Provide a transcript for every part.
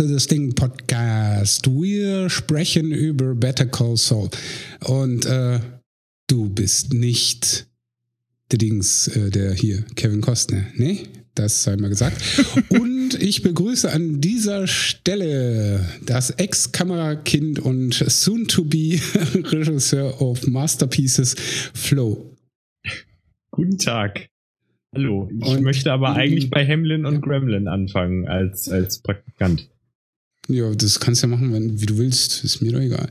to the Sting Podcast. Wir sprechen über Better Call Saul. Und äh, du bist nicht der Dings, äh, der hier, Kevin Costner. Nee, das sei mal gesagt. und ich begrüße an dieser Stelle das Ex-Kamerakind und soon-to-be-Regisseur of Masterpieces, Flo. Guten Tag. Hallo, ich und, möchte aber eigentlich bei Hamlin und Gremlin anfangen als, als Praktikant. Ja, das kannst du ja machen, wenn, wie du willst. Ist mir doch egal.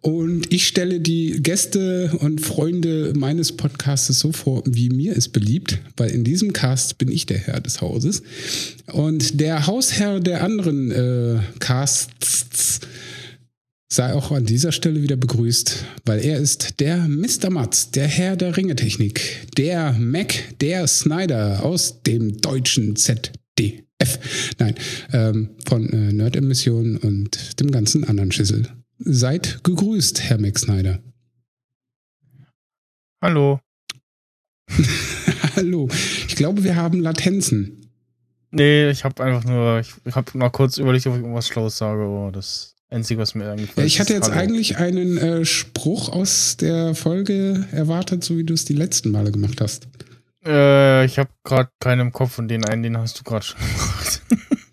Und ich stelle die Gäste und Freunde meines Podcasts so vor, wie mir es beliebt, weil in diesem Cast bin ich der Herr des Hauses. Und der Hausherr der anderen äh, Casts sei auch an dieser Stelle wieder begrüßt, weil er ist der Mr. Matz, der Herr der Ringetechnik, der Mac, der Snyder aus dem deutschen ZDF. Nein, ähm, von äh, Nerd-Emissionen und dem ganzen anderen Schissel. Seid gegrüßt, Herr Mac Snyder. Hallo. Hallo. Ich glaube, wir haben Latenzen. Nee, ich habe einfach nur, ich, habe noch kurz überlegt, ob ich irgendwas Schlaues sage, aber das Einzige, was mir eigentlich. Ja, ich hatte jetzt Hallo. eigentlich einen äh, Spruch aus der Folge erwartet, so wie du es die letzten Male gemacht hast. Äh, ich habe gerade keinen im Kopf und den einen, den hast du gerade schon gemacht.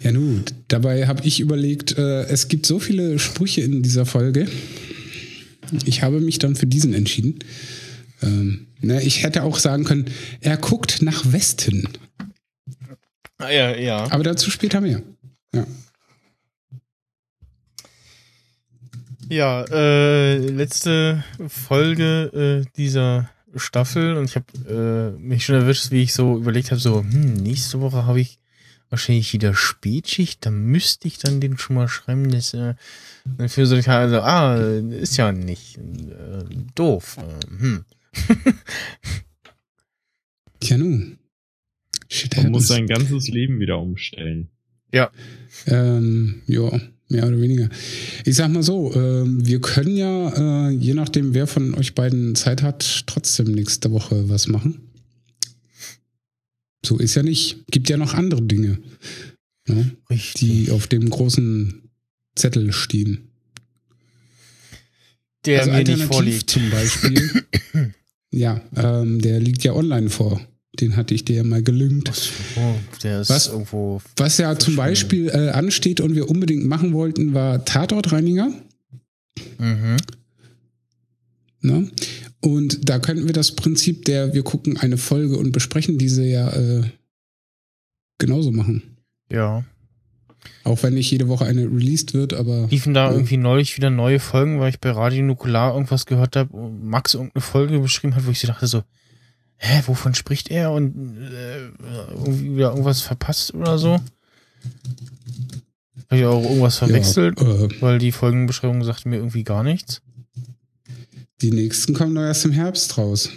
ja, nun, dabei habe ich überlegt, äh, es gibt so viele Sprüche in dieser Folge. Ich habe mich dann für diesen entschieden. Ähm, ne, ich hätte auch sagen können, er guckt nach Westen. Ah, ja, ja. Aber dazu später mehr. Ja. Ja, äh, letzte Folge äh, dieser Staffel und ich habe äh, mich schon erwischt, wie ich so überlegt habe, so, hm, nächste Woche habe ich wahrscheinlich wieder Spätschicht, da müsste ich dann den schon mal schreiben, dass äh, für so also, ah, ist ja nicht äh, doof. Äh, hm. Tja nun. Shit Man muss sein ganzes Leben wieder umstellen. Ja. Ähm, ja mehr oder weniger. Ich sag mal so, äh, wir können ja, äh, je nachdem, wer von euch beiden Zeit hat, trotzdem nächste Woche was machen. So ist ja nicht. Gibt ja noch andere Dinge, ne, die auf dem großen Zettel stehen. Der also mir nicht vorliegt. Zum Beispiel. ja, ähm, der liegt ja online vor. Den hatte ich dir ja mal gelüngt. Der ist was, irgendwo. Was ja zum Beispiel äh, ansteht und wir unbedingt machen wollten, war Tatortreiniger. Mhm. Ne? Und da könnten wir das Prinzip der, wir gucken eine Folge und besprechen diese ja äh, genauso machen. Ja. Auch wenn nicht jede Woche eine released wird, aber. Liefen da ja. irgendwie neulich wieder neue Folgen, weil ich bei Radio Nukular irgendwas gehört habe, Max irgendeine Folge beschrieben hat, wo ich sie dachte so, hä, wovon spricht er und äh, irgendwie wieder irgendwas verpasst oder so? Habe ich auch irgendwas verwechselt, ja, äh, weil die Folgenbeschreibung sagte mir irgendwie gar nichts. Die nächsten kommen doch erst im Herbst raus.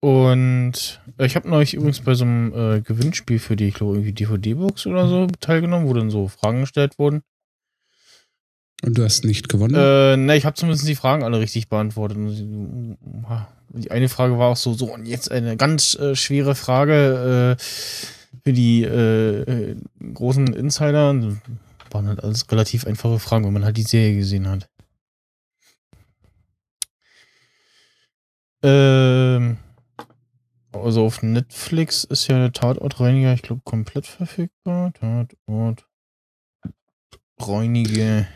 Und äh, ich habe neulich übrigens bei so einem äh, Gewinnspiel für die, ich glaube, irgendwie DVD-Box oder so teilgenommen, wo dann so Fragen gestellt wurden. Und du hast nicht gewonnen? Äh, ne, ich habe zumindest die Fragen alle richtig beantwortet. Die eine Frage war auch so, so, und jetzt eine ganz äh, schwere Frage äh, für die äh, äh, großen Insider. Waren halt alles relativ einfache Fragen, wenn man halt die Serie gesehen hat. Ähm, also auf Netflix ist ja der Tatortreiniger, ich glaube, komplett verfügbar. Tatort Reiniger.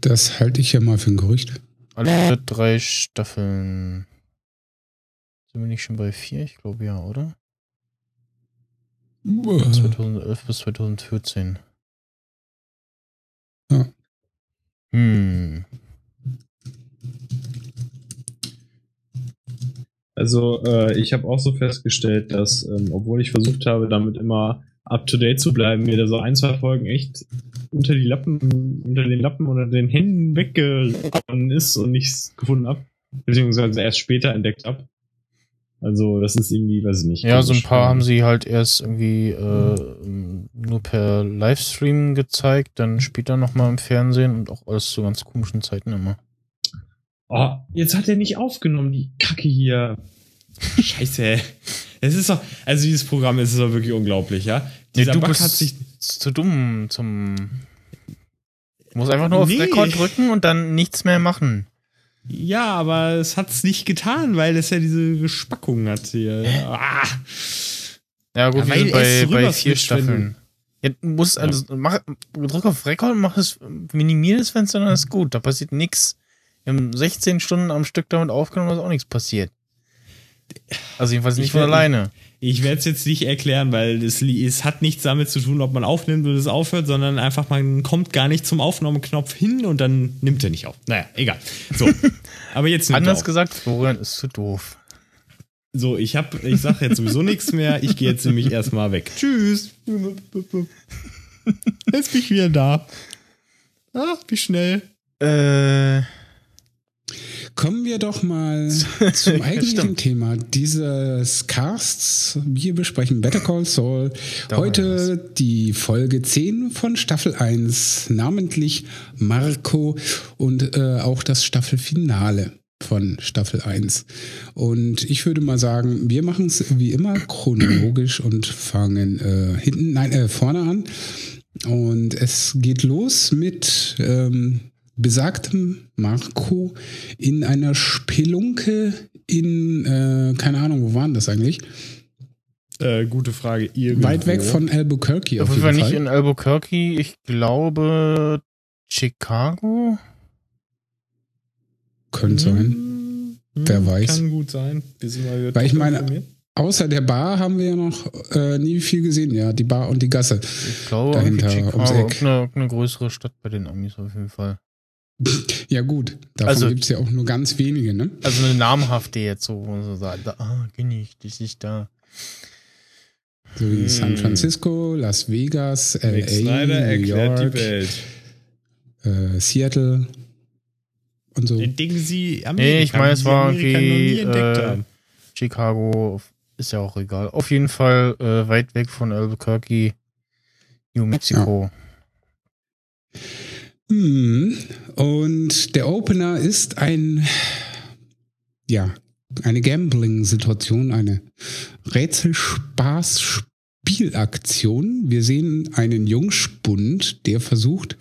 Das halte ich ja mal für ein Gerücht. Alle drei Staffeln. Sind wir nicht schon bei vier? Ich glaube ja, oder? Uh. 2011 bis 2014. Ja. Hm. Also äh, ich habe auch so festgestellt, dass, ähm, obwohl ich versucht habe, damit immer up to date zu bleiben, mir da so ein, zwei Folgen echt unter die Lappen, unter den Lappen oder den Händen weggegangen ist und nichts gefunden habe. Beziehungsweise erst später entdeckt habe. Also, das ist irgendwie, weiß ich nicht. Ja, so ein paar haben sie halt erst irgendwie äh, nur per Livestream gezeigt, dann später nochmal im Fernsehen und auch alles zu ganz komischen Zeiten immer. Oh, jetzt hat er nicht aufgenommen, die Kacke hier. Scheiße. Es ist doch, also dieses Programm ist doch wirklich unglaublich, ja. Dieser nee, du Bug bist hat sich. zu dumm zum. Du musst einfach nur auf Nee. Rekord drücken und dann nichts mehr machen. Ja, aber es hat's nicht getan, weil es ja diese Spackung hat hier. Ah. Ja, gut, Ja, wir sind bei, es bei vier Staffeln. Ja, du musst also, mach, drück auf Rekord, mach es, minimier das Fenster, dann ist gut. Da passiert nichts. Wir haben 16 Stunden am Stück damit aufgenommen, da ist auch nichts passiert. Also jedenfalls nicht Ich von alleine. Ich werde es jetzt nicht erklären, weil es, es hat nichts damit zu tun, ob man aufnimmt oder es aufhört, sondern einfach, man kommt gar nicht zum Aufnahmeknopf hin und dann nimmt er nicht auf. Naja, egal. So. Aber jetzt er Anders gesagt, Florian ist zu doof. So, ich hab, ich sag jetzt sowieso nichts mehr. Ich gehe jetzt nämlich erstmal weg. Tschüss. Jetzt bin ich wieder da. Ach, wie schnell. Äh, Kommen wir doch mal zum eigentlichen. Thema dieses Casts. Wir besprechen Better Call Saul. Heute die Folge 10 von Staffel 1, namentlich Marco und äh, auch das Staffelfinale von Staffel 1. Und ich würde mal sagen, wir machen es wie immer chronologisch und fangen äh, hinten, nein, äh, vorne an. Und es geht los mit ähm, besagtem Marco in einer Spelunke in, äh, keine Ahnung, wo waren das eigentlich? Äh, gute Frage. Irgendwo. Weit weg von Albuquerque auf auf jeden Fall nicht in Albuquerque, ich glaube Chicago. Könnte sein. Hm, Wer weiß. Kann gut sein. Wir sind mal wieder Weil ich meine-. Außer der Bar haben wir ja noch äh, nie viel gesehen. Ja, die Bar und die Gasse. Ich glaube Dahinter, Chicago. ums Eck. Eine, eine größere Stadt bei den Amis auf jeden Fall. Ja gut, davon Also- gibt es ja auch nur ganz wenige, ne? Also eine namhafte jetzt so, wo man so sagt, ah, kenne ich, das ist da. So wie Hm. San Francisco, Las Vegas, Snyder LA, New erklärt York, die Welt. äh, Seattle und so. Entdecken Sie Amerika, Nee, ich meine, es die war irgendwie, äh. Chicago ist ja auch egal. Auf jeden Fall äh, weit weg von Albuquerque, New Mexico. Hm. Und der Opener ist ein, ja, eine Gambling-Situation, eine Rätselspaß-Spielaktion. Wir sehen einen Jungspund, der versucht,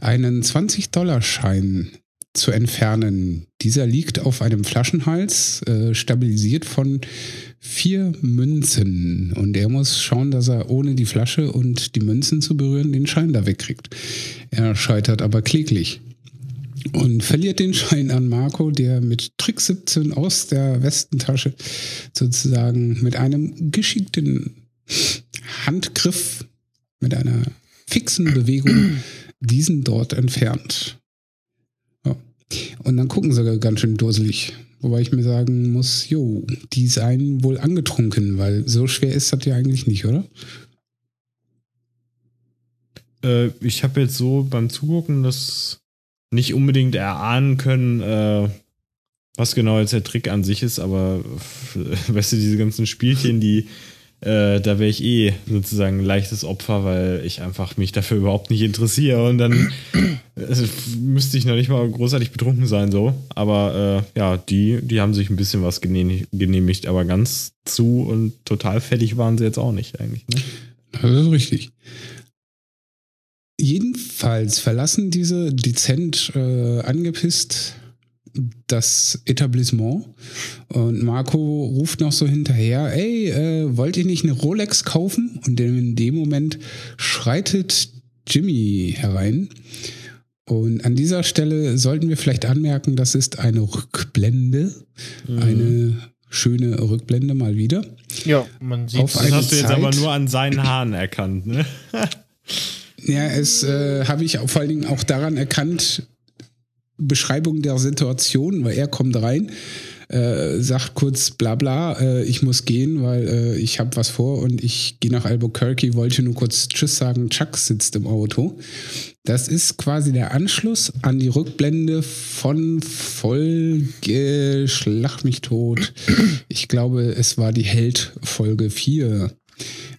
einen 20-Dollar-Schein zu entfernen. Dieser liegt auf einem Flaschenhals, äh, stabilisiert von vier Münzen. Und er muss schauen, dass er ohne die Flasche und die Münzen zu berühren den Schein da wegkriegt. Er scheitert aber kläglich und verliert den Schein an Marco, der mit Trick 17 aus der Westentasche sozusagen mit einem geschickten Handgriff, mit einer fixen Bewegung diesen dort entfernt. Und dann gucken sie ganz schön durselig. Wobei ich mir sagen muss, jo, die seien wohl angetrunken, weil so schwer ist das ja eigentlich nicht, oder? Äh, ich habe jetzt so beim Zugucken das nicht unbedingt erahnen können, äh, was genau jetzt der Trick an sich ist, aber weißt du, diese ganzen Spielchen, die äh, da wäre ich eh sozusagen ein leichtes Opfer, weil ich einfach mich dafür überhaupt nicht interessiere und dann äh, müsste ich noch nicht mal großartig betrunken sein so. Aber äh, ja, die, die haben sich ein bisschen was genehmigt, genehmigt, aber ganz zu und total fertig waren sie jetzt auch nicht eigentlich. Ne? Das ist richtig. Jedenfalls verlassen diese dezent äh, angepisst das Etablissement und Marco ruft noch so hinterher, ey, äh, wollt ihr nicht eine Rolex kaufen? Und in dem Moment schreitet Jimmy herein. Und an dieser Stelle sollten wir vielleicht anmerken, das ist eine Rückblende, eine schöne Rückblende mal wieder. Ja, man sieht Auf Das hast du jetzt Zeit- aber nur an seinen Haaren erkannt, ne? Ja, es äh, habe ich vor allen Dingen auch daran erkannt, Beschreibung der Situation, weil er kommt rein, äh, sagt kurz bla bla, äh, ich muss gehen, weil äh, ich habe was vor und ich gehe nach Albuquerque, wollte nur kurz Tschüss sagen, Chuck sitzt im Auto. Das ist quasi der Anschluss an die Rückblende von Folge Schlag mich tot. Ich glaube, es war die Held-Folge 4,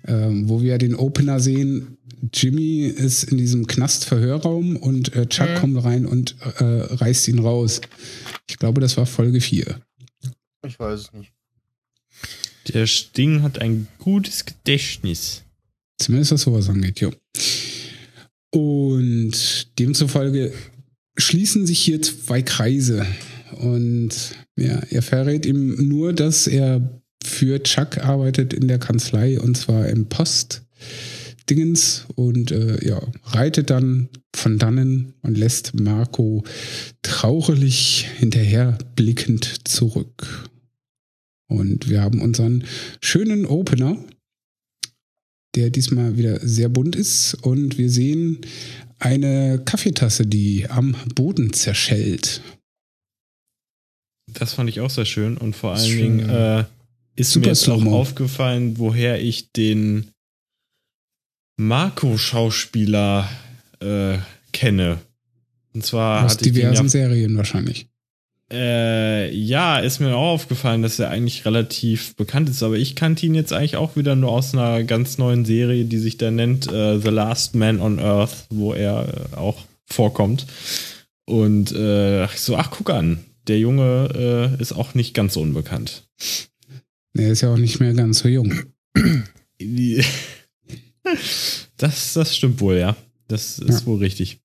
ähm, wo wir den Opener sehen, Jimmy ist in diesem Knast-Verhörraum und äh, Chuck Mhm. kommt rein und äh, reißt ihn raus. Ich glaube, das war Folge 4. Ich weiß es nicht. Der Sting hat ein gutes Gedächtnis. Zumindest was sowas angeht, ja. Und demzufolge schließen sich hier zwei Kreise. Und ja, er verrät ihm nur, dass er für Chuck arbeitet in der Kanzlei und zwar im Post. Dingens und äh, ja, reitet dann von dannen und lässt Marco traurig hinterherblickend zurück. Und wir haben unseren schönen Opener, der diesmal wieder sehr bunt ist. Und wir sehen eine Kaffeetasse, die am Boden zerschellt. Das fand ich auch sehr schön und vor allen. Dingen äh, ist Super mir jetzt auch aufgefallen, woher ich den Marco-Schauspieler äh, kenne. Und zwar Aus diversen ja, Serien wahrscheinlich. äh, ja, ist mir auch aufgefallen, dass er eigentlich relativ bekannt ist, aber ich kannte ihn jetzt eigentlich auch wieder nur aus einer ganz neuen Serie, die sich da nennt äh, The Last Man on Earth, wo er äh, auch vorkommt. Und äh, so, ach, guck an, der Junge äh, ist auch nicht ganz so unbekannt. Er ist ja auch nicht mehr ganz so jung. Das, das stimmt wohl, ja. Das ist Ja. wohl richtig.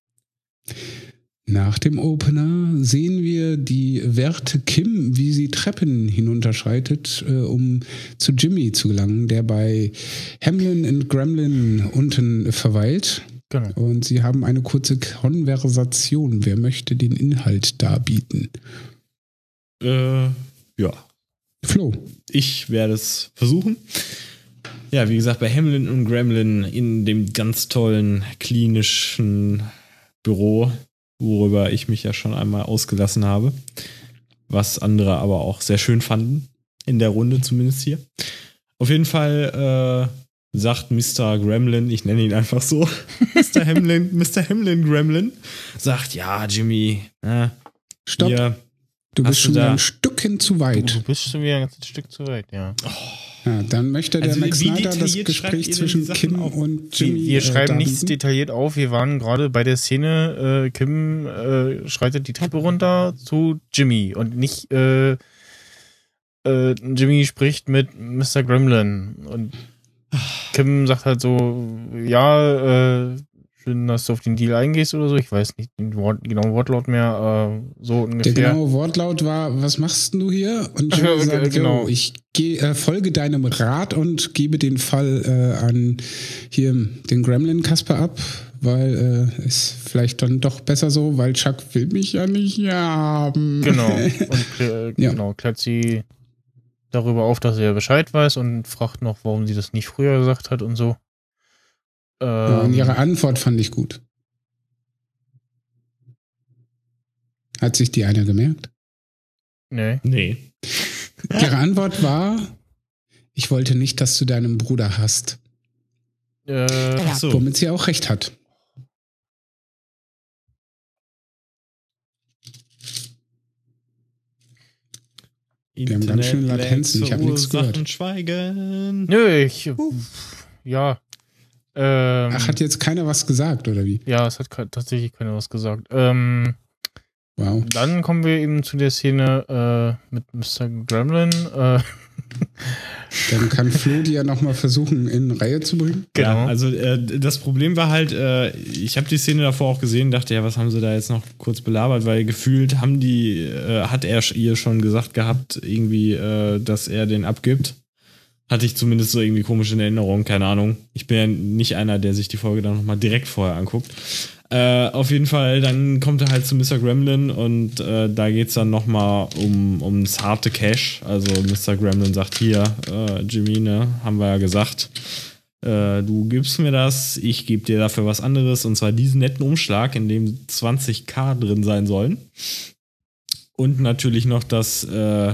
Nach dem Opener sehen wir die werte Kim, wie sie Treppen hinunterschreitet, äh, um zu Jimmy zu gelangen, der bei Hamlin und Gremlin unten verweilt. Genau. Und sie haben eine kurze Konversation. Wer möchte den Inhalt darbieten? Äh, ja, Flo. ich werde es versuchen. Ja, wie gesagt, bei Hamlin und Gremlin in dem ganz tollen klinischen Büro, worüber ich mich ja schon einmal ausgelassen habe, was andere aber auch sehr schön fanden, in der Runde zumindest hier. Auf jeden Fall äh, sagt Mr. Gremlin, ich nenne ihn einfach so, Mr. Hamlin, Mr. Hamlin Gremlin, sagt, ja, Jimmy, äh, Stopp. hier, du bist du schon wieder ein Stückchen zu Du weit. bist schon wieder ein ganzes Stück zu weit, ja. Ja, dann möchte der Also, Max Snyder das Gespräch zwischen Kim auf? und Wir, Jimmy. wir äh, schreiben nichts darbieten. detailliert auf. Wir waren gerade bei der Szene, äh, Kim äh, schreitet die Treppe runter zu Jimmy und nicht äh, äh, Jimmy spricht mit Mr. Gremlin und Kim sagt halt so, ja, schön, dass du auf den Deal eingehst oder so. Ich weiß nicht den Wort, genauen Wortlaut mehr, äh, so Der ungefähr. genaue Wortlaut war, was machst du hier? Und Ach, Jimmy ja, sagt, genau. genau. ich geh, äh, folge deinem Rat und gebe den Fall äh, an hier den Gremlin Kasper ab, weil äh, ist vielleicht dann doch besser so, weil Chuck will mich ja nicht haben. Genau. Und äh, Ja. genau, klärt sie darüber auf, dass er Bescheid weiß und fragt noch, warum sie das nicht früher gesagt hat und so. Ja, und Ähm, ihre Antwort fand ich gut. Hat sich die einer gemerkt? nee. nee. Ihre Antwort war, ich wollte nicht, dass du deinen Bruder hast. Äh, so. Womit sie auch recht hat. Wir haben ganz schön Latenzen, ich hab nichts gehört. Schweigen. nö, ich. Ja. Ähm, Ach, hat jetzt keiner was gesagt, oder wie? ja, es hat tatsächlich keiner was gesagt. Ähm, Wow. dann kommen wir eben zu der Szene äh, mit Mr. Gremlin. Äh, Dann kann Flo die ja nochmal versuchen, in Reihe zu bringen. genau. Ja, also äh, das Problem war halt, äh, ich habe die Szene davor auch gesehen, dachte ja, was haben sie da jetzt noch kurz belabert, weil gefühlt haben die, äh, hat er ihr schon gesagt gehabt, irgendwie, äh, dass er den abgibt. Hatte ich zumindest so irgendwie komisch in Erinnerung, keine Ahnung. Ich bin ja nicht einer, der sich die Folge dann nochmal direkt vorher anguckt. Äh, auf jeden Fall, dann kommt er halt zu Mr. Gremlin und äh, da geht's dann nochmal um, ums harte Cash. Also Mr. Gremlin sagt hier, äh, Jimmy, ne, haben wir ja gesagt, äh, du gibst mir das, ich gebe dir dafür was anderes und zwar diesen netten Umschlag, in dem 20k drin sein sollen. Und natürlich noch das äh,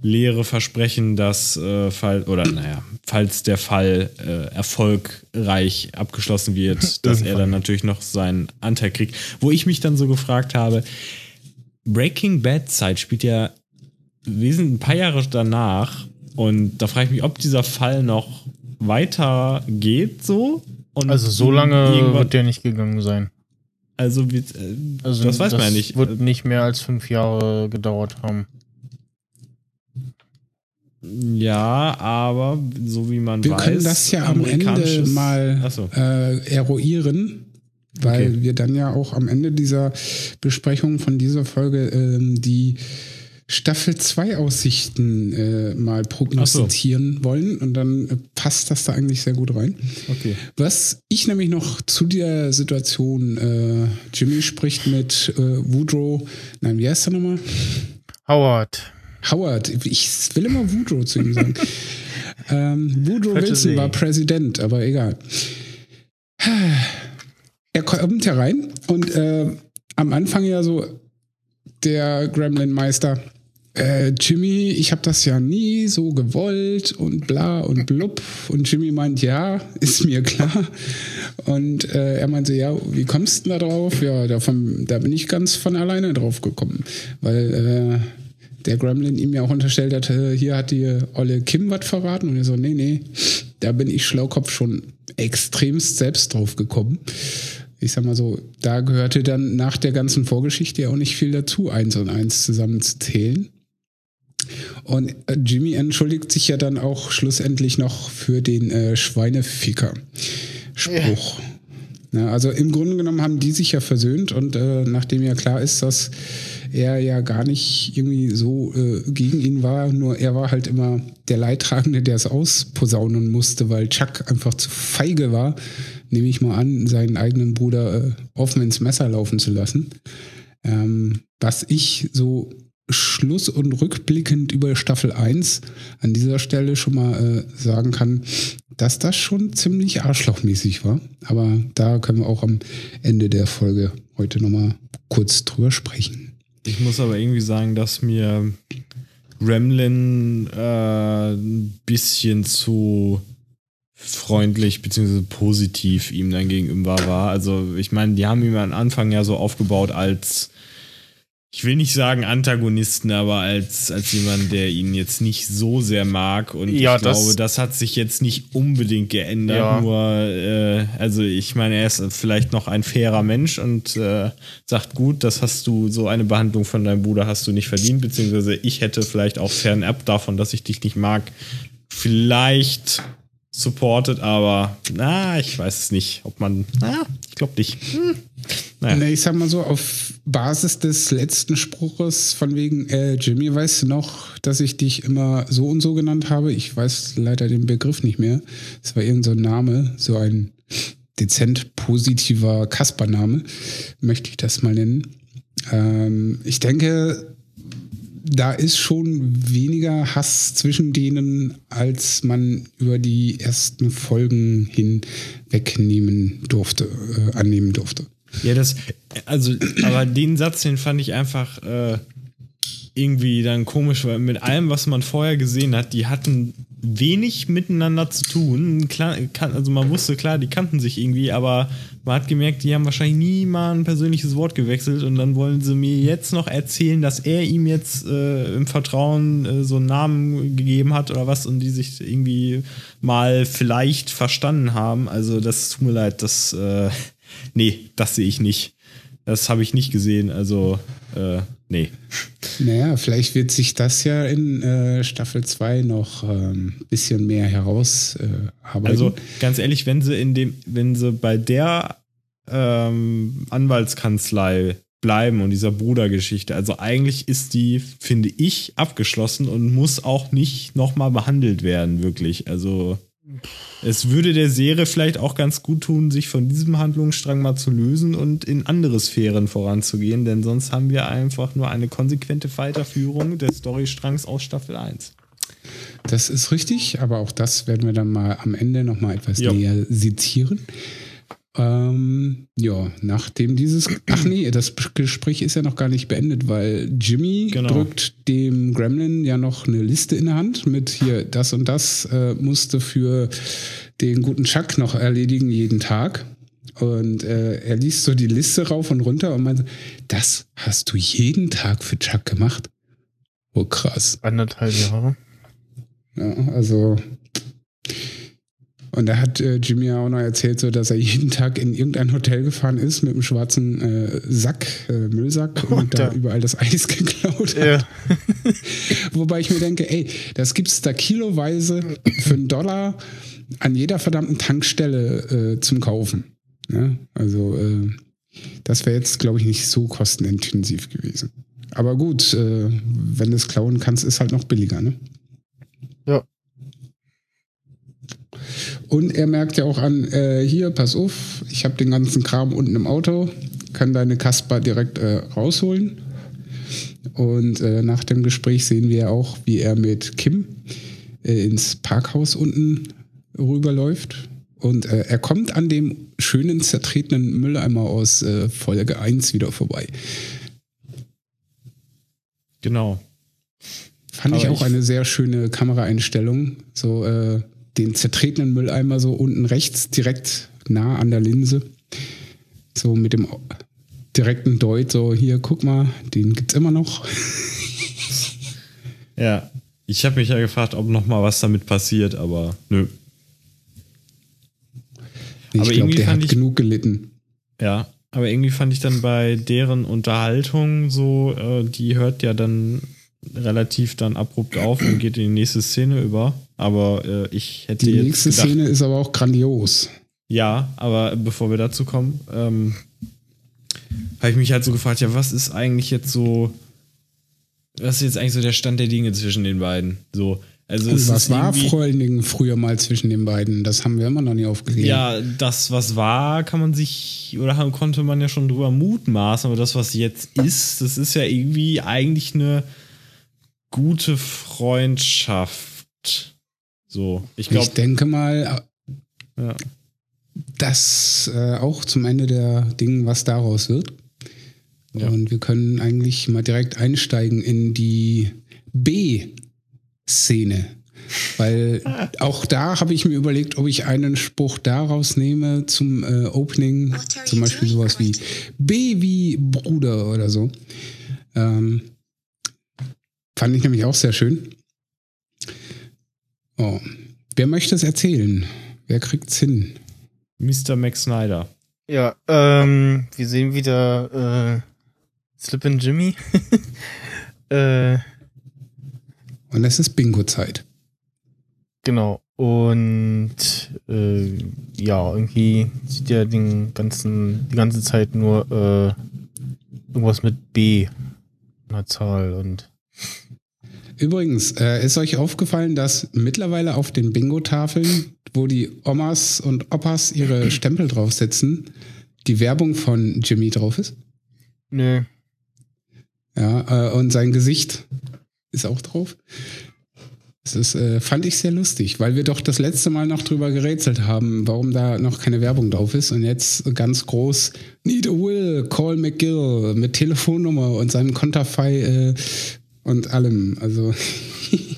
leere Versprechen, dass äh, fall oder naja, falls der Fall äh, erfolgreich abgeschlossen wird, dass er dann natürlich noch seinen Anteil kriegt. Wo ich mich dann so gefragt habe, Breaking Bad Zeit spielt ja wesentlich ein paar Jahre danach und da frage ich mich, ob dieser Fall noch weiter geht so. Und also so lange wird der nicht gegangen sein. also, wird, äh, Also das weiß man ja nicht. Wird nicht mehr als fünf Jahre gedauert haben. Ja, aber so wie man Wir weiß. können das ja am Ende mal so. äh, eruieren, weil Okay. wir dann ja auch am Ende dieser Besprechung von dieser Folge ähm, die Staffel 2 Aussichten äh, mal prognostizieren wollen und dann äh, passt das da eigentlich sehr gut rein. Okay. Was ich nämlich noch zu der Situation, äh, Jimmy spricht mit äh, Woodrow, nein, wie heißt er nochmal? Howard. Howard, ich will immer Woodrow zu ihm sagen. ähm, Woodrow Falsche Wilson See. war Präsident, aber egal. Er kommt herein und äh, am Anfang ja so der Gremlin-Meister. Äh, Jimmy, ich habe das ja nie so gewollt und bla und blub. Und Jimmy meint, ja, ist mir klar. Und äh, er meinte, ja, wie kommst du denn da drauf? Ja, davon, da bin ich ganz von alleine drauf gekommen. Weil äh, der Gremlin ihm ja auch unterstellt hat, äh, hier hat die Olle Kim was verraten. Und er so, nee, nee, da bin ich Schlaukopf schon extremst selbst drauf gekommen. Ich sag mal so, da gehörte dann nach der ganzen Vorgeschichte ja auch nicht viel dazu, eins und eins zusammenzuzählen. Und äh, Jimmy entschuldigt sich ja dann auch schlussendlich noch für den äh, Schweineficker-Spruch. Ja, also im Grunde genommen haben die sich ja versöhnt und äh, nachdem ja klar ist, dass er ja gar nicht irgendwie so äh, gegen ihn war, nur er war halt immer der Leidtragende, der es ausposaunen musste, weil Chuck einfach zu feige war, nehme ich mal an, seinen eigenen Bruder äh, offen ins Messer laufen zu lassen. Ähm, was ich so schluss- und rückblickend über Staffel 1 an dieser Stelle schon mal äh, sagen kann, dass das schon ziemlich arschlochmäßig war. Aber da können wir auch am Ende der Folge heute nochmal kurz drüber sprechen. Ich muss aber irgendwie sagen, dass mir Gremlin äh, ein bisschen zu freundlich bzw. positiv ihm dann gegenüber war. Also ich meine, die haben ihn am Anfang ja so aufgebaut als, ich will nicht sagen Antagonisten, aber als, als jemand, der ihn jetzt nicht so sehr mag. Und Ja, ich das- glaube, das hat sich jetzt nicht unbedingt geändert. Ja. Nur, äh, also ich meine, er ist vielleicht noch ein fairer Mensch und äh, sagt, gut, das hast du, so eine Behandlung von deinem Bruder hast du nicht verdient, beziehungsweise ich hätte vielleicht auch fernab davon, dass ich dich nicht mag, vielleicht supported, aber na, ich weiß es nicht, ob man, na, ich glaube nicht. Hm. Naja. Ich sag mal so, auf Basis des letzten Spruches von wegen, äh, Jimmy, weißt du noch, dass ich dich immer so und so genannt habe? Ich weiß leider den Begriff nicht mehr. Es war irgendein so Name, so ein dezent positiver Kaspername, möchte ich das mal nennen. Ähm, ich denke, da ist schon weniger Hass zwischen denen, als man über die ersten Folgen hin wegnehmen durfte, äh, annehmen durfte. Ja, das, also, aber den Satz, den fand ich einfach äh, irgendwie dann komisch, weil mit allem, was man vorher gesehen hat, die hatten wenig miteinander zu tun. Klar, also man wusste, klar, die kannten sich irgendwie, aber man hat gemerkt, die haben wahrscheinlich nie mal ein persönliches Wort gewechselt und dann wollen sie mir jetzt noch erzählen, dass er ihm jetzt äh, im Vertrauen äh, so einen Namen gegeben hat oder was und die sich irgendwie mal vielleicht verstanden haben. Also das tut mir leid, das äh, nee, das sehe ich nicht. Das habe ich nicht gesehen, also äh, nee. Naja, vielleicht wird sich das ja in äh, Staffel 2 noch ein ähm, bisschen mehr herausarbeiten. Äh, Also ganz ehrlich, wenn sie in dem, wenn sie bei der ähm, Anwaltskanzlei bleiben und dieser Brudergeschichte, also eigentlich ist die, finde ich, abgeschlossen und muss auch nicht nochmal behandelt werden, wirklich. Also es würde der Serie vielleicht auch ganz gut tun, sich von diesem Handlungsstrang mal zu lösen und in andere Sphären voranzugehen, denn sonst haben wir einfach nur eine konsequente Weiterführung des Storystrangs aus Staffel 1. Das ist richtig, aber auch das werden wir dann mal am Ende nochmal etwas Jo. näher sezieren. Ähm, ja, nachdem dieses. Ach nee, das Gespräch ist ja noch gar nicht beendet, weil Jimmy Genau. drückt dem Gremlin ja noch eine Liste in der Hand mit hier, das und das äh, musste für den guten Chuck noch erledigen jeden Tag. Und äh, er liest so die Liste rauf und runter und meint, das hast du jeden Tag für Chuck gemacht? Oh, krass. Anderthalb Jahre. Ja, also Und da hat äh, Jimmy ja auch noch erzählt, so, dass er jeden Tag in irgendein Hotel gefahren ist mit einem schwarzen äh, Sack, äh, Müllsack und da überall das Eis geklaut hat. Ja. Wobei ich mir denke, ey, das gibt es da kiloweise für einen Dollar an jeder verdammten Tankstelle äh, zum Kaufen. Ja? Also äh, das wäre jetzt, glaube ich, nicht so kostenintensiv gewesen. Aber gut, äh, wenn du es klauen kannst, ist halt noch billiger, ne? Ja. Und er merkt ja auch an, äh, hier, pass auf, ich habe den ganzen Kram unten im Auto, kann deine Kasper direkt äh, rausholen. Und äh, nach dem Gespräch sehen wir auch, wie er mit Kim äh, ins Parkhaus unten rüberläuft. Und äh, er kommt an dem schönen zertretenen Mülleimer aus äh, Folge 1 wieder vorbei. Genau. Fand Aber ich auch ich eine sehr schöne Kameraeinstellung. So äh, den zertretenen Mülleimer so unten rechts, direkt nah an der Linse. So mit dem direkten Deut, so hier, guck mal, den gibt's immer noch. ja, ich habe mich ja gefragt, ob noch mal was damit passiert, aber nö. Ich glaube, der hat ich, genug gelitten. Ja, aber irgendwie fand ich dann bei deren Unterhaltung so, äh, die hört ja dann relativ dann abrupt auf und geht in die nächste Szene über. Aber äh, ich hätte die nächste gedacht, Szene ist aber auch grandios. Ja, aber bevor wir dazu kommen, ähm, habe ich mich halt so gefragt, ja, was ist eigentlich jetzt so, was ist jetzt eigentlich so der Stand der Dinge zwischen den beiden? So, also Und was war vor allen Dingen früher mal zwischen den beiden? Das haben wir immer noch nie aufgeklärt. Ja, das, was war, kann man sich oder konnte man ja schon drüber mutmaßen, aber das, was jetzt ist, das ist ja irgendwie eigentlich eine gute Freundschaft. So, ich glaube. Ich denke mal, ja. dass äh, auch zum Ende der Dinge was daraus wird. Ja. Und wir können eigentlich mal direkt einsteigen in die B- Szene. Weil auch da habe ich mir überlegt, ob ich einen Spruch daraus nehme zum äh, Opening, zum Beispiel sowas wie Baby Bruder oder so. Ähm, fand ich nämlich auch sehr schön. Oh. Wer möchte es erzählen? Wer kriegt es hin? Mr. Max Snyder. Ja, ähm, wir sehen wieder äh, Slip and Jimmy. äh, und es ist Bingo-Zeit. Genau. Und äh, ja, irgendwie sieht er den ganzen, die ganze Zeit nur äh, irgendwas mit B, einer Zahl und. Übrigens, äh, ist euch aufgefallen, dass mittlerweile auf den Bingo-Tafeln, wo die Omas und Opas ihre Stempel draufsetzen, die Werbung von Jimmy drauf ist? Nö. Ja, äh, und sein Gesicht ist auch drauf. Das ist, äh, fand ich sehr lustig, weil wir doch das letzte Mal noch drüber gerätselt haben, warum da noch keine Werbung drauf ist. Und jetzt ganz groß, Need a Will, Call McGill mit Telefonnummer und seinem Konterfei äh, und allem. Also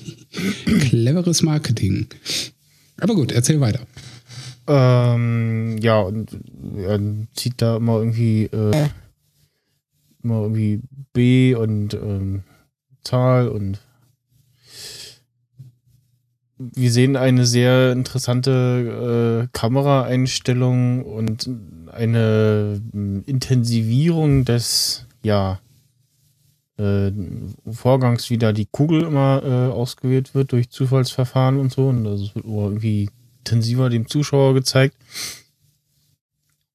cleveres Marketing. Aber gut, erzähl weiter. Ähm, ja, und er zieht da immer irgendwie, äh, immer irgendwie B und ähm, Zahl und wir sehen eine sehr interessante äh, Kameraeinstellung und eine äh, Intensivierung des ja äh, Vorgangs, wie da die Kugel immer äh, ausgewählt wird durch Zufallsverfahren und so. Und das wird irgendwie intensiver dem Zuschauer gezeigt.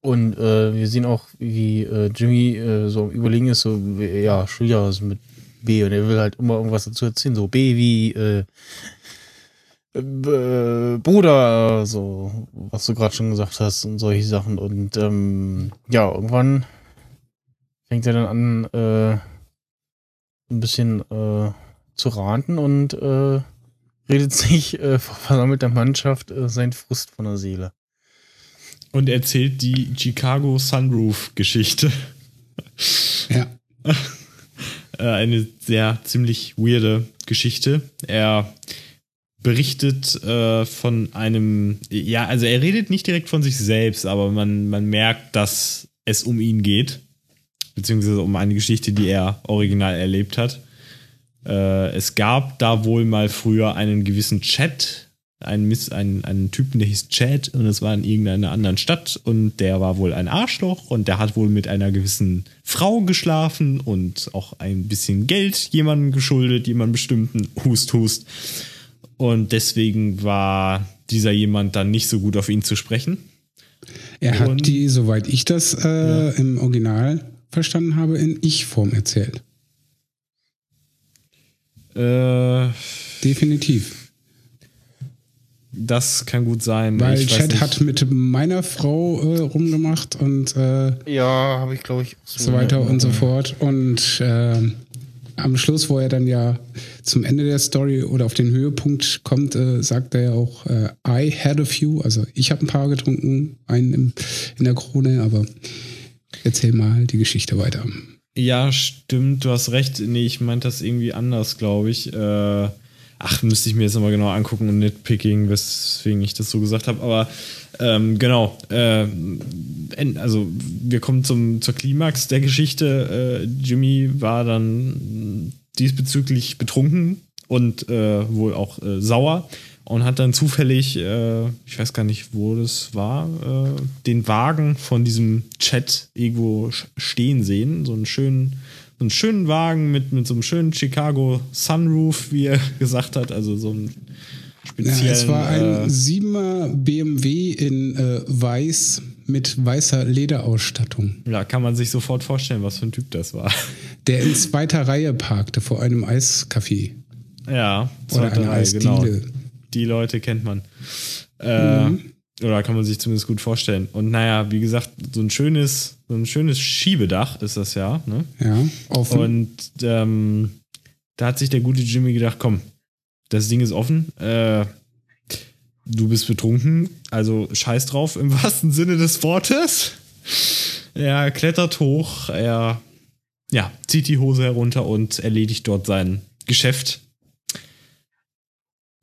Und äh, wir sehen auch, wie äh, Jimmy äh, so überlegen ist, so, ja, schwieriger mit B und er will halt immer irgendwas dazu erzählen, so B wie äh, äh, Bruder, so, was du gerade schon gesagt hast und solche Sachen. Und ähm, ja, irgendwann fängt er dann an, ein bisschen äh, zu raten und äh, redet sich äh, vor versammelter Mannschaft äh, sein Frust von der Seele. Und erzählt die Chicago Sunroof-Geschichte. Ja. Äh, eine sehr ziemlich weirde Geschichte. Er berichtet äh, von einem, ja, also er redet nicht direkt von sich selbst, aber man, man merkt, dass es um ihn geht, beziehungsweise um eine Geschichte, die er original erlebt hat. Äh, es gab da wohl mal früher einen gewissen Chat einen, Miss, einen, einen Typen, der hieß Chad und es war in irgendeiner anderen Stadt und der war wohl ein Arschloch und der hat wohl mit einer gewissen Frau geschlafen und auch ein bisschen Geld jemandem geschuldet, jemandem bestimmten, hust, hust. Und deswegen war dieser jemand dann nicht so gut auf ihn zu sprechen. Er hat die, soweit ich das äh, Ja. im Original verstanden habe, in Ich-Form erzählt. Äh, Definitiv. das kann gut sein. Weil ich weiß Chad hat mit meiner Frau äh, rumgemacht und äh, Ja, habe ich, glaube ich, so weiter und so fort. Und ähm, am Schluss, wo er dann ja zum Ende der Story oder auf den Höhepunkt kommt, äh, sagt er ja auch, äh, I had a few. Also ich habe ein paar getrunken, einen im, in der Krone, aber erzähl mal die Geschichte weiter. Ja, stimmt, du hast recht. Nee, ich meinte das irgendwie anders, glaube ich. Äh, ach, müsste ich mir jetzt nochmal genau angucken und nitpicking, weswegen ich das so gesagt habe. Aber ähm, genau, äh, also wir kommen zum, zur Klimax der Geschichte. Äh, Jimmy war dann diesbezüglich betrunken und äh, wohl auch äh, sauer und hat dann zufällig, äh, ich weiß gar nicht, wo das war, äh, den Wagen von diesem Chat irgendwo stehen sehen. So einen schönen, so einen schönen Wagen mit, mit so einem schönen Chicago Sunroof, wie er gesagt hat. Also so ein Ja, speziellen. es war ein äh, 7er BMW in äh, weiß mit weißer Lederausstattung, ja, kann man sich sofort vorstellen, was für ein Typ das war. der in zweiter Reihe parkte vor einem Eiscafé Ja, oder zweite einer Reihe, genau. Die Leute kennt man. Äh, Mhm. Oder kann man sich zumindest gut vorstellen. Und naja, wie gesagt, so ein schönes, so ein schönes Schiebedach ist das ja. Ne? Ja, offen. Und ähm, da hat sich der gute Jimmy gedacht, komm, das Ding ist offen. Äh, du bist betrunken, also scheiß drauf im wahrsten Sinne des Wortes. Er klettert hoch, er ja, zieht die Hose herunter und erledigt dort sein Geschäft.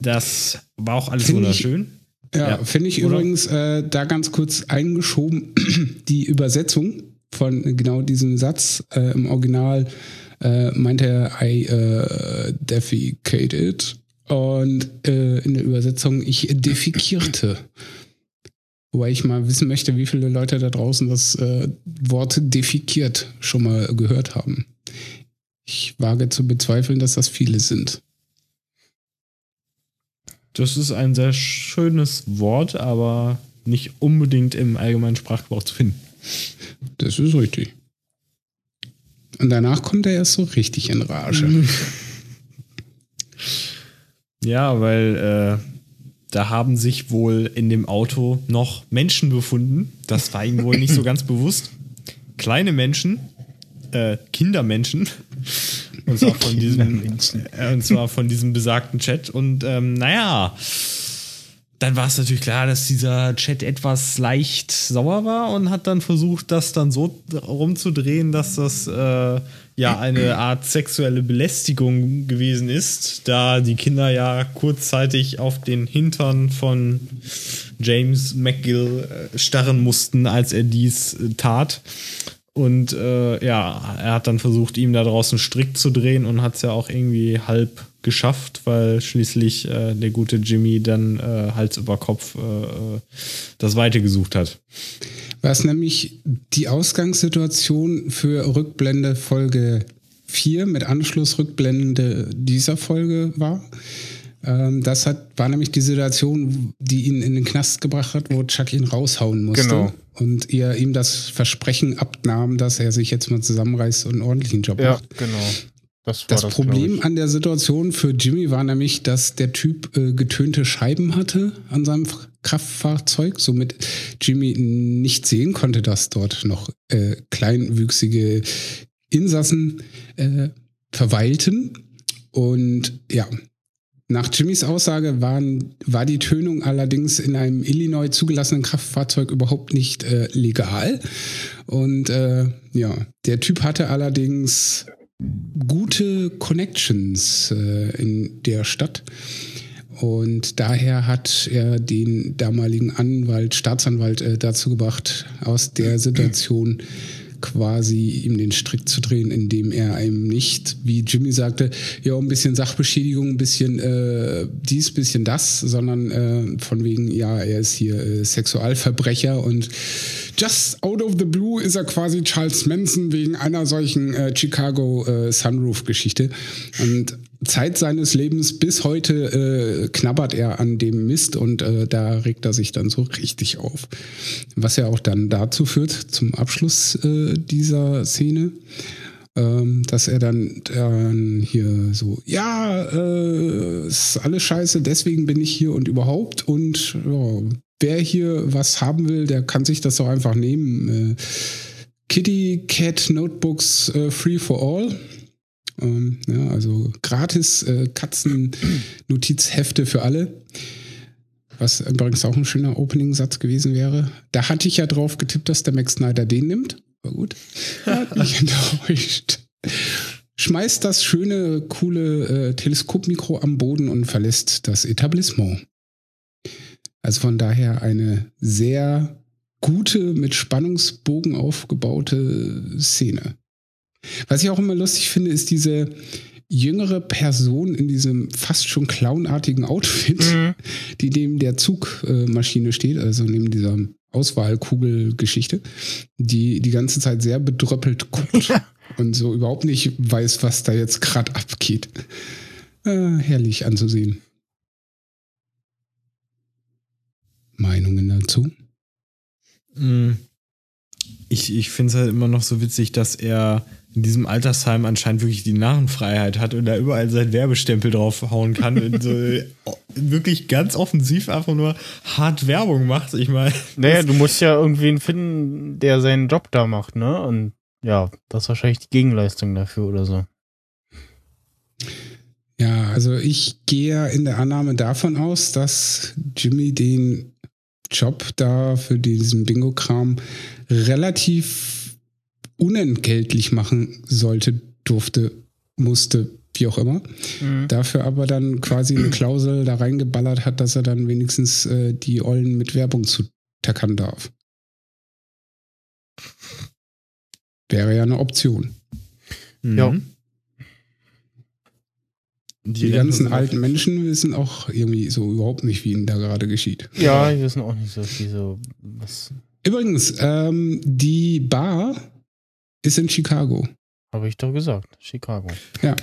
Das war auch alles Find ich- wunderschön. Ja, Ja. finde ich Oder? übrigens äh, da ganz kurz eingeschoben, die Übersetzung von genau diesem Satz äh, im Original äh, meinte er, I äh, defecated und äh, in der Übersetzung, ich defikierte. Wobei ich mal wissen möchte, wie viele Leute da draußen das äh, Wort defikiert schon mal gehört haben. Ich wage zu bezweifeln, dass das viele sind. Das ist ein sehr schönes Wort, aber nicht unbedingt im allgemeinen Sprachgebrauch zu finden. Das ist richtig. Und danach kommt er erst so richtig in Rage. Ja, weil äh, da haben sich wohl in dem Auto noch Menschen befunden. Das war ihm wohl nicht so ganz bewusst. Kleine Menschen, äh, Kindermenschen. Und zwar von diesem, Kindermenschen. äh, und zwar von diesem besagten Chat. Und ähm, naja, dann war es natürlich klar, dass dieser Chat etwas leicht sauer war und hat dann versucht, das dann so rumzudrehen, dass das äh, ja eine Art sexuelle Belästigung gewesen ist, da die Kinder ja kurzzeitig auf den Hintern von James McGill äh, starren mussten, als er dies äh, tat. Und äh, ja, er hat dann versucht, ihm da draußen Strick zu drehen und hat es ja auch irgendwie halb geschafft, weil schließlich äh, der gute Jimmy dann äh, Hals über Kopf äh, äh, das Weite gesucht hat. Was nämlich die Ausgangssituation für Rückblende Folge 4 mit Anschlussrückblende dieser Folge war. Ähm, das hat, war nämlich die Situation, die ihn in den Knast gebracht hat, wo Chuck ihn raushauen musste. Genau. Und er ihm das Versprechen abnahm, dass er sich jetzt mal zusammenreißt und einen ordentlichen Job Ja, macht. genau. Das war Das, das, Problem an der Situation für Jimmy war nämlich, dass der Typ äh, getönte Scheiben hatte an seinem Kraftfahrzeug, somit Jimmy nicht sehen konnte, dass dort noch äh, kleinwüchsige Insassen äh, verweilten. Und ja, nach Jimmys Aussage waren, war die Tönung allerdings in einem Illinois zugelassenen Kraftfahrzeug überhaupt nicht äh, legal. Und äh, ja, der Typ hatte allerdings gute Connections äh, in der Stadt. Und daher hat er den damaligen Anwalt, Staatsanwalt äh, dazu gebracht, aus der Situation quasi ihm den Strick zu drehen, indem er einem nicht, wie Jimmy sagte, ja, ein bisschen Sachbeschädigung, ein bisschen äh, dies, bisschen das, sondern äh, von wegen, ja, er ist hier äh, Sexualverbrecher und just out of the blue ist er quasi Charles Manson wegen einer solchen äh, Chicago äh, Sunroof-Geschichte. Und Zeit seines Lebens bis heute äh, knabbert er an dem Mist und äh, da regt er sich dann so richtig auf. Was ja auch dann dazu führt, zum Abschluss äh, dieser Szene, ähm, dass er dann, dann hier so, ja, äh, ist alles scheiße, deswegen bin ich hier und überhaupt und ja, wer hier was haben will, der kann sich das doch einfach nehmen. Äh, Kitty Cat Notebooks äh, Free for All. Ähm, ja, also gratis äh, Katzen-Notizhefte für alle. Was übrigens auch ein schöner Opening-Satz gewesen wäre. Da hatte ich ja drauf getippt, dass der Max Snyder den nimmt. War gut. Hat mich enttäuscht. Schmeißt das schöne, coole äh, Teleskopmikro am Boden und verlässt das Etablissement. Also von daher eine sehr gute, mit Spannungsbogen aufgebaute Szene. Was ich auch immer lustig finde, ist diese jüngere Person in diesem fast schon clownartigen Outfit, mhm. die neben der Zugmaschine steht, also neben dieser Auswahlkugelgeschichte, die die ganze Zeit sehr bedröppelt guckt und so überhaupt nicht weiß, was da jetzt gerade abgeht. Äh, herrlich anzusehen. Meinungen dazu? Mhm. Ich, ich finde es halt immer noch so witzig, dass er in diesem Altersheim anscheinend wirklich die Narrenfreiheit hat und da überall seinen Werbestempel draufhauen kann und so wirklich ganz offensiv einfach nur hart Werbung macht. Ich meine. Naja, du musst ja irgendwen finden, der seinen Job da macht, ne? Und ja, das ist wahrscheinlich die Gegenleistung dafür oder so. Ja, also ich gehe in der Annahme davon aus, dass Jimmy den Job da für diesen Bingo-Kram relativ unentgeltlich machen sollte, durfte, musste, wie auch immer. Mhm. Dafür aber dann quasi eine Klausel da reingeballert hat, dass er dann wenigstens äh, die Ollen mit Werbung zu tackern darf. Wäre ja eine Option. Mhm. Ja. Die, die ganzen alten Menschen wissen auch irgendwie so überhaupt nicht, wie ihnen da gerade geschieht. Ja, die wissen auch nicht so viel so was. Übrigens, ähm, die Bar ist in Chicago. Habe ich doch gesagt, Chicago. Ja.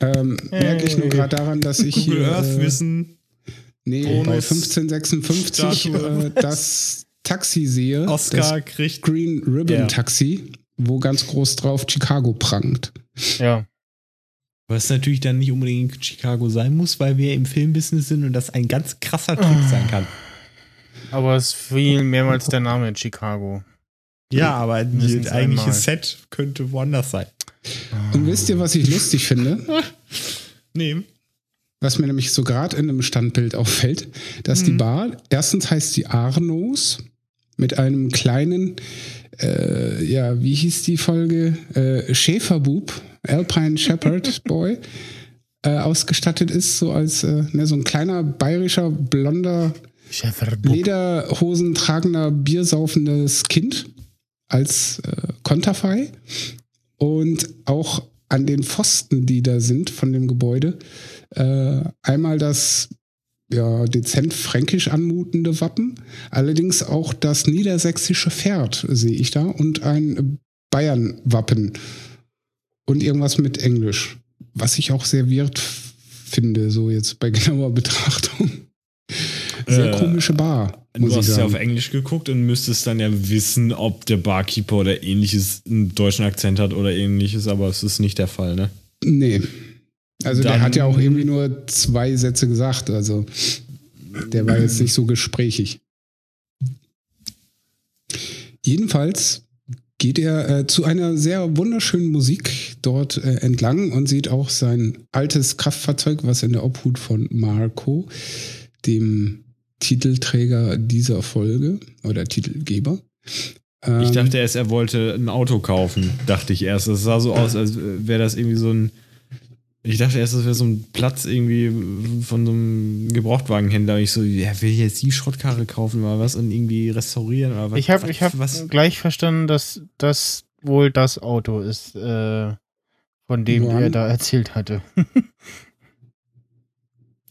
Ähm, hey. Merke ich nur gerade daran, dass ich Google hier. Earth äh, wissen. Nee, Bonus, bei 1556 äh, das Taxi sehe. Oscar kriegt. Green Ribbon yeah. Taxi, wo ganz groß drauf Chicago prangt. Ja. Was natürlich dann nicht unbedingt Chicago sein muss, weil wir im Filmbusiness sind und das ein ganz krasser Trick sein kann. Aber es fiel mehrmals der Name in Chicago. Ja, aber das eigentliche Set könnte woanders sein. Und wisst ihr, was ich lustig finde? nee. Was mir nämlich so gerade in einem Standbild auffällt, dass mhm. die Bar, erstens heißt sie Arnos mit einem kleinen, äh, ja, wie hieß die Folge? Äh, Schäferbub Alpine Shepherd Boy äh, ausgestattet ist, so als äh, ne, so ein kleiner bayerischer blonder Lederhosen tragender biersaufendes Kind als äh, Konterfei und auch an den Pfosten, die da sind von dem Gebäude, äh, einmal das ja, dezent fränkisch anmutende Wappen, allerdings auch das niedersächsische Pferd sehe ich da und ein Bayern-Wappen und irgendwas mit Englisch, was ich auch sehr weird finde, so jetzt bei genauer Betrachtung. Sehr äh, komische Bar. Du hast ja auf Englisch geguckt und müsstest dann ja wissen, ob der Barkeeper oder ähnliches einen deutschen Akzent hat oder ähnliches, aber es ist nicht der Fall, ne? Nee. Also dann, der hat ja auch irgendwie nur zwei Sätze gesagt, also der war jetzt nicht so gesprächig. Jedenfalls geht er äh, zu einer sehr wunderschönen Musik dort äh, entlang und sieht auch sein altes Kraftfahrzeug, was in der Obhut von Marco, dem Titelträger dieser Folge oder Titelgeber. Ähm, ich dachte erst, er wollte ein Auto kaufen, dachte ich erst. Es sah so aus, als wäre das irgendwie so ein ich dachte erst, das wäre so ein Platz irgendwie von so einem Gebrauchtwagenhändler. Ich so, ja, will jetzt die Schrottkarre kaufen oder was und irgendwie restaurieren oder was? Ich habe ich hab gleich verstanden, dass, dass wohl das Auto ist, äh, von dem er da erzählt hatte.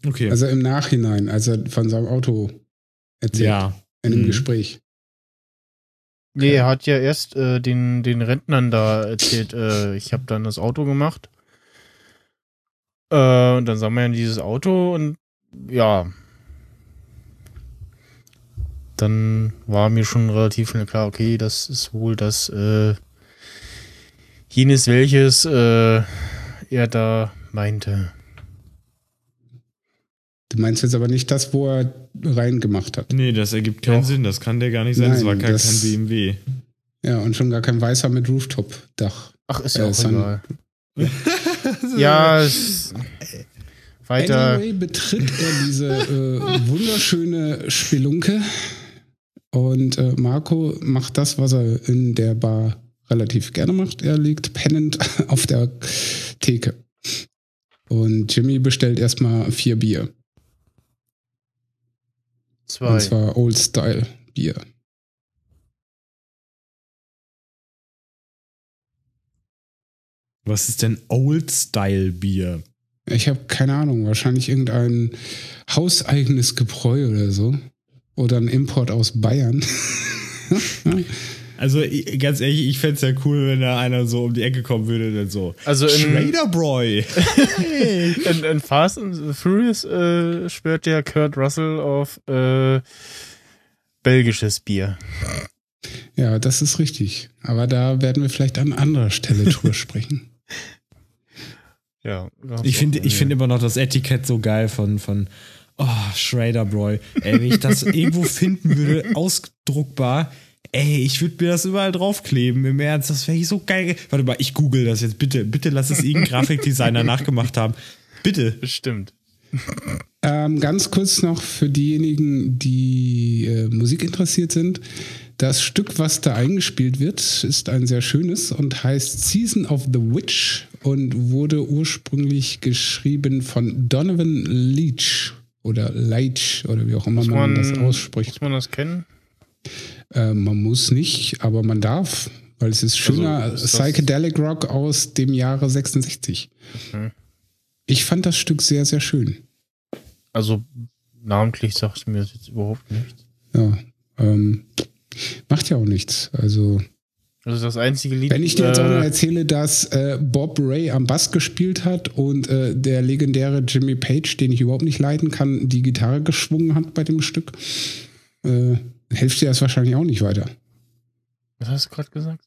Okay. Also im Nachhinein, als er von seinem Auto erzählt. ja. In einem Mhm. Gespräch. Nee, er hat ja erst äh, den, den Rentnern da erzählt, äh, ich habe dann das Auto gemacht. Äh, und dann sah man ja dieses Auto und ja. Dann war mir schon relativ schnell klar, okay, das ist wohl das äh, jenes, welches äh, er da meinte. Du meinst jetzt aber nicht das, wo er reingemacht hat. Nee, das ergibt keinen Doch. Sinn. Das kann der gar nicht sein. das Nein, war kein, das- kein BMW. Ja, und schon gar kein weißer mit Rooftop-Dach. Ach, ist Äh, ja auch Sun- egal. Ja, es, weiter. Anyway betritt er diese äh, wunderschöne Spelunke und äh, Marco macht das, was er in der Bar relativ gerne macht. Er liegt pennend auf der Theke. Und Jimmy bestellt erstmal vier Bier. Zwei. Und zwar Old Style Bier. Was ist denn Old Style Bier? Ich habe keine Ahnung, wahrscheinlich irgendein hauseigenes Gebräu oder so. Oder ein Import aus Bayern. Also ich- ganz ehrlich, ich fände es ja cool, wenn da einer so um die Ecke kommen würde und dann so. Also in, Schrader Broy. in, in Fast and Furious äh, schwört der Kurt Russell auf äh, belgisches Bier. Ja, das ist richtig. Aber da werden wir vielleicht an anderer Stelle drüber sprechen. Ja. Ich finde ich finde immer noch das Etikett so geil von, von oh, Schrader Broy. Ey, wenn ich das irgendwo finden würde, ausdruckbar, ey, ich würde mir das überall draufkleben. Im Ernst, das wäre so geil. Warte mal, ich google das jetzt. Bitte, bitte lass es irgendein Grafikdesigner nachgemacht haben. Bitte. bestimmt. Ähm, ganz kurz noch für diejenigen, die äh, Musik interessiert sind. Das Stück, was da eingespielt wird, ist ein sehr schönes und heißt Season of the Witch und wurde ursprünglich geschrieben von Donovan Leach oder Leitch oder wie auch immer man, man, das ausspricht. muss man das kennen? Äh, man muss nicht, aber man darf, weil es ist schöner Also, ist das- Psychedelic Rock aus dem Jahre 66. Mhm. Ich fand das Stück sehr, sehr schön. Also namentlich sagt mir das jetzt überhaupt nichts. Ja, ähm, macht ja auch nichts. Also, Also das einzige Lied. wenn ich dir jetzt auch noch äh, erzähle, dass äh, Bob Ray am Bass gespielt hat und äh, der legendäre Jimmy Page, den ich überhaupt nicht leiden kann, die Gitarre geschwungen hat bei dem Stück, äh, hilft dir das wahrscheinlich auch nicht weiter. was hast du gerade gesagt?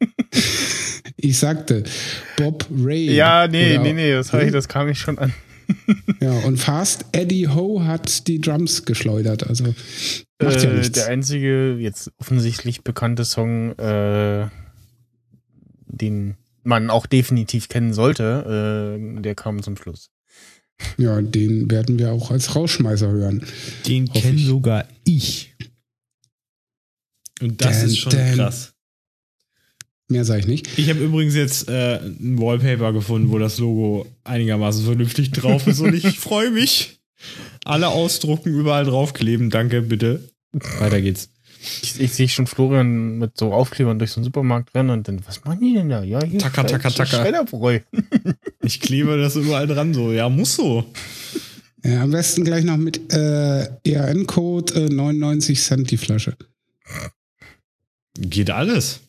Ich sagte, Bob Ray. Ja, nee, oder- nee, nee, das, ich, das kam ich schon an. Ja, und Fast Eddie Ho hat die Drums geschleudert. Also macht ja Äh, nichts. der einzige jetzt offensichtlich bekannte Song, äh, den man auch definitiv kennen sollte, äh, der kam zum Schluss. Ja, den werden wir auch als Rausschmeißer hören. Den kenne sogar ich. Und das Dan, ist schon Dan. krass. Mehr sage ich nicht. Ich habe übrigens jetzt äh, ein Wallpaper gefunden, wo das Logo einigermaßen vernünftig drauf ist und ich freue mich. Alle ausdrucken, überall draufkleben. Danke, bitte. Weiter geht's. Ich, ich sehe schon Florian mit so Aufklebern durch so einen Supermarkt rennen und dann, was machen die denn da? Ja, hier. Tacker, tacker, tacker. Schredderbräu. Ich klebe das überall dran so. Ja, muss so. Ja, am besten gleich noch mit äh, ERN-Code äh, 99 Cent die Flasche. Geht alles.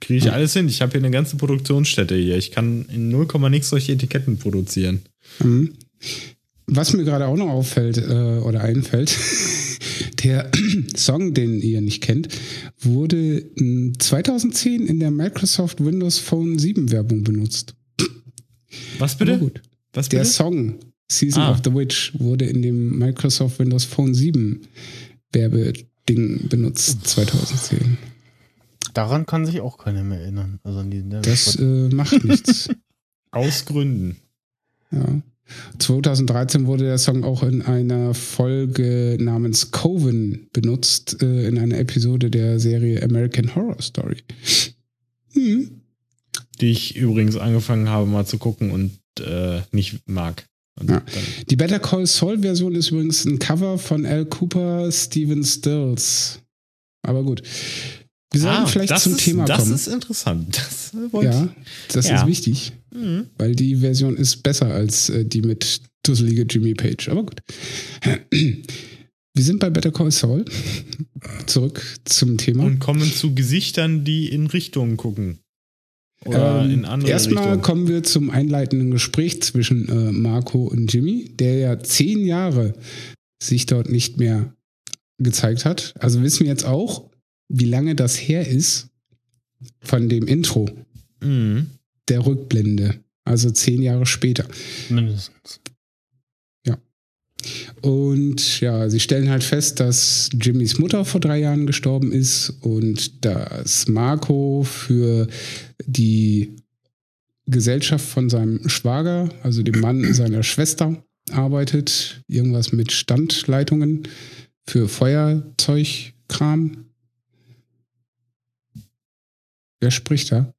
Kriege ich Ja. alles hin. Ich habe hier eine ganze Produktionsstätte hier. Ich kann in 0, nix solche Etiketten produzieren. Mhm. Was mir gerade auch noch auffällt äh, oder einfällt, der Song, den ihr nicht kennt, wurde mh, 2010 in der Microsoft Windows Phone 7 Werbung benutzt. Was Aber bitte? gut. Was Der bitte? Song Season Ah. of the Witch wurde in dem Microsoft Windows Phone 7 Werbeding benutzt 2010. Daran kann sich auch keiner mehr erinnern. Also Das äh, macht nichts. Aus Gründen. Ja. 2013 wurde der Song auch in einer Folge namens Coven benutzt, äh, in einer Episode der Serie American Horror Story. Hm. Die ich übrigens angefangen habe mal zu gucken und äh, nicht mag. Und Ja. Die Better Call Saul Version ist übrigens ein Cover von Al Cooper, Steven Stills. Aber gut. Wir sollten Ah, vielleicht das zum ist, Thema das kommen. ist interessant. Das ja, das Ja. ist wichtig, Mhm. weil die Version ist besser als äh, die mit dusselige Jimmy Page. Aber gut. Wir sind bei Better Call Saul. Zurück zum Thema. Und kommen zu Gesichtern, die in Richtungen gucken. Oder Ähm, in andere Erstmal Richtungen. kommen wir zum einleitenden Gespräch zwischen äh, Marco und Jimmy, der ja zehn Jahre sich dort nicht mehr gezeigt hat. Also wissen wir jetzt auch, wie lange das her ist von dem Intro Mhm. Der Rückblende. Also zehn Jahre später. Mindestens. Und ja, sie stellen halt fest, dass Jimmys Mutter vor drei Jahren gestorben ist und dass Marco für die Gesellschaft von seinem Schwager, also dem Mann seiner Schwester, arbeitet. Irgendwas mit Standleitungen für Feuerzeugkram. Wer spricht da?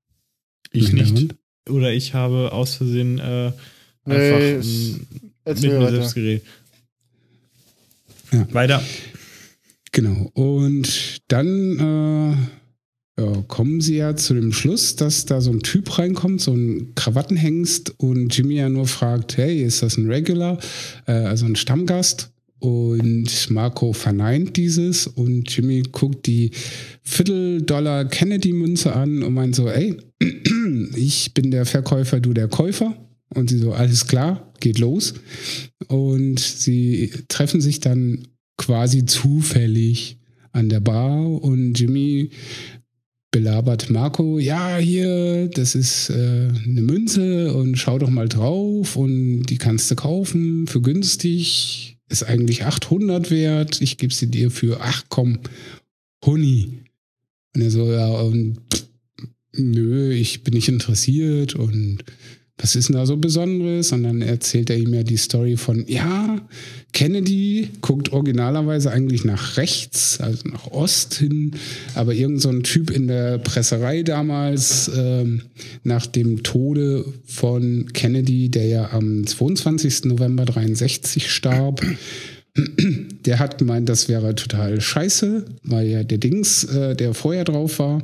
Ich nicht. Oder ich habe aus Versehen äh, Nee, einfach ähm, mit mir weiter. selbst geredet. Ja. Weiter. Genau. Und dann äh, ja, kommen sie ja zu dem Schluss, dass da so ein Typ reinkommt, so ein Krawattenhengst und Jimmy ja nur fragt, hey, ist das ein Regular, äh, also ein Stammgast? Und Marco verneint dieses und Jimmy guckt die Viertel-Dollar Kennedy-Münze an und meint so, ey, ich bin der Verkäufer, du der Käufer. Und sie so, alles klar, geht los. Und sie treffen sich dann quasi zufällig an der Bar und Jimmy belabert Marco, ja, hier, das ist äh, eine Münze und schau doch mal drauf und die kannst du kaufen für günstig, ist eigentlich 800 wert, ich gebe sie dir für, ach komm, Huni. Und er so, ja, und pff, nö, ich bin nicht interessiert und was ist denn da so Besonderes? Und dann erzählt er ihm ja die Story von, ja, Kennedy guckt originalerweise eigentlich nach rechts, also nach Ost hin, aber irgend so ein Typ in der Presserei damals, ähm, nach dem Tode von Kennedy, der ja am 22. November 63 starb, der hat gemeint, das wäre total scheiße, weil ja der Dings, äh, der vorher drauf war,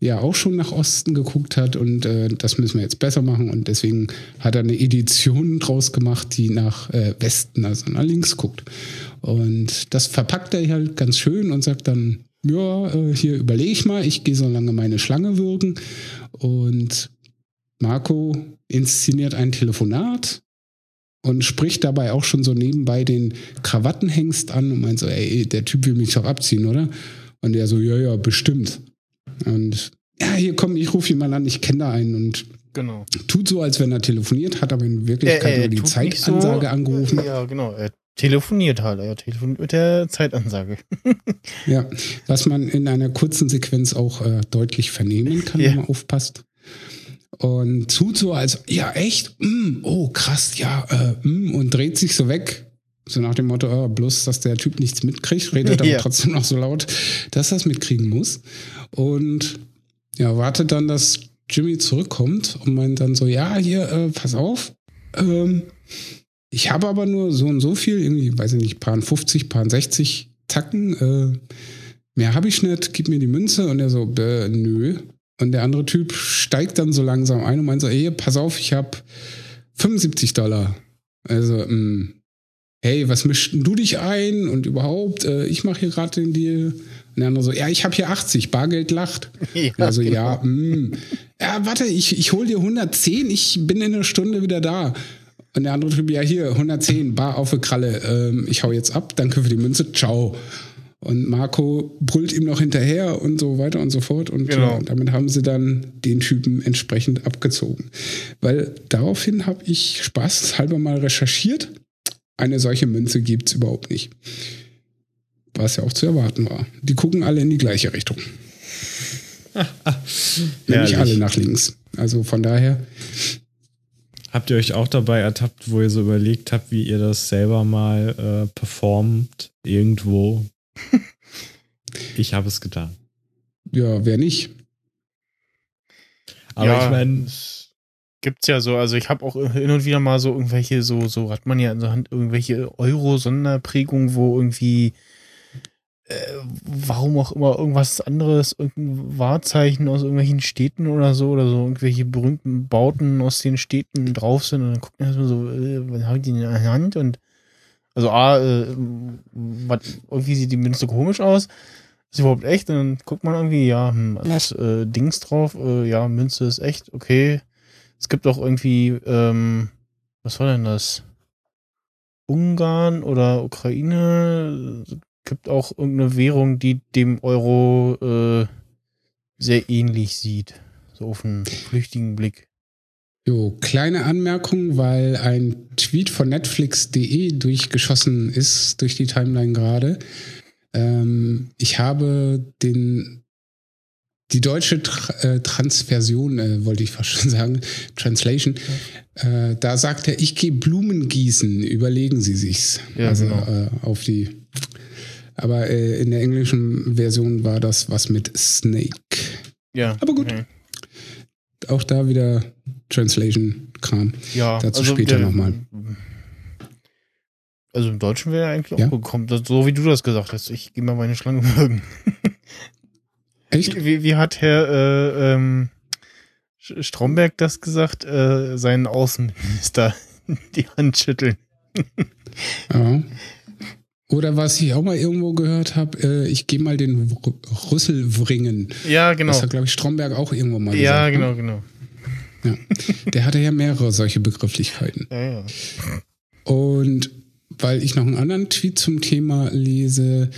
ja auch schon nach Osten geguckt hat und äh, das müssen wir jetzt besser machen und deswegen hat er eine Edition draus gemacht, die nach äh, Westen, also nach links guckt. Und das verpackt er halt ganz schön und sagt dann, ja, äh, hier überlege ich mal, ich gehe so lange meine Schlange würgen und Marco inszeniert ein Telefonat und spricht dabei auch schon so nebenbei den Krawattenhengst an und meint so, ey, der Typ will mich doch abziehen, oder? Und der so, ja, ja, bestimmt. Und ja, hier komm, ich rufe jemanden an, ich kenne da einen und Genau. tut so, als wenn er telefoniert, hat aber in Wirklichkeit nur die tut nicht Zeitansage angerufen. Ja, genau. Er telefoniert halt. Er telefoniert mit der Zeitansage. Ja, was man in einer kurzen Sequenz auch äh, deutlich vernehmen kann, Ja. wenn man aufpasst. Und tut so, als, ja, echt? Mm, oh, krass, ja, äh, mm, und dreht sich so weg. So nach dem Motto, oh, bloß, dass der Typ nichts mitkriegt, redet Ja. aber trotzdem noch so laut, dass er es mitkriegen muss. Und ja, wartet dann, dass Jimmy zurückkommt und meint dann so, ja, hier, äh, pass auf. Ähm, ich habe aber nur so und so viel, irgendwie, weiß ich nicht, paar 50, paar 60 Tacken. Äh, mehr habe ich nicht, gib mir die Münze. Und er so, äh, nö. Und der andere Typ steigt dann so langsam ein und meint so, ey, pass auf, ich habe 75 Dollar. Also, mh, hey, was mischst denn du dich ein? Und überhaupt, äh, ich mache hier gerade den Deal. Und der andere so, ja, ich habe hier 80, Bargeld lacht. Ja, Also genau. ja, mh. ja, warte, ich, ich hol dir 110, ich bin in einer Stunde wieder da. Und der andere Typ, ja hier, 110, bar auf die Kralle, ähm, ich hau jetzt ab, danke für die Münze, ciao. Und Marco brüllt ihm noch hinterher und so weiter und so fort. Und Genau. ja, damit haben sie dann den Typen entsprechend abgezogen. Weil daraufhin habe ich spaßhalber mal recherchiert. Eine solche Münze gibt's überhaupt nicht. Was ja auch zu erwarten war. Die gucken alle in die gleiche Richtung. Nämlich alle nach links. Also von daher, Habt ihr euch auch dabei ertappt, wo ihr so überlegt habt, wie ihr das selber mal äh, performt irgendwo? ich habe es getan. ja, wer nicht? Aber ja, ich meine, es gibt's ja so, also ich habe auch hin und wieder mal so irgendwelche, so, so hat man ja in der Hand irgendwelche Euro-Sonderprägungen, wo irgendwie äh, warum auch immer irgendwas anderes, irgendein Wahrzeichen aus irgendwelchen Städten oder so, oder so irgendwelche berühmten Bauten aus den Städten drauf sind und dann guckt man erstmal so, äh, was haben die in der Hand und also A, äh, wat, irgendwie sieht die Münze komisch aus. Ist überhaupt echt? Und dann guckt man irgendwie, ja, hm, was, äh, Dings drauf, äh, ja, Münze ist echt, okay. Es gibt auch irgendwie, ähm, was war denn das? Ungarn oder Ukraine gibt auch irgendeine Währung, die dem Euro äh, sehr ähnlich sieht. So auf einen flüchtigen Blick. Jo, kleine Anmerkung, weil ein Tweet von Netflix.de durchgeschossen ist durch die Timeline gerade. Ähm, ich habe den die deutsche Tra äh, Transversion, äh, wollte ich fast schon sagen, Translation, äh, da sagt er, ich gehe Blumen gießen, überlegen Sie sich's. Ja, also genau. äh, auf die. Aber äh, in der englischen Version war das was mit Snake. Ja. Aber gut. okay. Auch da wieder Translation-Kram. Ja, Dazu später noch mal. Also im Deutschen wäre er eigentlich Ja. auch gekommen, so wie du das gesagt hast. Ich gehe mal meine Schlange mögen. Echt? Wie, wie, hat Herr äh, ähm, Stromberg das gesagt? Äh, seinen Außenminister die Hand schütteln. Ja. Oder was ich auch mal irgendwo gehört habe, äh, ich gehe mal den Rüssel wringen. Ja, genau. Das hat, glaube ich, Stromberg auch irgendwo mal Ja, gesagt. genau, genau. Ne? Der hatte ja mehrere solche Begrifflichkeiten. Ja, ja. Und weil ich noch einen anderen Tweet zum Thema lese,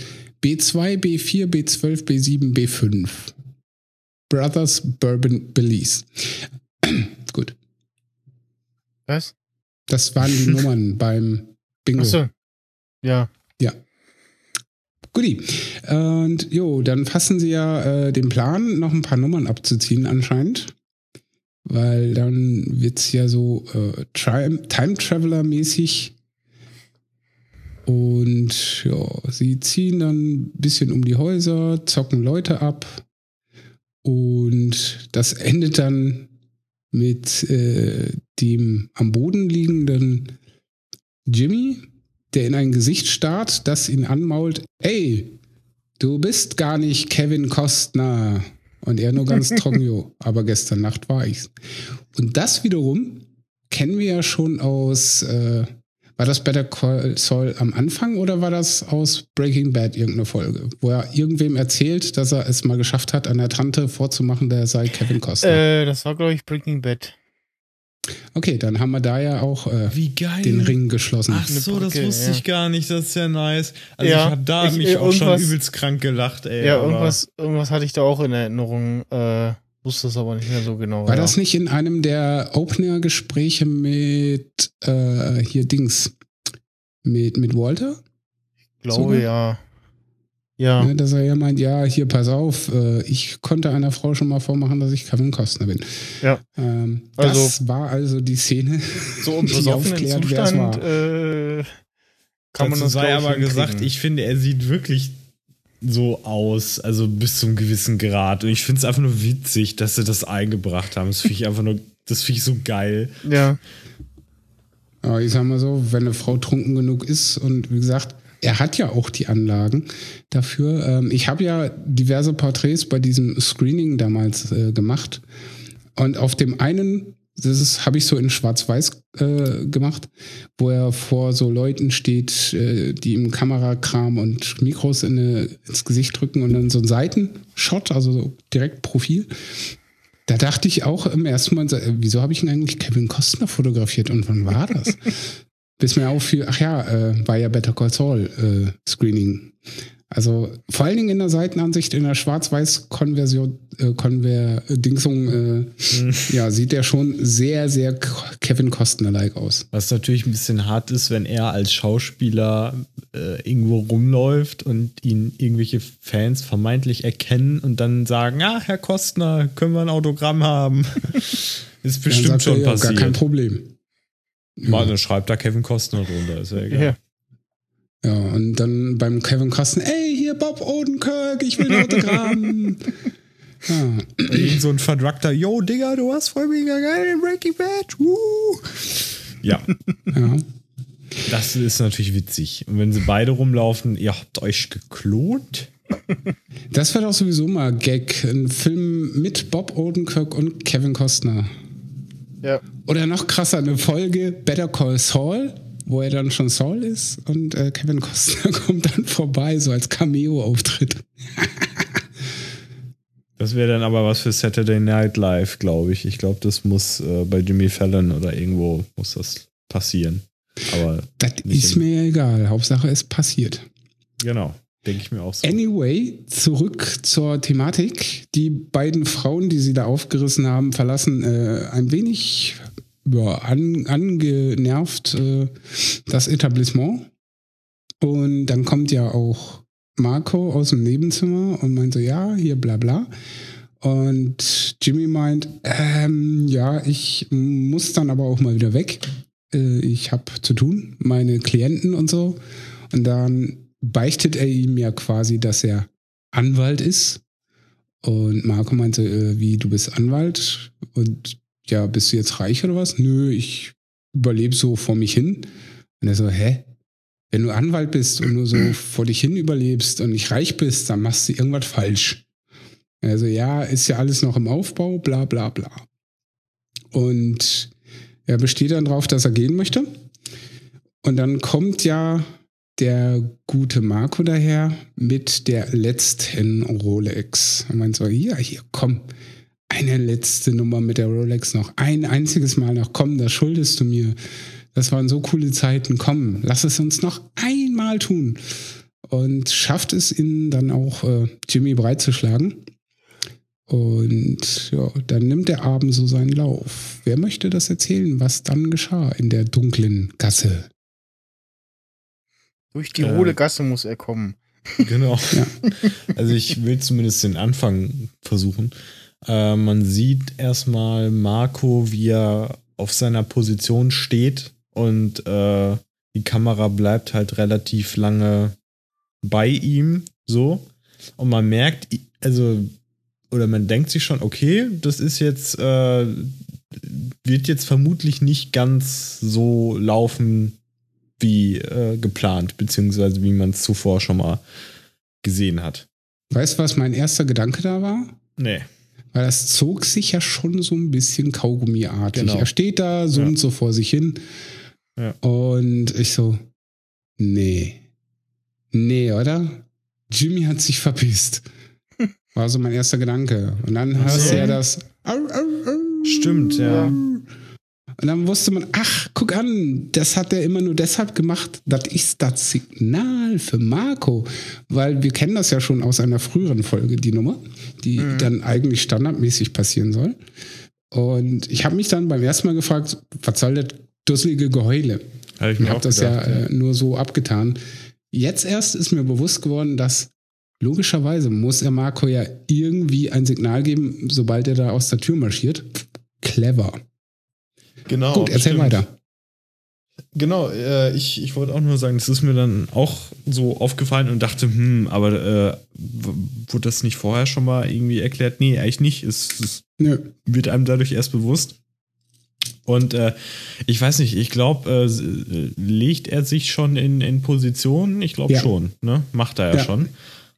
B2, B4, B12, B7, B5. Brothers Bourbon Belize. Gut. Was? Das waren die Nummern beim Bingo. Achso. Ja. Guti. Und jo, dann fassen sie ja äh, den Plan, noch ein paar Nummern abzuziehen anscheinend. Weil dann wird's ja so äh, Tri- Time Traveler mäßig. Und ja, sie ziehen dann ein bisschen um die Häuser, zocken Leute ab. Und das endet dann mit äh, dem am Boden liegenden Jimmy, der in ein Gesicht starrt, das ihn anmault, ey, du bist gar nicht Kevin Costner. Und er nur ganz trocken, jo, aber gestern Nacht war ich's. Und das wiederum kennen wir ja schon aus, äh, war das Better Call Saul am Anfang oder war das aus Breaking Bad irgendeine Folge, wo er irgendwem erzählt, dass er es mal geschafft hat, an der Tante vorzumachen, der sei Kevin Costner. Äh, das war, glaube ich, Breaking Bad. Okay, dann haben wir da ja auch äh, Wie geil. den Ring geschlossen. Ach so, Eine das Brücke, wusste ja. ich gar nicht. Das ist ja nice. Also Ja, ich habe da ich- mich äh, auch schon übelst krank gelacht, ey. Ja, irgendwas, irgendwas hatte ich da auch in Erinnerung. Äh, wusste es aber nicht mehr so genau. War ja. das nicht in einem der Opener-Gespräche mit äh, hier Dings? Mit, mit Walter? Ich glaube, sogar? ja. Ja. Ne, dass er ja meint, ja, hier, pass auf, äh, ich konnte einer Frau schon mal vormachen, dass ich Kevin Costner bin. Ja. Ähm, Also- das war also die Szene. So im die besoffenen aufklärt, wer es Zustand war. äh, kann man das sei aber hinkriegen. gesagt, ich finde, er sieht wirklich so aus, also bis zum gewissen Grad. Und ich finde es einfach nur witzig, dass sie das eingebracht haben. Das finde ich einfach nur, das finde ich so geil. Ja. Aber ich sag mal so, wenn eine Frau trunken genug ist und wie gesagt, er hat ja auch die Anlagen dafür. Ähm, ich habe ja diverse Porträts bei diesem Screening damals äh, gemacht. Und auf dem einen, das habe ich so in Schwarz-Weiß äh, gemacht, wo er vor so Leuten steht, äh, die ihm Kamerakram und Mikros in, eine, ins Gesicht drücken und dann so ein Seitenshot, also so direkt Profil. Da dachte ich auch im ersten Mal, äh, wieso habe ich ihn eigentlich Kevin Costner fotografiert und wann war das? Bis mir auffiel, ach ja, äh, war ja Better Call Saul äh, Screening. Also vor allen Dingen in der Seitenansicht, in der Schwarz-Weiß-Konversion, äh, Konver Dingsung, äh, ja, sieht der schon sehr, sehr Kevin Costner-like aus. Was natürlich ein bisschen hart ist, wenn er als Schauspieler äh, irgendwo rumläuft und ihn irgendwelche Fans vermeintlich erkennen und dann sagen, ah, Herr Kostner, können wir ein Autogramm haben? ist bestimmt er, schon ja, passiert. Gar kein Problem. Mal, dann schreibt da Kevin Kostner drunter, ist ja egal. Ja. Ja, und dann beim Kevin Costner, ey, hier Bob Odenkirk, ich will ein Autogramm. ja. Irgend so ein verdruckter, yo, Digga, du hast voll mega geil in Breaking Bad. Woo. Ja. Ja. Das ist natürlich witzig. Und wenn sie beide rumlaufen, ihr habt euch geklont? Das wird auch sowieso mal Gag. Ein Film mit Bob Odenkirk und Kevin Costner. Ja. Oder noch krasser, eine Folge Better Call Saul, wo er dann schon Saul ist und äh, Kevin Costner kommt dann vorbei, so als Cameo-Auftritt. Das wäre dann aber was für Saturday Night Live, glaube ich. Ich glaube, das muss äh, bei Jimmy Fallon oder irgendwo muss das passieren. Aber das ist mir ja egal. Hauptsache es passiert. Genau, denke ich mir auch so. Anyway, zurück zur Thematik. Die beiden Frauen, die sie da aufgerissen haben, verlassen äh, ein wenig ja, an, angenervt äh, das Etablissement. Und dann kommt ja auch Marco aus dem Nebenzimmer und meint so, ja, hier bla bla. Und Jimmy meint, ähm, ja, ich muss dann aber auch mal wieder weg. Äh, ich habe zu tun, meine Klienten und so. Und dann beichtet er ihm ja quasi, dass er Anwalt ist. Und Marco meinte, äh, wie, du bist Anwalt? Und ja, bist du jetzt reich oder was? Nö, ich überlebe so vor mich hin. Und er so, hä? Wenn du Anwalt bist und nur so vor dich hin überlebst und nicht reich bist, dann machst du irgendwas falsch. Also ja, ist ja alles noch im Aufbau, bla bla bla. Und er besteht dann drauf, dass er gehen möchte. Und dann kommt ja der gute Marco daher mit der letzten Rolex. Er meint so, ja, hier, komm, eine letzte Nummer mit der Rolex noch. Ein einziges Mal noch, komm, das schuldest du mir. Das waren so coole Zeiten, komm, lass es uns noch einmal tun. Und schafft es ihn dann auch, äh, Jimmy breitzuschlagen. Und ja, dann nimmt der Abend so seinen Lauf. Wer möchte das erzählen, was dann geschah in der dunklen Gasse? Durch die Äh. hohle Gasse muss er kommen. Genau. Ja. Also ich will zumindest den Anfang versuchen. Äh, man sieht erstmal Marco, wie er auf seiner Position steht und äh, die Kamera bleibt halt relativ lange bei ihm so. Und man merkt, also, oder man denkt sich schon, okay, das ist jetzt, äh, wird jetzt vermutlich nicht ganz so laufen wie äh, geplant, beziehungsweise wie man es zuvor schon mal gesehen hat. Weißt du, was mein erster Gedanke da war? Nee. Weil das zog sich ja schon so ein bisschen Kaugummiartig. Genau. Er steht da, summt Ja. so vor sich hin. Ja. Und ich so, nee. Nee, oder? Jimmy hat sich verpisst. War so mein erster Gedanke. Und dann hörst du ja das. Stimmt, ja. Und dann wusste man, ach, guck an, das hat er immer nur deshalb gemacht. Das ist das Signal für Marco. Weil wir kennen das ja schon aus einer früheren Folge, die Nummer, die Mhm. dann eigentlich standardmäßig passieren soll. Und ich habe mich dann beim ersten Mal gefragt, was soll das dusselige Geheule? Habe ich Ich mir habe auch das gedacht. ja äh, nur so abgetan. Jetzt erst ist mir bewusst geworden, dass logischerweise muss er Marco ja irgendwie ein Signal geben, sobald er da aus der Tür marschiert. Clever. Genau. Gut, erzähl stimmt. weiter. Genau, äh, ich, ich wollte auch nur sagen, das ist mir dann auch so aufgefallen und dachte, hm, aber äh, wurde das nicht vorher schon mal irgendwie erklärt? Nee, eigentlich nicht. Es, es wird einem dadurch erst bewusst. Und äh, ich weiß nicht, ich glaube, äh, legt er sich schon in, in Position? Ich glaube Ja. schon, ne? Macht er ja, Ja. schon.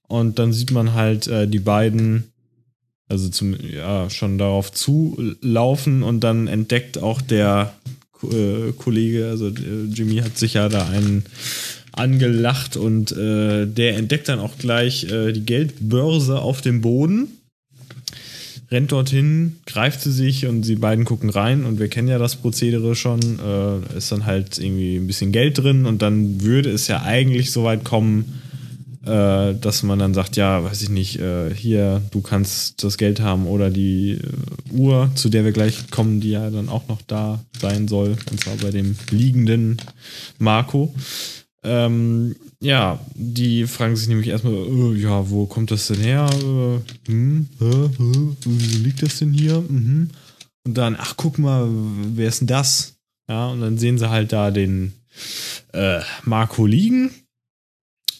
Und dann sieht man halt äh, die beiden, also zum, ja, schon darauf zulaufen und dann entdeckt auch der äh, Kollege, also äh, Jimmy hat sich ja da einen angelacht und äh, der entdeckt dann auch gleich äh, die Geldbörse auf dem Boden rennt dorthin, greift sie sich und sie beiden gucken rein und wir kennen ja das Prozedere schon. Äh, ist dann halt irgendwie ein bisschen Geld drin und dann würde es ja eigentlich so weit kommen, äh, dass man dann sagt, ja, weiß ich nicht, äh, hier, du kannst das Geld haben oder die äh, Uhr, zu der wir gleich kommen, die ja dann auch noch da sein soll, und zwar bei dem liegenden Marco. Ähm, ja, die fragen sich nämlich erstmal, äh, ja, wo kommt das denn her? Äh, hm, hä, wieso liegt das denn hier? Mhm. Und dann, ach, guck mal, wer ist denn das? Ja, und dann sehen sie halt da den äh, Marco liegen.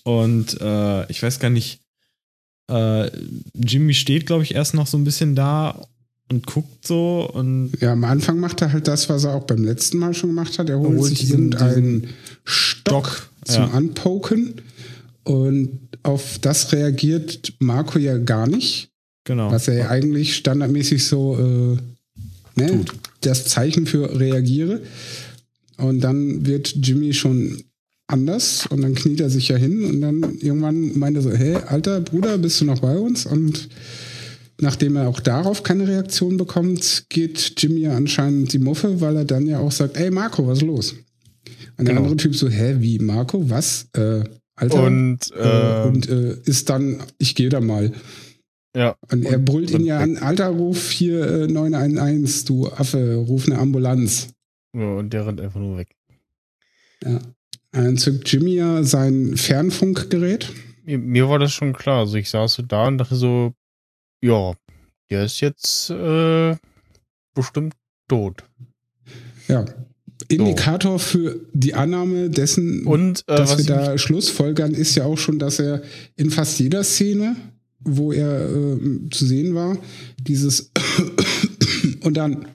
Und äh, ich weiß gar nicht, äh, Jimmy steht, glaube ich, erst noch so ein bisschen da und guckt so und. Ja, am Anfang macht er halt das, was er auch beim letzten Mal schon gemacht hat. Er holt, holt sich diesen- irgendeinen Stock Stock, zum ja. Anpoken und auf das reagiert Marco ja gar nicht. Genau. Was er ja eigentlich standardmäßig so äh, ne, das Zeichen für reagiere. Und dann wird Jimmy schon anders und dann kniet er sich ja hin und dann irgendwann meint er so, hey, alter Bruder, bist du noch bei uns? Und nachdem er auch darauf keine Reaktion bekommt, geht Jimmy ja anscheinend die Muffe, weil er dann ja auch sagt, ey Marco, was ist los? Und der Genau. andere Typ so, hä, wie Marco, was? Äh, alter? Und, äh, äh, und äh, ist dann, ich gehe da mal. ja. Und er Und- brüllt ihn und ja weg. an, Alter, ruf hier äh, 911, du Affe, ruf eine Ambulanz. ja, und der rennt einfach nur weg. Ja. Dann zückt Jimmy ja sein Fernfunkgerät. Mir, mir war das schon klar. Also ich saß so da und dachte so, ja, der ist jetzt äh, bestimmt tot. Ja. Indikator für die Annahme dessen, Und äh, dass was wir da Schlussfolgern, ist ja auch schon, dass er in fast jeder Szene, wo er äh, zu sehen war, dieses und dann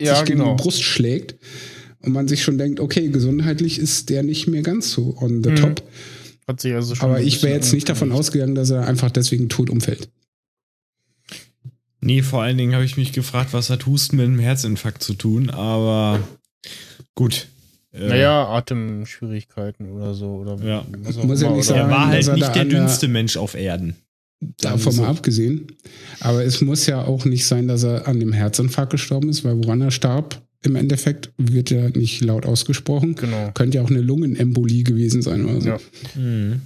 ja, sich gegen genau. die Brust schlägt und man sich schon denkt, okay, gesundheitlich ist der nicht mehr ganz so on the Mhm. top. Hat sich also schon Aber ich wäre jetzt nicht davon ausgegangen, dass er einfach deswegen tot umfällt. Nee, vor allen Dingen habe ich mich gefragt, was hat Husten mit einem Herzinfarkt zu tun, aber gut. Äh, Naja, Atemschwierigkeiten oder so. Oder Ja. was auch Muss ja nicht oder- Er sagen, war halt er nicht der dünnste Mensch auf Erden. Davon so. mal abgesehen. Aber es muss ja auch nicht sein, dass er an dem Herzinfarkt gestorben ist, weil woran er starb, im Endeffekt, wird ja nicht laut ausgesprochen. Genau. Könnte ja auch eine Lungenembolie gewesen sein oder so. Ja. Mhm.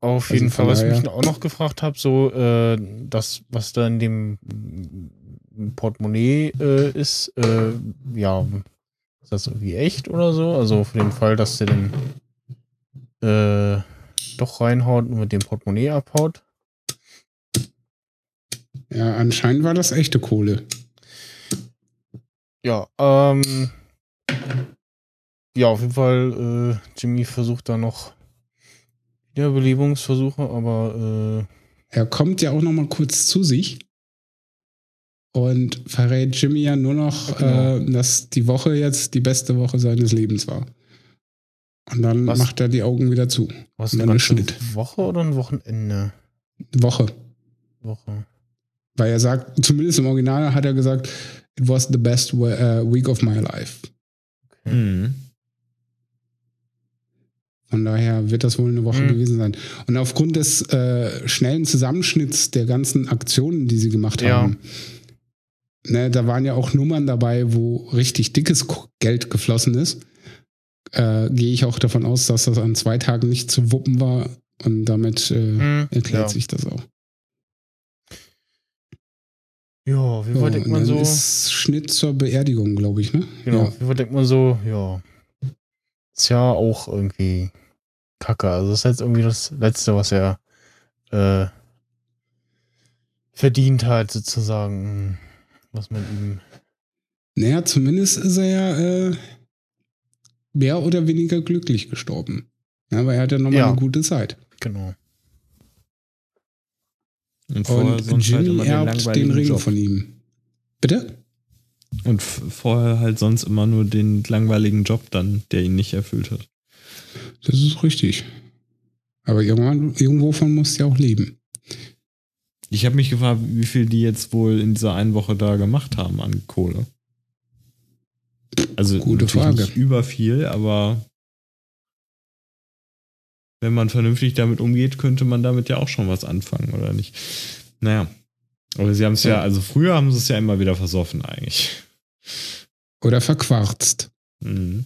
Auf Also jeden Fall, was ich mich auch noch gefragt habe, so äh, das, was da in dem mm, Portemonnaie äh, ist, äh, ja, ist das irgendwie echt oder so? Also für den Fall, dass der den äh, doch reinhaut und mit dem Portemonnaie abhaut. Ja, anscheinend war das echte Kohle. Ja, ähm, ja, auf jeden Fall, äh, Jimmy versucht da noch Wiederbelebungsversuche, aber Er kommt ja auch noch mal kurz zu sich und verrät Jimmy ja nur noch, Genau. äh, dass die Woche jetzt die beste Woche seines Lebens war. Und dann Was? macht er die Augen wieder zu. äh, was Und eine dann ganze Schnitt. Woche oder ein Wochenende? Woche. Woche. Weil er sagt, zumindest im Original hat er gesagt, it was the best we- uh, week of my life. Mhm. Von daher wird das wohl eine Woche Mhm. gewesen sein. Und aufgrund des äh, schnellen Zusammenschnitts der ganzen Aktionen, die sie gemacht Ja. haben, ne, da waren ja auch Nummern dabei, wo richtig dickes Geld geflossen ist. Äh, Gehe ich auch davon aus, dass das an zwei Tagen nicht zu wuppen war. Und damit äh, Hm, erklärt ja. sich das auch. Ja, wie weit denkt und man so? ist Schnitt zur Beerdigung, glaube ich, ne? Genau, Ja. wie weit denkt man so? Ja. Ist ja auch irgendwie kacke. Also, das ist jetzt irgendwie das Letzte, was er äh, verdient hat, sozusagen. Was man ihm. Naja, zumindest ist er ja äh, mehr oder weniger glücklich gestorben. Ja, aber er hat ja nochmal Ja. eine gute Zeit. Genau. Und vorher Und sonst halt den erbt den langweiligen Ring Job. von ihm. Bitte? Und vorher halt sonst immer nur den langweiligen Job dann, der ihn nicht erfüllt hat. Das ist richtig. Aber irgendwann, irgendwovon musst du ja auch leben. Ich habe mich gefragt, wie viel die jetzt wohl in dieser einen Woche da gemacht haben an Kohle. Also Gute Frage. nicht über viel, aber wenn man vernünftig damit umgeht, könnte man damit ja auch schon was anfangen, oder nicht? Naja. Aber sie haben es ja, Ja. also früher haben sie es ja immer wieder versoffen eigentlich. Oder verquarzt. Mhm.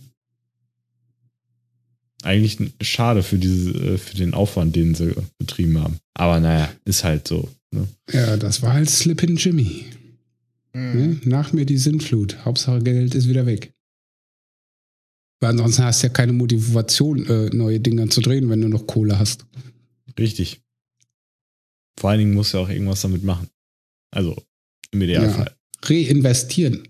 Eigentlich schade für diese, äh, für den Aufwand, den sie betrieben haben. Aber naja, ist halt so. Ne? Ja, das war halt Slippin' Jimmy. Mhm. Ne? Nach mir die Sintflut. Hauptsache Geld ist wieder weg. Weil ansonsten hast du ja keine Motivation, äh, neue Dinger zu drehen, wenn du noch Kohle hast. Richtig. Vor allen Dingen musst du auch irgendwas damit machen. Also im Idealfall. Reinvestieren.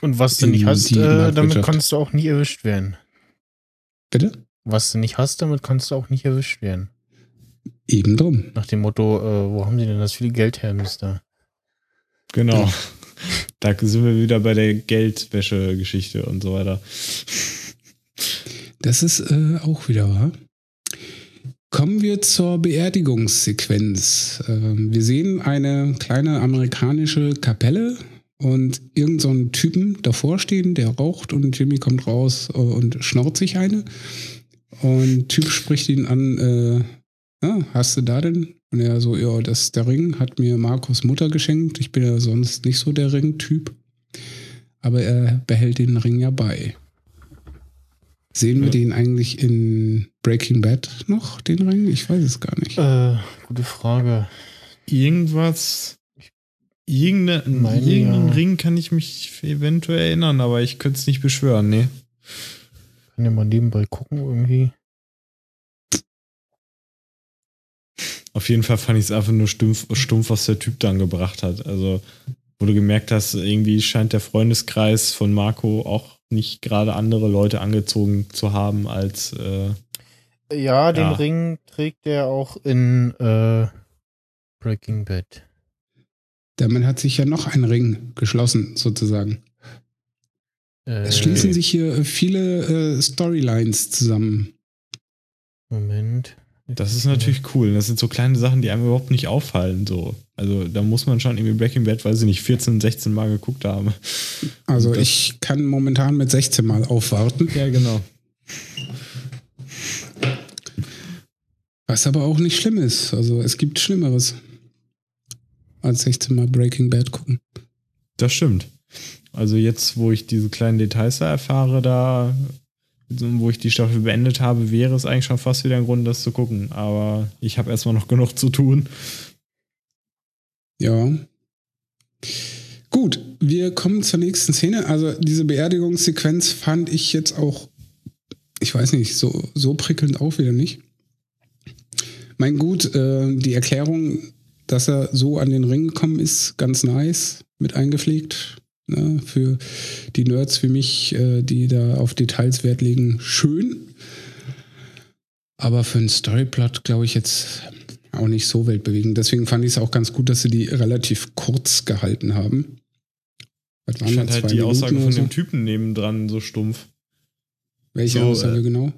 Und was du In nicht hast, äh, damit kannst du auch nie erwischt werden. Bitte? Was du nicht hast, damit kannst du auch nicht erwischt werden. Eben drum. Nach dem Motto, äh, wo haben die denn das viele Geld her, Mister? Genau. Da sind wir wieder bei der Geldwäsche-Geschichte und so weiter. Das ist äh, auch wieder wahr. Kommen wir zur Beerdigungssequenz. Ähm, wir sehen eine kleine amerikanische Kapelle und irgendeinen so Typen davor stehen, der raucht und Jimmy kommt raus und schnauzt sich eine. Und Typ spricht ihn an, äh, ja, hast du da denn? Und er so, ja, das ist der Ring, hat mir Markus Mutter geschenkt. Ich bin ja sonst nicht so der Ring-Typ. Aber er behält den Ring ja bei. Sehen wir Ja. den eigentlich in Breaking Bad noch, den Ring? Ich weiß es gar nicht. Äh, gute Frage. Irgendwas. Irgende, irgendeinen ja. Ring kann ich mich eventuell erinnern, aber ich könnte es nicht beschwören, nee. Kann ja mal nebenbei gucken irgendwie. Auf jeden Fall fand ich es einfach nur stumpf, stumpf, was der Typ dann gebracht hat. Also, wo du gemerkt hast, irgendwie scheint der Freundeskreis von Marco auch nicht gerade andere Leute angezogen zu haben als äh, Ja, den Ja. Ring trägt er auch in äh, Breaking Bad. Damit hat sich ja noch ein Ring geschlossen, sozusagen. Äh, Es schließen sich hier viele äh, Storylines zusammen. Moment. Das ist natürlich cool. Das sind so kleine Sachen, die einem überhaupt nicht auffallen. So. Also da muss man schon irgendwie Breaking Bad, weiß ich nicht, 14, 16 Mal geguckt haben. Also ich kann momentan mit 16 Mal aufwarten. Ja, genau. Was aber auch nicht schlimm ist. Also es gibt Schlimmeres. Als 16 Mal Breaking Bad gucken. Das stimmt. Also jetzt, wo ich diese kleinen Details da erfahre, da, wo ich die Staffel beendet habe, wäre es eigentlich schon fast wieder ein Grund, das zu gucken. Aber ich habe erstmal noch genug zu tun. Ja. Gut, wir kommen zur nächsten Szene. Also diese Beerdigungssequenz fand ich jetzt auch, ich weiß nicht, so, so prickelnd auch wieder nicht. Mein Gut, äh, die Erklärung, dass er so an den Ring gekommen ist, ganz nice, mit eingepflegt. Ne? Für die Nerds wie mich, äh, die da auf Details Wert legen, schön. Aber für einen Storyplot glaube ich jetzt auch nicht so weltbewegend. Deswegen fand ich es auch ganz gut, dass sie die relativ kurz gehalten haben. Was waren Ich fand halt die Minuten Aussage von so? dem Typen nebendran so stumpf. Welche so, Aussage äh, genau?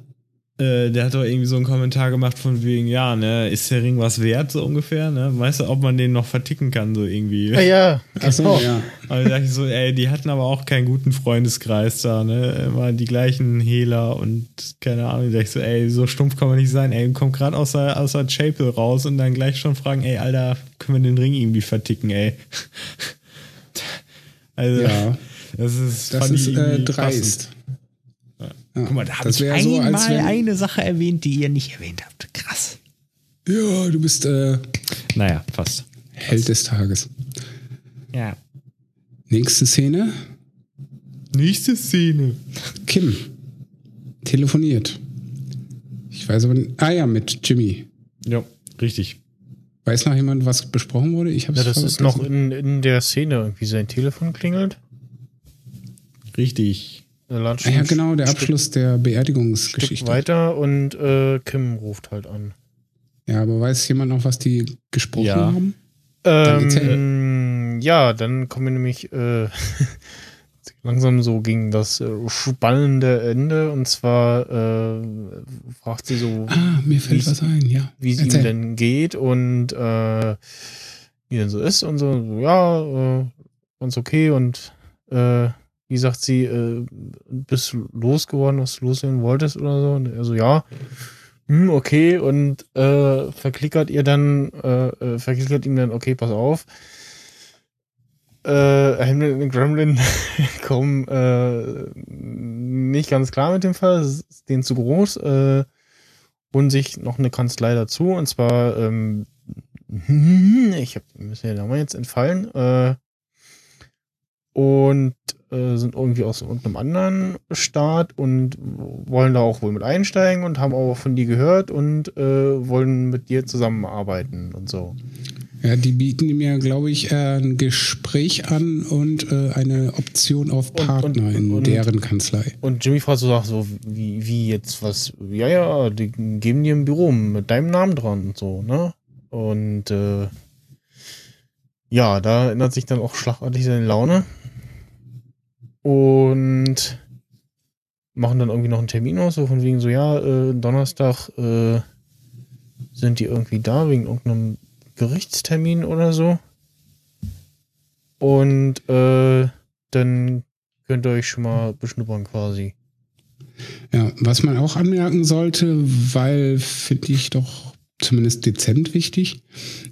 Äh, der hat doch irgendwie so einen Kommentar gemacht von wegen, ja, ne, ist der Ring was wert, so ungefähr, ne? Weißt du, ob man den noch verticken kann, so irgendwie. Ah ja, Achso, genau. ja. Und da dachte ich so, ey, die hatten aber auch keinen guten Freundeskreis da, ne? Immer die gleichen Hehler und keine Ahnung. Da dachte ich so, ey, so stumpf kann man nicht sein, ey. Kommt gerade aus der, aus der Chapel raus und dann gleich schon fragen, ey, Alter, können wir den Ring irgendwie verticken, ey? Also, ja, das ist, das fand ist ich äh, dreist. passend. Ja. Guck mal, da habe ich so, einmal wenn, eine Sache erwähnt, die ihr nicht erwähnt habt. Krass. Ja, du bist äh, Naja, fast. Held des Tages. Ja. Nächste Szene. Nächste Szene. Kim telefoniert. Ich weiß aber nicht. Ah ja, mit Jimmy. Ja, richtig. Weiß noch jemand, was besprochen wurde? Ich habe Ja, das ist noch in, in der Szene irgendwie sein Telefon klingelt. Richtig. Latscht Ah, ja, genau, der Stück- Abschluss der Stück Beerdigungsgeschichte. weiter und äh, Kim ruft halt an. Ja, aber weiß jemand noch, was die gesprochen Ja. haben? Ähm, ja, dann kommen wir nämlich äh, langsam so gegen das äh, spannende Ende. Und zwar äh, fragt sie so, Ah, mir fällt was ein, ja. wie es ihm denn geht und äh, wie denn so ist und so. ja, äh, ganz okay. Und äh, wie sagt sie, äh, bist du losgeworden, was du loswerden wolltest oder so? Und er so, ja. Hm, okay. Und äh, verklickert ihr dann, äh, äh, verklickert ihm dann, okay, pass auf. Äh, Hamlet und Gremlin kommen äh, nicht ganz klar mit dem Fall, ist denen zu groß. Äh, holen sich noch eine Kanzlei dazu und zwar, ähm, ich hab, mir ist ja der Name jetzt entfallen, äh, und äh, sind irgendwie aus irgendeinem anderen Staat und wollen da auch wohl mit einsteigen und haben auch von dir gehört und äh, wollen mit dir zusammenarbeiten und so. Ja, die bieten ja, glaube ich, äh, ein Gespräch an und äh, eine Option auf Und- Partner und- in und- deren Kanzlei. Und Jimmy fragt so, sagt so, wie, wie jetzt was? Ja, ja, die geben dir ein Büro mit deinem Namen dran und so, ne? Und äh, ja, da ändert sich dann auch schlagartig seine Laune. Und machen dann irgendwie noch einen Termin aus, so von wegen so, ja, äh, Donnerstag äh, sind die irgendwie da, wegen irgendeinem Gerichtstermin oder so. Und äh, dann könnt ihr euch schon mal beschnuppern quasi. Ja, was man auch anmerken sollte, weil finde ich doch zumindest dezent wichtig,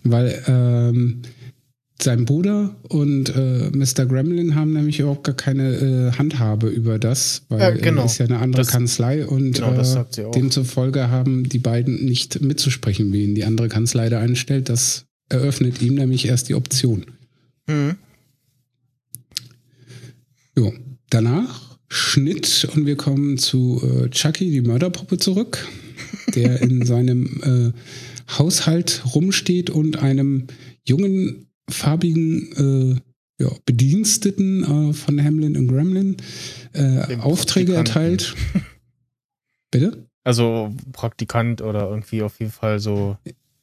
weil ähm, sein Bruder und äh, Mr. Gremlin haben nämlich überhaupt gar keine äh, Handhabe über das, weil Ja, genau. äh, ist ja eine andere Das- Kanzlei und genau, äh, demzufolge haben die beiden nicht mitzusprechen, wen die andere Kanzlei da einstellt. Das eröffnet ihm nämlich erst die Option. Mhm. Jo. Danach Schnitt und wir kommen zu äh, Chucky, die Mörderpuppe, zurück, der in seinem äh, Haushalt rumsteht und einem jungen, farbigen äh, ja, Bediensteten äh, von Hamlin und Gremlin äh, Aufträge erteilt. Bitte? Also Praktikant oder irgendwie auf jeden Fall so,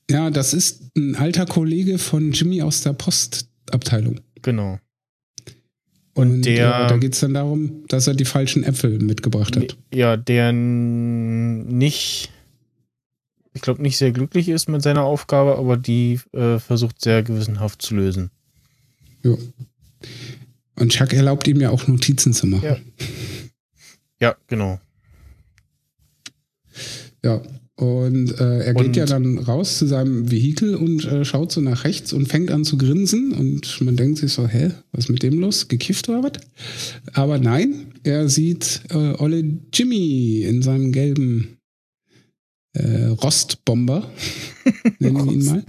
Ja, das ist ein alter Kollege von Jimmy aus der Postabteilung. genau. Und der- ja, da geht es dann darum, dass er die falschen Äpfel mitgebracht hat. Ja, der nicht, ich glaube, nicht sehr glücklich ist mit seiner Aufgabe, aber die äh, versucht sehr gewissenhaft zu lösen. Jo. Und Chuck erlaubt ihm ja auch Notizen zu machen. Ja. Ja, genau. Ja. Und äh, er Und- geht ja dann raus zu seinem Vehikel und äh, schaut so nach rechts und fängt an zu grinsen. Und man denkt sich so, hä, was ist mit dem los? Gekifft oder was? Aber nein, er sieht äh, Olle Jimmy in seinem gelben äh, Rostbomber, nennen wir ihn mal.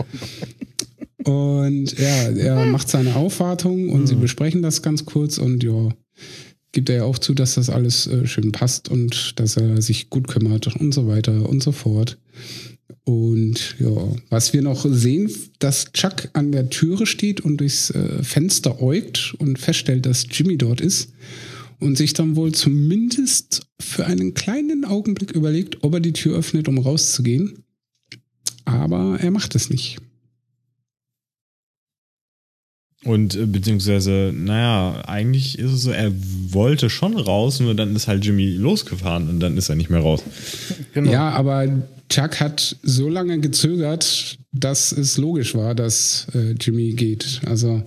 Und ja, er macht seine Aufwartung und sie besprechen das ganz kurz und ja, gibt er ja auch zu, dass das alles äh, schön passt und dass er sich gut kümmert und so weiter und so fort. Und ja, was wir noch sehen, dass Chuck an der Türe steht und durchs äh, Fenster äugt und feststellt, dass Jimmy dort ist und sich dann wohl zumindest für einen kleinen Augenblick überlegt, ob er die Tür öffnet, um rauszugehen. Aber er macht es nicht. Und äh, beziehungsweise, naja, eigentlich ist es so, er wollte schon raus, nur dann ist halt Jimmy losgefahren und dann ist er nicht mehr raus. genau. Ja, aber Chuck hat so lange gezögert, dass es logisch war, dass äh, Jimmy geht. Also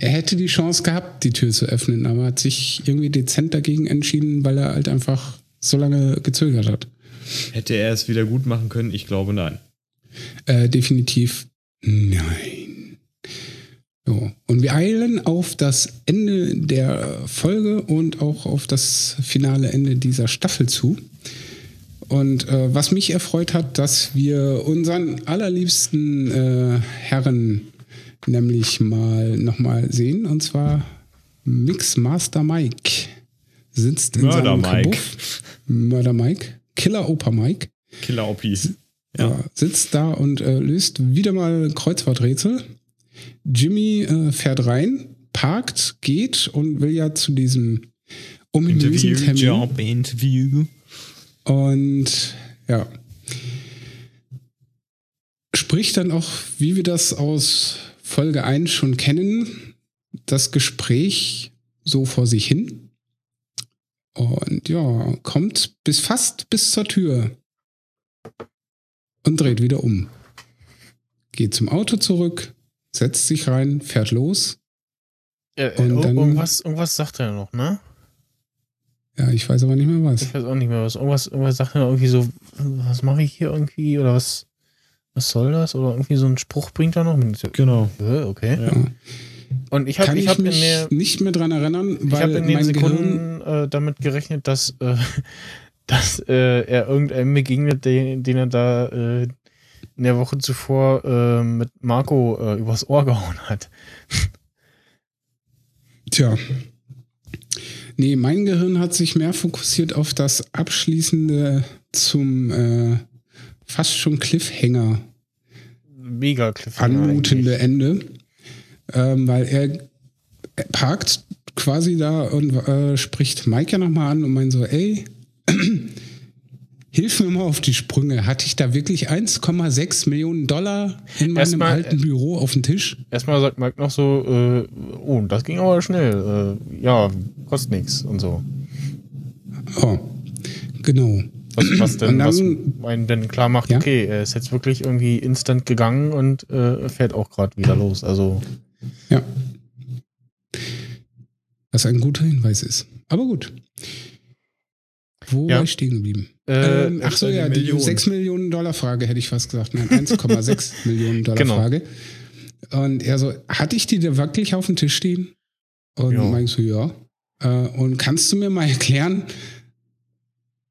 er hätte die Chance gehabt, die Tür zu öffnen, aber hat sich irgendwie dezent dagegen entschieden, weil er halt einfach so lange gezögert hat. Hätte er es wieder gut machen können? Ich glaube nein. Äh, definitiv nein. So. Und wir eilen auf das Ende der Folge und auch auf das finale Ende dieser Staffel zu. Und äh, was mich erfreut hat, dass wir unseren allerliebsten äh, Herren nämlich mal nochmal sehen. Und zwar Mixmaster Mike sitzt in Mörder seinem Mike. Kabuff. Mörder Mike. Killer Opa Mike. Killer Oppi. Ja. sitzt da und äh, löst wieder mal Kreuzworträtsel. Jimmy äh, fährt rein, parkt, geht und will ja zu diesem ominösen Interview, Termin. Job, Interview. Und ja. Spricht dann auch, wie wir das aus Folge 1 schon kennen, das Gespräch so vor sich hin. Und ja, kommt bis fast bis zur Tür und dreht wieder um. Geht zum Auto zurück, setzt sich rein, fährt los. Äh, äh, Und dann- irgendwas, irgendwas sagt er noch, ne? Ja, ich weiß aber nicht mehr was. Ich weiß auch nicht mehr was. Irgendwas, irgendwas sagt er irgendwie so, was mache ich hier irgendwie oder was, was soll das? Oder irgendwie so einen Spruch bringt er noch. Genau. Äh, Okay. Ja. Und ich habe ich ich, hab in mich der nicht mehr dran erinnern, Ich weil habe in den mein Gehirn Sekunden äh, damit gerechnet, dass, äh, dass äh, er irgendeinem begegnet, den, den er da äh, in der Woche zuvor äh, mit Marco äh, übers Ohr gehauen hat. Tja. Nee, mein Gehirn hat sich mehr fokussiert auf das Abschließende zum äh, fast schon Cliffhanger. mega anmutende Ende, ähm, weil er parkt quasi da und äh, spricht Mike ja nochmal an und meint so, ey, hilf mir mal auf die Sprünge. Hatte ich da wirklich 1,6 Millionen Dollar in meinem Erstmal, alten äh, Büro auf dem Tisch? Erstmal sagt Mike noch so, äh, oh, das ging aber schnell. Äh, ja, kostet nichts und so. Oh, genau. Was, was denn, dann- was einen denn klar macht, Ja. okay, er ist jetzt wirklich irgendwie instant gegangen und äh, fährt auch gerade wieder los. Also, Ja. Was ein guter Hinweis ist. Aber gut. Wo Ja. war ich stehen geblieben? Äh, ähm, ach so, ja, die Million. 6 Millionen Dollar Frage hätte ich fast gesagt. Nein, 1,6 Millionen Dollar Genau. Frage. Und er so, hatte ich die da wirklich auf dem Tisch stehen? Und Ja. meinst du, ja. Äh, und kannst du mir mal erklären,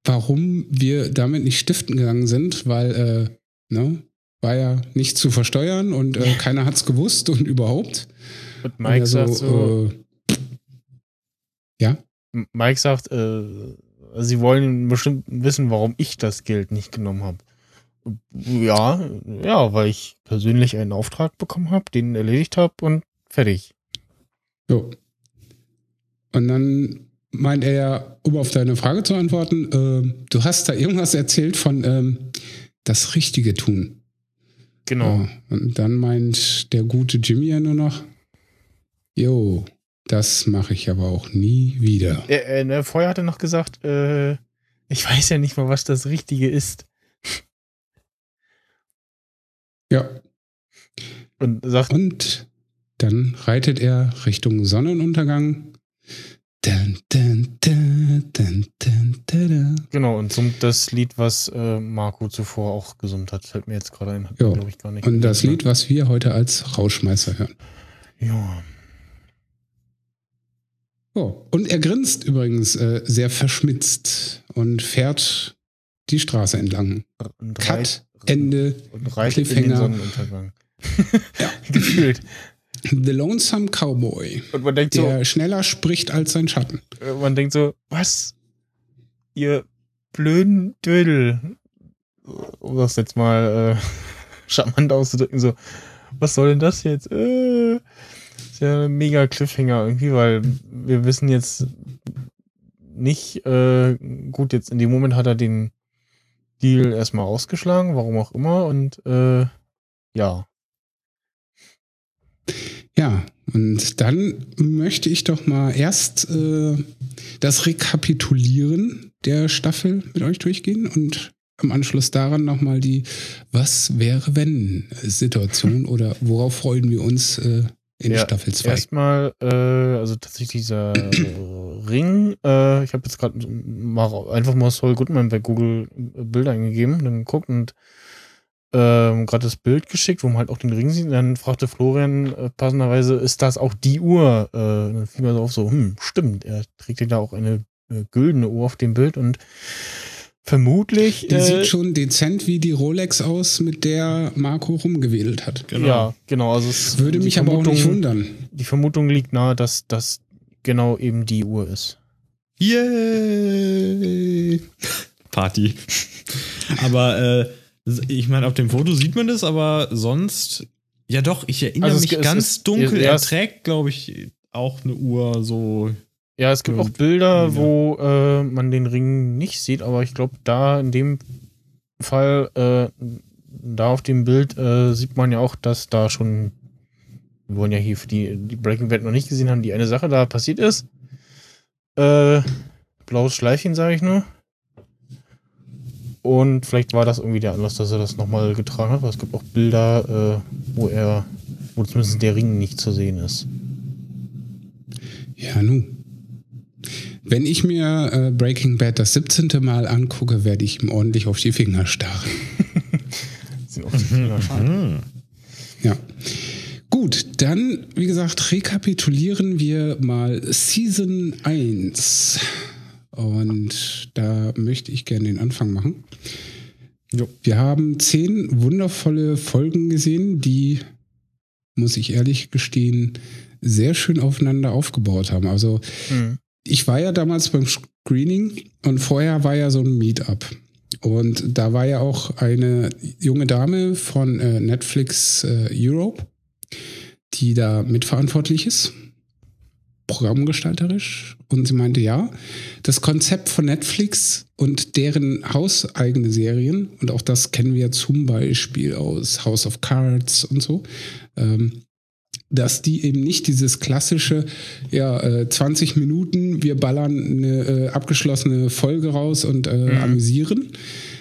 warum wir damit nicht stiften gegangen sind? Weil, äh, ne, war ja nicht zu versteuern und äh, keiner hat's gewusst und überhaupt. und Und Mike er sagt so, äh, ja, Mike sagt, äh, sie wollen bestimmt wissen, warum ich das Geld nicht genommen habe. Ja, ja, weil ich persönlich einen Auftrag bekommen habe, den erledigt habe und fertig. so. Und dann meint er ja, um auf deine Frage zu antworten, äh, du hast da irgendwas erzählt von ähm, das Richtige tun. Genau. Ja, und dann meint der gute Jimmy ja nur noch, jo, das mache ich aber auch nie wieder. Er, er, ne, vorher hat er noch gesagt, äh, ich weiß ja nicht mal, was das Richtige ist. Ja, Und sagt, und dann reitet er Richtung Sonnenuntergang. Dun, dun, dun, genau, und summt das Lied, was äh, Marco zuvor auch gesummt hat. Fällt mir jetzt gerade ein. Glaube ich gar nicht. Und das Lied, was wir heute als Rauschmeißer hören. Ja. Oh, und er grinst übrigens äh, sehr verschmitzt und fährt die Straße entlang. Und Cut, reit- Ende, Und Cliffhanger. Sonnenuntergang. Gefühlt. The Lonesome Cowboy, Und man denkt so, der schneller spricht als sein Schatten. äh, man denkt so, was? Ihr blöden Dödel. Um das jetzt mal äh, charmant auszudrücken, so, was soll denn das jetzt? Äh, ja ein mega Cliffhanger irgendwie, weil wir wissen jetzt nicht, äh, gut, jetzt in dem Moment hat er den Deal erstmal ausgeschlagen, warum auch immer, und äh, ja. Ja, und dann möchte ich doch mal erst äh, das Rekapitulieren der Staffel mit euch durchgehen und im Anschluss daran nochmal die Was wäre wenn Situation oder worauf freuen wir uns äh, in Ja, Staffel 2. Erstmal, äh, also tatsächlich dieser Ring, äh, ich habe jetzt gerade mal einfach mal Saul Goodman bei Google äh, Bilder eingegeben, dann geguckt und ähm, gerade das Bild geschickt, wo man halt auch den Ring sieht. Dann fragte Florian äh, passenderweise, ist das auch die Uhr? Äh, dann fiel mir so auf so, hm, stimmt, er trägt ja da auch eine äh, güldene Uhr auf dem Bild und vermutlich Die äh, sieht schon dezent wie die Rolex aus, mit der Marco rumgewedelt hat. Genau. ja, genau. Also es, Würde mich aber auch nicht Vermutung- wundern. Die Vermutung liegt nahe, dass das genau eben die Uhr ist. Yay! Party. aber äh, ich meine, auf dem Foto sieht man das, aber sonst. Ja, doch, ich erinnere Also es- mich es ganz ist- dunkel. Er es- trägt, glaube ich, auch eine Uhr so. Ja, es gibt Ja. auch Bilder, Ja. wo äh, man den Ring nicht sieht, aber ich glaube, da in dem Fall, äh, da auf dem Bild äh, sieht man ja auch, dass da schon, wir wollen ja hier für die, die Breaking Bad noch nicht gesehen haben, die eine Sache da passiert ist. Äh, blaues Schleifchen, sage ich nur. Und vielleicht war das irgendwie der Anlass, dass er das nochmal getragen hat, weil es gibt auch Bilder, äh, wo er, wo zumindest der Ring nicht zu sehen ist. Ja, nu. Wenn ich mir äh, Breaking Bad das 17. Mal angucke, werde ich ihm ordentlich auf die Finger starren. Sind auch die Finger schade. Ja. Gut, dann, wie gesagt, rekapitulieren wir mal Season 1. Und da möchte ich gerne den Anfang machen. Jo. Wir haben zehn wundervolle Folgen gesehen, die, muss ich ehrlich gestehen, sehr schön aufeinander aufgebaut haben. Also Mhm. Ich war ja damals beim Screening und vorher war ja so ein Meetup. Und da war ja auch eine junge Dame von äh, Netflix äh, Europe, die da mitverantwortlich ist, programmgestalterisch. Und sie meinte, ja, das Konzept von Netflix und deren hauseigene Serien, und auch das kennen wir zum Beispiel aus House of Cards und so, ähm, dass die eben nicht dieses klassische, ja, äh, 20 Minuten, wir ballern eine äh, abgeschlossene Folge raus und äh, mhm. amüsieren,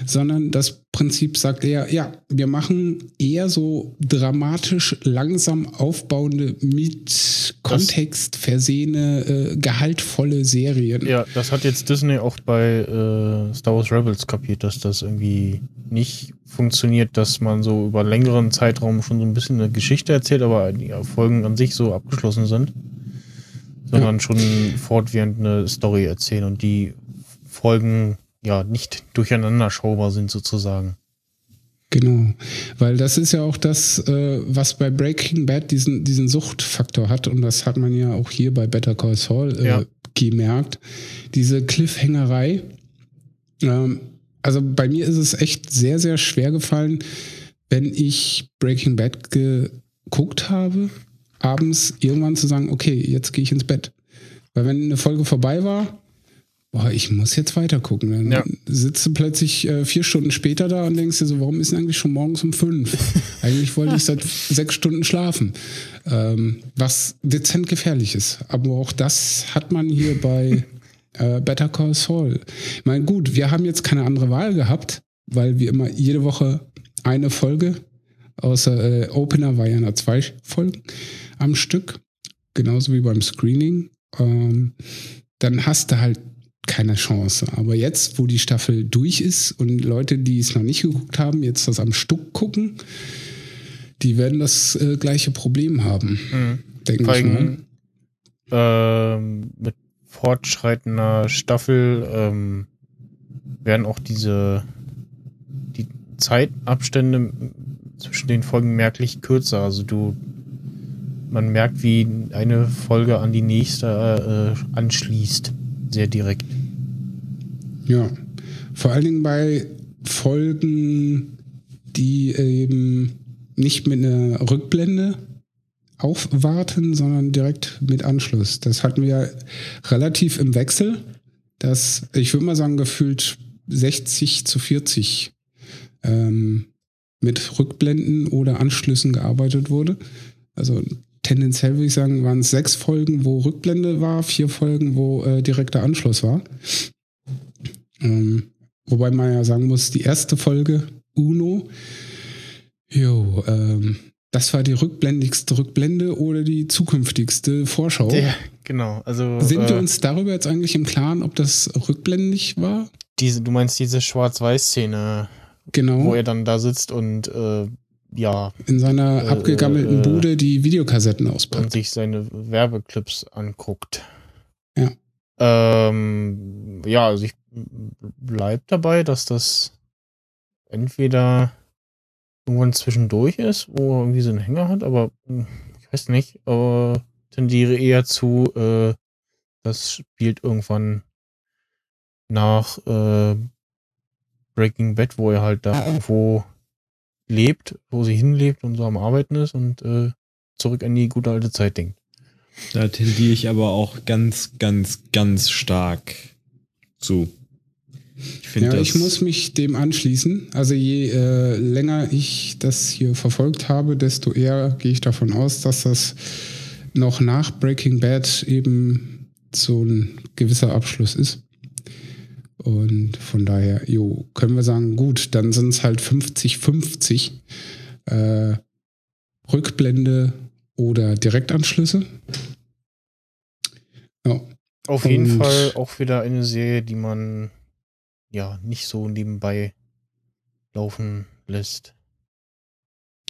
sondern das Prinzip sagt er, ja, wir machen eher so dramatisch langsam aufbauende, mit Kontext versehene, äh, gehaltvolle Serien. Ja, das hat jetzt Disney auch bei äh, Star Wars Rebels kapiert, dass das irgendwie nicht funktioniert, dass man so über längeren Zeitraum schon so ein bisschen eine Geschichte erzählt, aber die Folgen an sich so abgeschlossen sind, sondern ja. schon fortwährend eine Story erzählen und die Folgen ja nicht durcheinander schaubar sind sozusagen. Genau, weil das ist ja auch das, äh, was bei Breaking Bad diesen, diesen Suchtfaktor hat und das hat man ja auch hier bei Better Call Saul äh, ja. gemerkt. Diese Cliffhangerei. Ähm, also bei mir ist es echt sehr, sehr schwer gefallen, wenn ich Breaking Bad geguckt habe, abends irgendwann zu sagen, okay, jetzt gehe ich ins Bett. Weil wenn eine Folge vorbei war, boah, ich muss jetzt weiter gucken. Dann ja. sitzt du plötzlich äh, vier Stunden später da und denkst dir so, warum ist denn eigentlich schon morgens um fünf? eigentlich wollte ich seit sechs Stunden schlafen. Ähm, was dezent gefährlich ist. Aber auch das hat man hier bei äh, Better Call Saul. Ich meine, gut, wir haben jetzt keine andere Wahl gehabt, weil wir immer jede Woche eine Folge, außer äh, Opener war ja noch zwei Folgen am Stück, genauso wie beim Screening. Ähm, dann hast du halt keine Chance. Aber jetzt, wo die Staffel durch ist und Leute, die es noch nicht geguckt haben, jetzt das am Stück gucken, die werden das äh, gleiche Problem haben, mhm. denke ich mal. Ähm, mit fortschreitender Staffel ähm, werden auch diese die Zeitabstände zwischen den Folgen merklich kürzer. Also du man merkt, wie eine Folge an die nächste äh, anschließt. Sehr direkt. Ja, vor allen Dingen bei Folgen, die eben nicht mit einer Rückblende aufwarten, sondern direkt mit Anschluss. Das hatten wir relativ im Wechsel, dass ich würde mal sagen, gefühlt 60 zu 40 ähm, mit Rückblenden oder Anschlüssen gearbeitet wurde. Also tendenziell würde ich sagen, waren es sechs Folgen, wo Rückblende war, vier Folgen, wo äh, direkter Anschluss war. Ähm, wobei man ja sagen muss, die erste Folge, Uno, jo, ähm, das war die rückblendigste Rückblende oder die zukünftigste Vorschau. Der, genau, also. Sind äh, wir uns darüber jetzt eigentlich im Klaren, ob das rückblendig war? Diese, du meinst diese Schwarz-Weiß-Szene, genau. wo er dann da sitzt und äh, ja. In seiner äh, abgegammelten äh, Bude die Videokassetten auspackt. Und sich seine Werbeclips anguckt. Ja. Ähm, ja, also ich bleib dabei, dass das entweder irgendwann zwischendurch ist, wo er irgendwie so einen Hänger hat, aber hm, ich weiß nicht, aber tendiere eher zu, äh, das spielt irgendwann nach äh, Breaking Bad, wo er halt da irgendwo lebt, wo sie hinlebt und so am Arbeiten ist und äh, zurück an die gute alte Zeit denkt. Da tendiere ich aber auch ganz, ganz, ganz stark zu. Ich ja, ich muss mich dem anschließen. Also je äh, länger ich das hier verfolgt habe, desto eher gehe ich davon aus, dass das noch nach Breaking Bad eben so ein gewisser Abschluss ist. Und von daher, jo, können wir sagen, gut, dann sind es halt 50-50 äh, Rückblende oder Direktanschlüsse. Ja. Auf jeden Und Fall auch wieder eine Serie, die man ja nicht so nebenbei laufen lässt.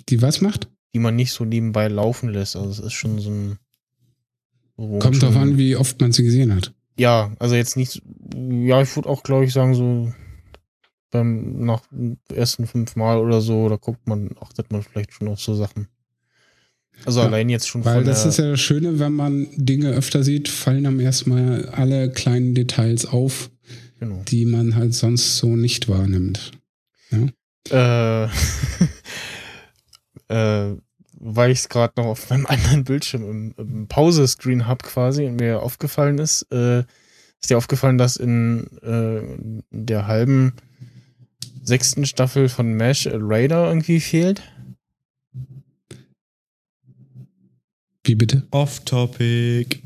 Die was macht? Die man nicht so nebenbei laufen lässt. Also es ist schon so ein. Kommt drauf an, wie oft man sie gesehen hat. Ja, also jetzt nicht. Ja, ich würde auch, glaube ich, sagen, so beim nach ersten fünf Mal oder so, da guckt man, achtet man vielleicht schon auf so Sachen. Also ja, allein jetzt schon Weil das ist ja das Schöne, wenn man Dinge öfter sieht, fallen am ersten Mal alle kleinen Details auf, Genau. die man halt sonst so nicht wahrnimmt. Äh, äh, weil ich es gerade noch auf meinem anderen Bildschirm im, im Pause-Screen habe quasi und mir aufgefallen ist, äh, ist dir aufgefallen, dass in äh, der halben sechsten Staffel von MASH Raider irgendwie fehlt? Wie bitte? Off-Topic.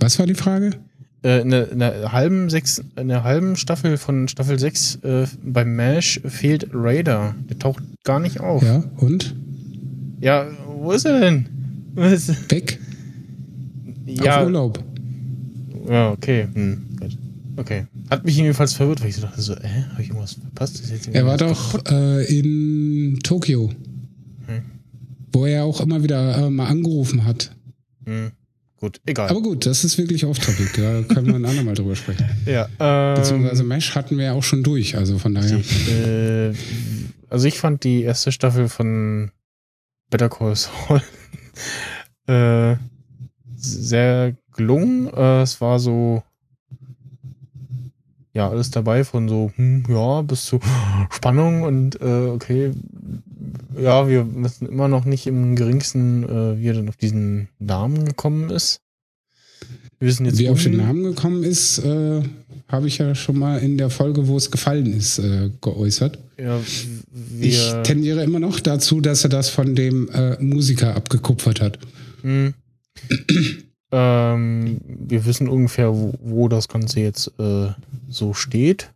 Was war die Frage? Äh, in, der, in, der halben sechs, in der halben Staffel von Staffel 6 äh, beim MASH fehlt Raider. Der taucht gar nicht auf. Ja, und? Ja, wo ist er denn? Was? Weg? Auf Ja, Urlaub. ja, okay. Hm. Okay. Hat mich jedenfalls verwirrt, weil ich so dachte so, äh, habe ich irgendwas verpasst? Er war doch äh, in Tokio, Hm. wo er auch immer wieder äh, mal angerufen hat. Hm, gut, egal. Aber gut, das ist wirklich off-topic. Da können wir ein andermal drüber sprechen. ja, ähm, Beziehungsweise Mesh hatten wir ja auch schon durch, also von daher. äh, also ich fand die erste Staffel von Better Call Saul äh, sehr gelungen. Äh, es war so ja alles dabei von so hm, ja bis zu Spannung und äh, okay ja wir wissen immer noch nicht im geringsten äh, wie er denn auf diesen Namen gekommen ist. Wir wissen jetzt Wie er auf den Namen gekommen ist, äh, habe ich ja schon mal in der Folge, wo es gefallen ist, äh, geäußert. ja, Ich tendiere immer noch dazu, dass er das von dem äh, Musiker abgekupfert hat. Hm. ähm, wir wissen ungefähr, wo, wo das Ganze jetzt äh, so steht.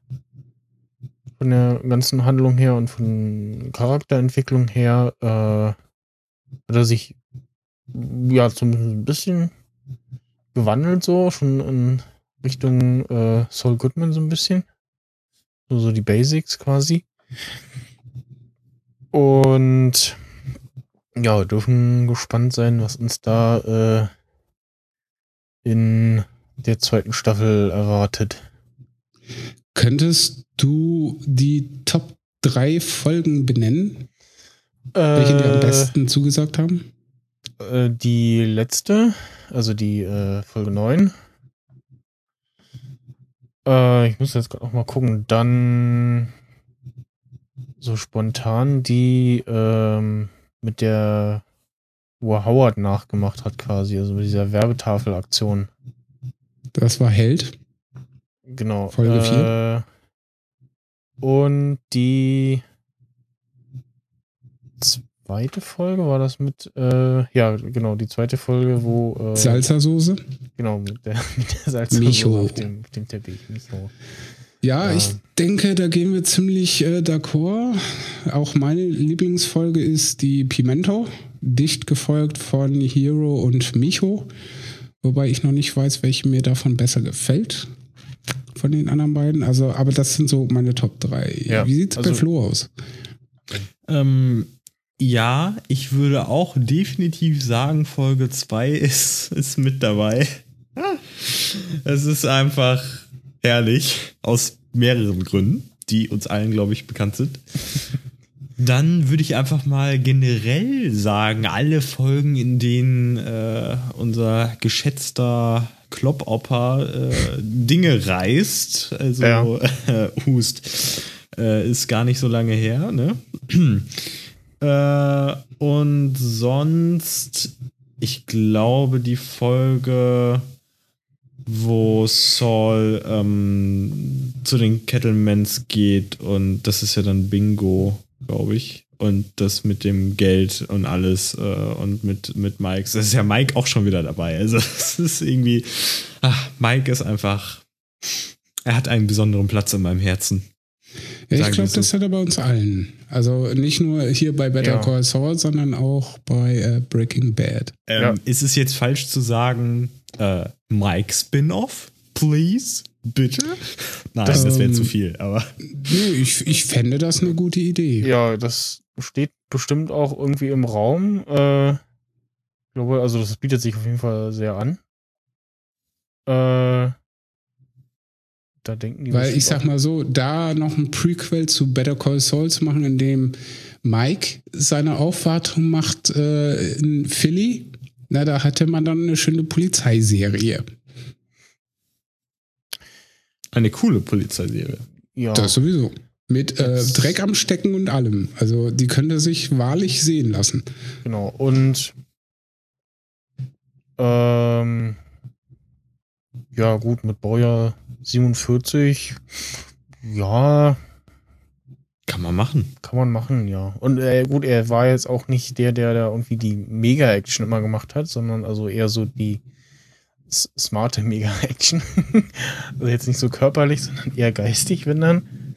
Von der ganzen Handlung her und von Charakterentwicklung her äh, hat er sich ja zumindest ein bisschen gewandelt, so schon in Richtung äh, Saul Goodman so ein bisschen. So, so die Basics quasi. Und ja, dürfen gespannt sein, was uns da äh, in der zweiten Staffel erwartet. Könntest du die Top 3 Folgen benennen, welche dir am besten zugesagt haben? Äh, die letzte, also die äh, Folge 9. Äh, ich muss jetzt gerade auch mal gucken. Dann so spontan die ähm, mit der, wo Howard nachgemacht hat quasi, also mit dieser Werbetafelaktion. Das war Held. Genau. Folge äh, Und die zweite Folge war das mit, äh, ja, genau, die zweite Folge, wo, äh, Salsa-Soße. genau, mit der, mit der Micho. auf dem, auf dem Teppich. Micho. Ja, Ja. ich denke, da gehen wir ziemlich äh, d'accord. Auch meine Lieblingsfolge ist die Pimento, dicht gefolgt von Hero und Micho. Wobei ich noch nicht weiß, welche mir davon besser gefällt. Von den anderen beiden. Also, aber das sind so meine Top 3. Ja, Wie sieht's bei also- Flo aus? Ähm, ja, ich würde auch definitiv sagen, Folge 2 ist, ist mit dabei. Es ist einfach herrlich, aus mehreren Gründen, die uns allen, glaube ich, bekannt sind. Dann würde ich einfach mal generell sagen, alle Folgen, in denen äh, unser geschätzter Kloppoper äh, Dinge reißt, also Ja. äh, Hust, äh, ist gar nicht so lange her, ne? Äh, und sonst, ich glaube, die Folge, wo Saul ähm, zu den Kettlemans geht und das ist ja dann Bingo, glaube ich. Und das mit dem Geld und alles äh, und mit, mit Mike. Das ist ja Mike auch schon wieder dabei. Also es ist irgendwie, ach, Mike ist einfach, er hat einen besonderen Platz in meinem Herzen. Ja, ich glaube, so. das hat er bei uns allen. Also nicht nur hier bei Better Ja. Call Saul, sondern auch bei äh, Breaking Bad. Ähm, Ja. Ist es jetzt falsch zu sagen, äh, Mike Spin-off? Please? Bitte? Nein, das, Das- wäre Ähm, zu viel, aber. Nee, ich, ich fände das eine gute Idee. Ja, das steht bestimmt auch irgendwie im Raum. Äh, ich glaube, also das bietet sich auf jeden Fall sehr an. Äh, da denken die Weil ich sag mal so, da noch ein Prequel zu Better Call Saul zu machen, in dem Mike seine Aufwartung macht äh, in Philly, na, da hatte man dann eine schöne Polizeiserie. Eine coole Polizeiserie. Ja, Das sowieso. Mit äh, Dreck am Stecken und allem. Also die könnte sich wahrlich sehen lassen. genau. Und ähm, ja, gut, mit Baujahr 47, ja, Kann man machen. kann man machen, ja. Und äh, gut, er war jetzt auch nicht der, der da irgendwie die Mega-Action immer gemacht hat, sondern also eher so die s- smarte Mega-Action. also jetzt nicht so körperlich, sondern eher geistig, wenn dann.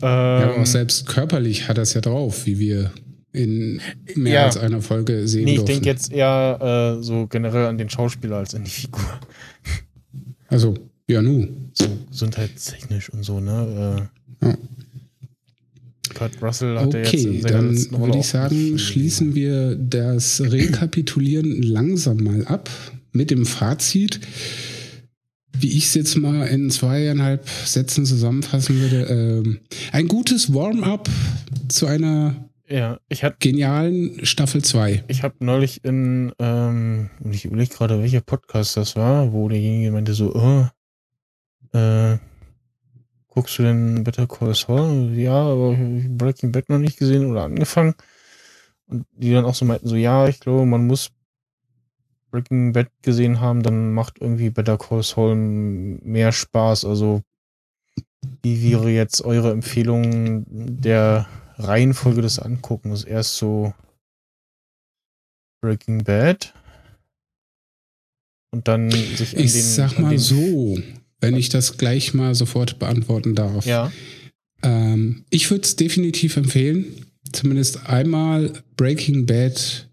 Ja, aber Ähm, auch selbst körperlich hat er es ja drauf, wie wir in mehr Ja. als einer Folge sehen nee, ich durften. denke jetzt eher äh, so generell an den Schauspieler als an die Figur. Also, ja, nu. So gesundheitstechnisch und so, ne? Äh, Ja. Kurt Russell hat ja jetzt Okay, in seiner dann letzten Rolle würde ich sagen, schließen wir das Rekapitulieren langsam mal ab mit dem Fazit. Wie ich es jetzt mal in zweieinhalb Sätzen zusammenfassen würde. Ähm, ein gutes Warm-up zu einer. Ja, ich hatte genialen Staffel 2. Ich habe neulich in, ähm, ich überlege gerade, welcher Podcast das war, wo derjenige meinte so, oh, äh, guckst du denn Better Call Saul? Ja, aber ich hab Breaking Bad noch nicht gesehen oder angefangen. Und die dann auch so meinten so, ja, ich glaube, man muss Breaking Bad gesehen haben, dann macht irgendwie Better Call Saul mehr Spaß. Also, wie wäre jetzt eure Empfehlung der Reihenfolge des Anguckens? Erst so Breaking Bad und dann sich an Ich den, sag an mal so, wenn ich das gleich mal sofort beantworten darf. Ja, Ähm, ich würde es definitiv empfehlen, zumindest einmal Breaking Bad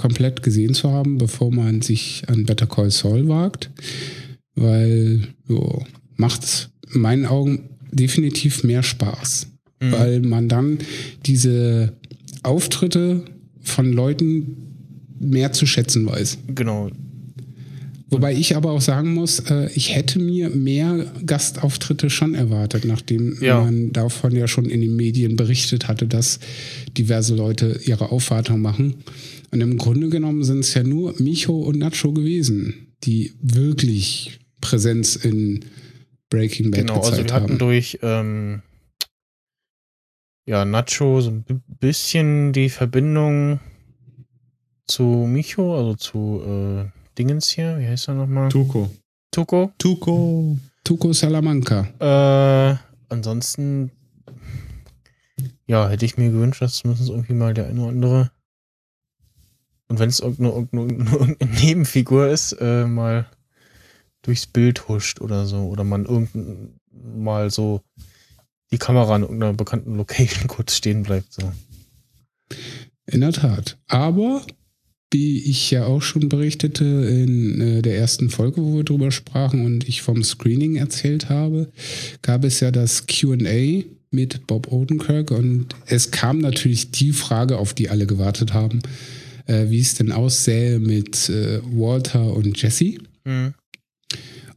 komplett gesehen zu haben, bevor man sich an Better Call Saul wagt, weil jo, macht in meinen Augen definitiv mehr Spaß, Mhm. weil man dann diese Auftritte von Leuten mehr zu schätzen weiß. genau. Wobei ich aber auch sagen muss, äh, ich hätte mir mehr Gastauftritte schon erwartet, nachdem Ja. man davon ja schon in den Medien berichtet hatte, dass diverse Leute ihre Aufwartung machen. Und im Grunde genommen sind es ja nur Micho und Nacho gewesen, die wirklich Präsenz in Breaking Bad Genau, also gezeigt wir hatten haben. durch ähm, ja, Nacho so ein bi- bisschen die Verbindung zu Micho, also zu äh, Dingens hier, wie heißt er nochmal? Tuko. Tuko. Tuko. Tuco Salamanca. Äh, ansonsten, ja, hätte ich mir gewünscht, dass zumindest irgendwie mal der eine oder andere, und wenn es irgendeine, irgendeine, irgendeine Nebenfigur ist, äh, mal durchs Bild huscht oder so. Oder man irgendein mal so die Kamera an irgendeiner bekannten Location kurz stehen bleibt. So. In der Tat. Aber, wie ich ja auch schon berichtete in äh, der ersten Folge, wo wir drüber sprachen und ich vom Screening erzählt habe, gab es ja das QA mit Bob Odenkirk und es kam natürlich die Frage, auf die alle gewartet haben, äh, wie es denn aussähe mit äh, Walter und Jesse. Hm.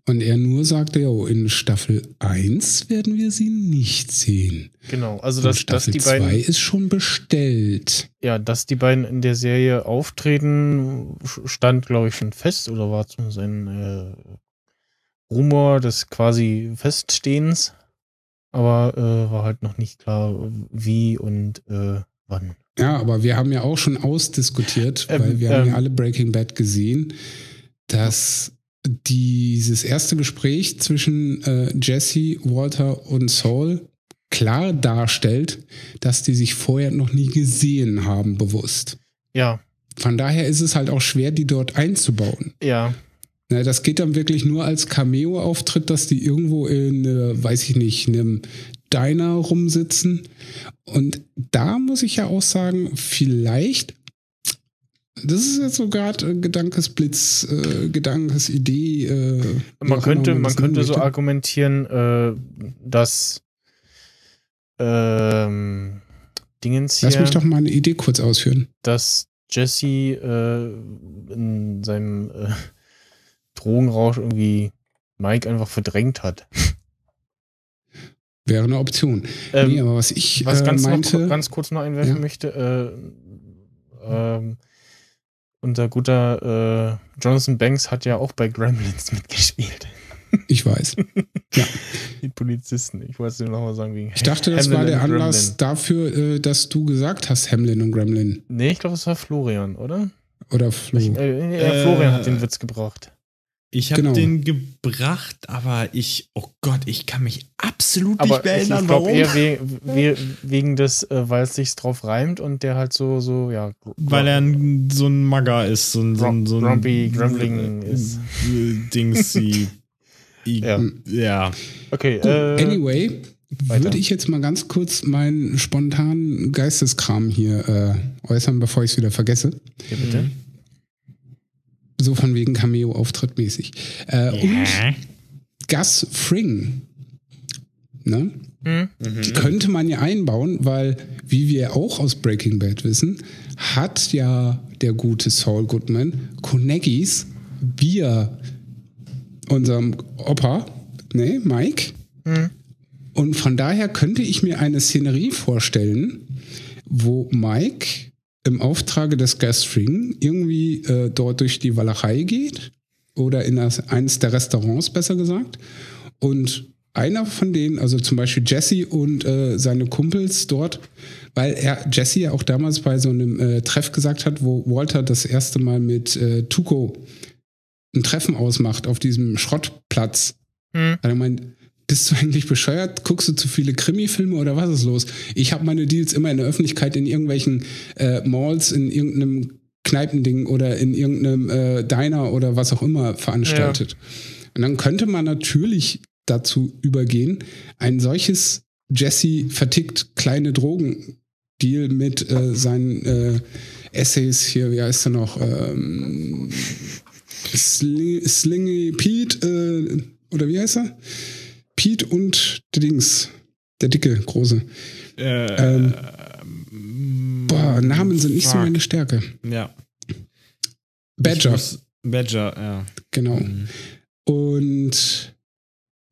Und er nur sagte, ja, in Staffel 1 werden wir sie nicht sehen. Genau, also dass, dass Staffel die 2 beiden, ist schon bestellt. ja, dass die beiden in der Serie auftreten, stand, glaube ich, schon fest oder war zumindest ein äh, Rumor des quasi Feststehens, aber äh, war halt noch nicht klar, wie und äh, wann. Ja, aber wir haben ja auch schon ausdiskutiert, Ähm, weil wir haben ähm. ja alle Breaking Bad gesehen, dass dieses erste Gespräch zwischen äh, Jesse, Walter und Saul klar darstellt, dass die sich vorher noch nie gesehen haben, bewusst. Ja, Von daher ist es halt auch schwer, die dort einzubauen. ja, Na, das geht dann wirklich nur als Cameo-Auftritt, dass die irgendwo in, äh, weiß ich nicht, einem Diner rumsitzen. Und da muss ich ja auch sagen, vielleicht, das ist jetzt so gerade äh, Gedankesblitz, äh, Gedankesidee. Äh, man könnte, man könnte so argumentieren, äh, dass ähm, Dingens hier, Lass mich doch mal eine Idee kurz ausführen. dass Jesse äh, in seinem äh, Drogenrausch irgendwie Mike einfach verdrängt hat. Wäre eine Option. Ähm, nee, aber was ich Was äh, ganz, meinte, noch, ganz kurz noch einwerfen Ja. möchte, äh, ähm, unser guter äh, Jonathan Banks hat ja auch bei Gremlins mitgespielt. Ich weiß. Ja. Die Polizisten. Ich wollte nur noch mal sagen, wegen Ich dachte, das Hamlin war der und Gremlin. Anlass dafür, äh, dass du gesagt hast, Hamlin und Gremlin. Nee, ich glaube, es war Florian, oder? Oder Flo. Ich, äh, Äh, Florian hat den Witz gebracht. Ich habe Genau. den gebracht, aber ich, oh Gott, ich kann mich absolut Aber nicht mehr ich, erinnern, ich glaube warum. eher we we wegen des, äh, weil es sich drauf reimt und der halt so, so, ja. Weil er ein, so ein Magger ist, so ein, so ein, so ein Grumpy Gremling ist. Dingsy. Ja. ja. Okay, Gut, äh, anyway, weiter. würde ich jetzt mal ganz kurz meinen spontanen Geisteskram hier äh, äußern, bevor ich es wieder vergesse. ja, bitte. So von wegen Cameo-Auftritt mäßig. Äh, Und Gus Fring. Ne? Hm? Die könnte man ja einbauen, weil, wie wir auch aus Breaking Bad wissen, hat ja der gute Saul Goodman Konegis via unserem Opa, ne, Mike. Hm? Und von daher könnte ich mir eine Szenerie vorstellen, wo Mike im Auftrage des Gus Fring irgendwie äh, dort durch die Walachei geht oder in das, eines der Restaurants, besser gesagt. Und einer von denen, also zum Beispiel Jesse und äh, seine Kumpels dort, weil er Jesse ja auch damals bei so einem äh, Treff gesagt hat, wo Walter das erste Mal mit äh, Tuco ein Treffen ausmacht auf diesem Schrottplatz. Hm? Hat er gemeint, bist du eigentlich bescheuert? Guckst du zu viele Krimi-Filme oder was ist los? Ich habe meine Deals immer in der Öffentlichkeit in irgendwelchen äh, Malls, in irgendeinem Kneipending oder in irgendeinem äh, Diner oder was auch immer veranstaltet. Und dann könnte man natürlich dazu übergehen, ein solches Jesse vertickt kleine Drogen-Deal mit äh, seinen äh, Essays hier, wie heißt er noch? Ähm, Sling, Slingy Pete, äh, oder wie heißt er? Pete und der Dings, der dicke, große. Äh, Ähm, ähm, Boah, Namen sind nicht so fuck. meine Stärke. Ja. Badger, muss- Badger, ja. genau. Mhm. Und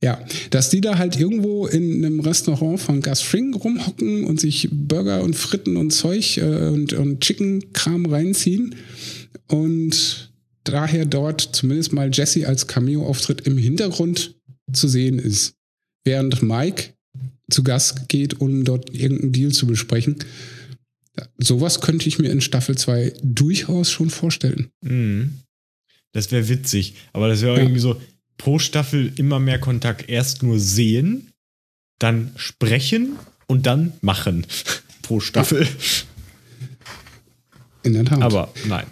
ja, dass die da halt irgendwo in einem Restaurant von Gus Fring rumhocken und sich Burger und Fritten und Zeug äh, und, und Chicken-Kram reinziehen und daher dort zumindest mal Jesse als Cameo-Auftritt im Hintergrund zu sehen ist. Während Mike zu Gast geht, um dort irgendeinen Deal zu besprechen. Sowas könnte ich mir in Staffel 2 durchaus schon vorstellen. Mhm. Das wäre witzig, aber das wäre Ja. irgendwie so pro Staffel immer mehr Kontakt. Erst nur sehen, dann sprechen und dann machen. pro Staffel. In der Tat. Aber nein.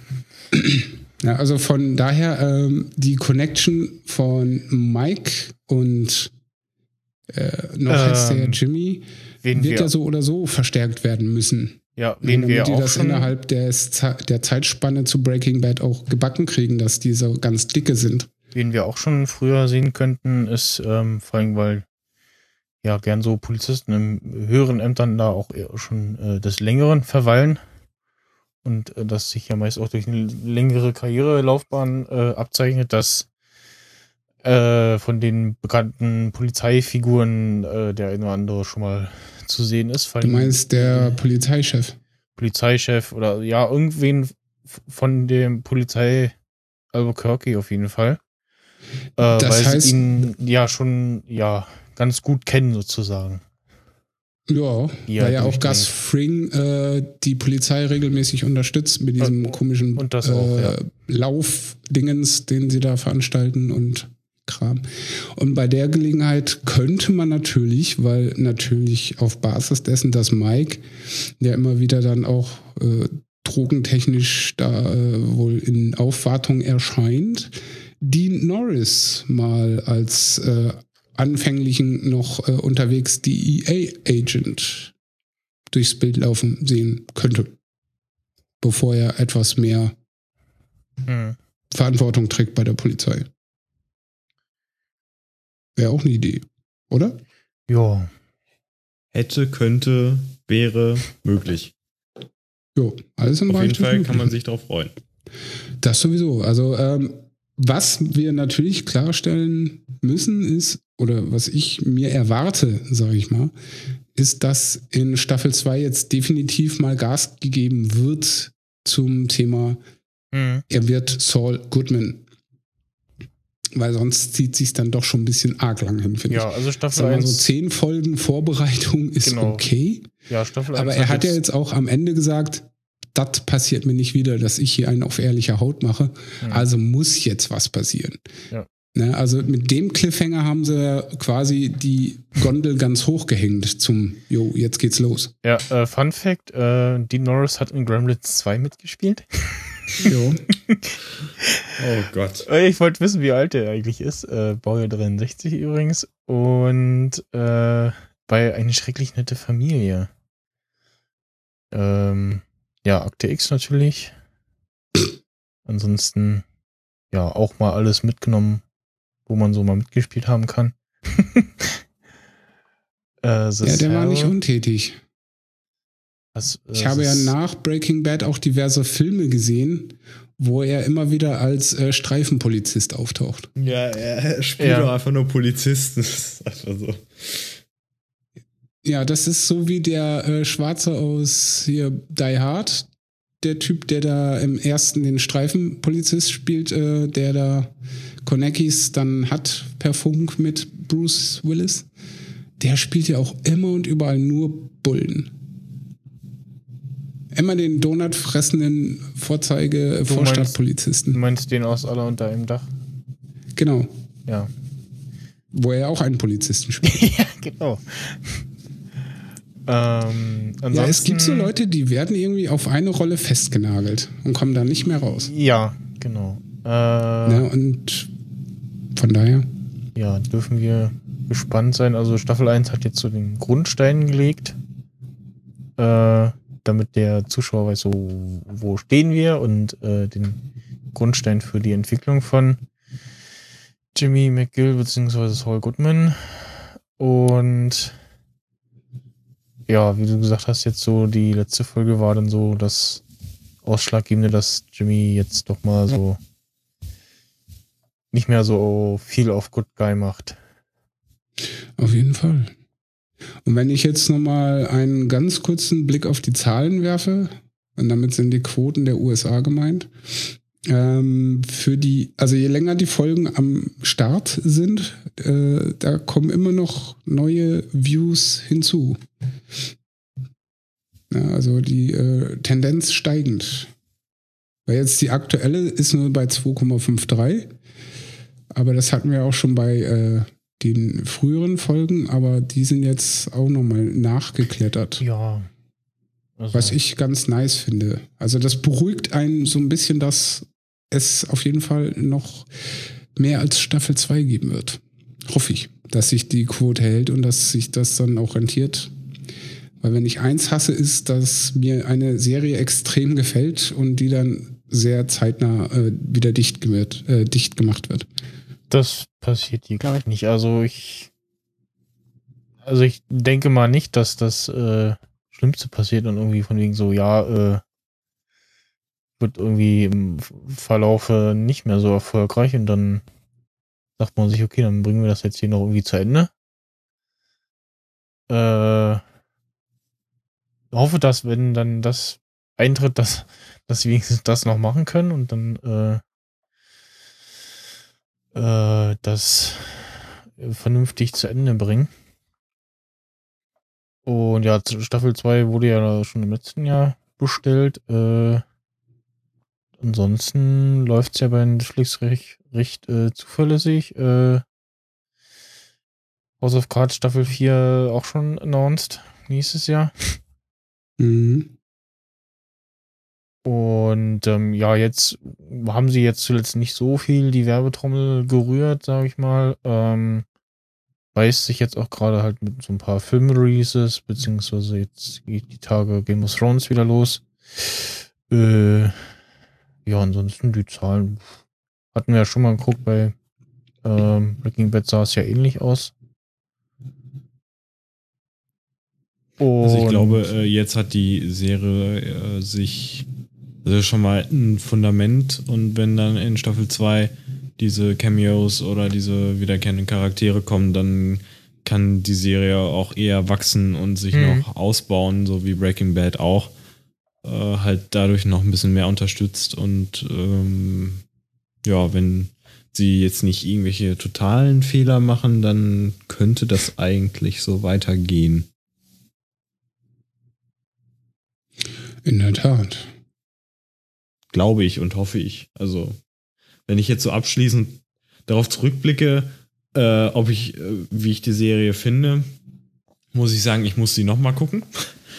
Ja, also von daher ähm, die Connection von Mike und äh, noch Ähm, heißt der Jimmy, wird wir, ja so oder so verstärkt werden müssen. ja, wen damit wir die auch das innerhalb des, der Zeitspanne zu Breaking Bad auch gebacken kriegen, dass die so ganz dicke sind. wen wir auch schon früher sehen könnten, ist ähm, vor allem, weil ja gern so Polizisten im höheren Ämtern da auch schon äh, des Längeren verweilen und äh, das sich ja meist auch durch eine längere Karrierelaufbahn äh, abzeichnet, dass äh, von den bekannten Polizeifiguren äh, der eine oder andere schon mal zu sehen ist. Du meinst der Polizeichef. Polizeichef oder ja, irgendwen von dem Polizei Albuquerque auf jeden Fall. Äh, Das weil heißt- sie ihn ja schon ja ganz gut kennen sozusagen. Ja, Ja, weil ja auch. Gus Fring äh, die Polizei regelmäßig unterstützt mit diesem Und- komischen und auch, äh, ja. Laufdingens, den sie da veranstalten und Kram. Und bei der Gelegenheit könnte man natürlich, weil natürlich auf Basis dessen, dass Mike ja immer wieder dann auch äh, drogentechnisch da äh, wohl in Aufwartung erscheint, Dean Norris mal als äh, anfänglichen noch äh, unterwegs DEA-Agent durchs Bild laufen sehen könnte, bevor er etwas mehr Hm. Verantwortung trägt bei der Polizei. Wäre auch eine Idee, oder? Ja, Hätte, könnte, wäre möglich. Jo, alles im Auf jeden Fall kann man sich darauf freuen. Das sowieso. Also, ähm, was wir natürlich klarstellen müssen ist, oder was ich mir erwarte, sage ich mal, ist, dass in Staffel 2 jetzt definitiv mal Gas gegeben wird zum Thema, hm. er wird Saul Goodman. Weil sonst zieht sich dann doch schon ein bisschen arg lang hin, finde Ja, ich. also Staffel Sagen wir 1. so zehn Folgen Vorbereitung ist Genau. okay. ja, Staffel 1 Aber er hat ja jetzt auch am Ende gesagt, das passiert mir nicht wieder, dass ich hier einen auf ehrlicher Haut mache. Mhm. Also muss jetzt was passieren. Ja. Ne, also mit dem Cliffhanger haben sie ja quasi die Gondel ganz hochgehängt zum, jo, jetzt geht's los. Ja, äh, Fun Fact: äh, Dean Norris hat in Gremlins 2 mitgespielt. Jo. Oh Gott. Äh, Ich wollte wissen, wie alt er eigentlich ist. Äh, Baujahr 63 übrigens. Und äh, bei Eine schrecklich nette Familie. Ähm, ja, Akte X natürlich. Ansonsten, ja, auch mal alles mitgenommen, wo man so mal mitgespielt haben kann. äh, ja, der war nicht untätig. was, äh, Ich habe ja nach Breaking Bad auch diverse Filme gesehen, wo er immer wieder als äh, Streifenpolizist auftaucht. Ja, er spielt Ja. doch einfach nur Polizisten. Das ist einfach so. Ja, das ist so wie der äh, Schwarze aus hier Die Hard. Der Typ, der da im ersten den Streifenpolizist spielt, äh, der da Konekis dann hat per Funk mit Bruce Willis. Der spielt ja auch immer und überall nur Bullen. Immer den Donut fressenden Vorzeige Du Vorstadtpolizisten. Du meinst den aus Aller unter einem Dach? Genau. Ja. Wo er auch einen Polizisten spielt. ja, genau. Ähm, Ja, es gibt so Leute, die werden irgendwie auf eine Rolle festgenagelt und kommen da nicht mehr raus. Ja, genau. Äh, Ne? Und von daher, Ja, dürfen wir gespannt sein. Also Staffel 1 hat jetzt so den Grundstein gelegt, äh, damit der Zuschauer weiß, so, wo stehen wir und äh, den Grundstein für die Entwicklung von Jimmy McGill bzw. Saul Goodman. Und ja, wie du gesagt hast, jetzt so die letzte Folge war dann so das Ausschlaggebende, dass Jimmy jetzt doch mal so nicht mehr so viel auf Good Guy macht. auf jeden Fall. Und wenn ich jetzt nochmal einen ganz kurzen Blick auf die Zahlen werfe, und damit sind die Quoten der USA gemeint, ähm, für die, also je länger die Folgen am Start sind, äh, da kommen immer noch neue Views hinzu. Ja, also die äh, Tendenz steigend. Weil jetzt die aktuelle ist nur bei 2,53. Aber das hatten wir auch schon bei äh, den früheren Folgen, aber die sind jetzt auch nochmal nachgeklettert. Ja. Also, Was ich ganz nice finde. Also das beruhigt einen so ein bisschen, dass es auf jeden Fall noch mehr als Staffel 2 geben wird. Hoffe ich, dass sich die Quote hält und dass sich das dann auch rentiert. Weil wenn ich eins hasse, ist, dass mir eine Serie extrem gefällt und die dann sehr zeitnah äh, wieder dicht, wird, äh, dicht gemacht wird. Das passiert hier, glaube ich, nicht. Also ich. Also ich denke mal nicht, dass das äh, Schlimmste passiert und irgendwie von wegen so, ja, äh, wird irgendwie im Verlaufe nicht mehr so erfolgreich und dann sagt man sich, okay, dann bringen wir das jetzt hier noch irgendwie zu Ende. Äh, hoffe, dass wenn dann das eintritt, dass, dass sie wenigstens das noch machen können und dann äh, äh, das vernünftig zu Ende bringen. Und ja, Staffel 2 wurde ja schon im letzten Jahr bestellt. Äh, ansonsten läuft es ja bei Netflix recht, recht äh, zuverlässig. Äh, House of Cards Staffel 4 auch schon announced nächstes Jahr. Mhm. Und ähm, ja, jetzt haben sie jetzt zuletzt nicht so viel die Werbetrommel gerührt, sage ich mal. Ähm, beißt sich jetzt auch gerade halt mit so ein paar Film-Releases, beziehungsweise jetzt geht die Tage Game of Thrones wieder los. Äh, ja, ansonsten die Zahlen hatten wir ja schon mal geguckt, bei ähm, Breaking Bad sah es ja ähnlich aus. Also ich Und- glaube, äh, jetzt hat die Serie äh, sich also schon mal ein Fundament und wenn dann in Staffel 2 diese Cameos oder diese wiederkehrenden Charaktere kommen, dann kann die Serie auch eher wachsen und sich Mhm. noch ausbauen, so wie Breaking Bad auch. Äh, halt dadurch noch ein bisschen mehr unterstützt und ähm, ja, wenn sie jetzt nicht irgendwelche totalen Fehler machen, dann könnte das eigentlich so weitergehen. In der Tat. Glaube ich und hoffe ich. Also, wenn ich jetzt so abschließend darauf zurückblicke, äh, ob ich, äh, wie ich die Serie finde, muss ich sagen, ich muss sie nochmal gucken.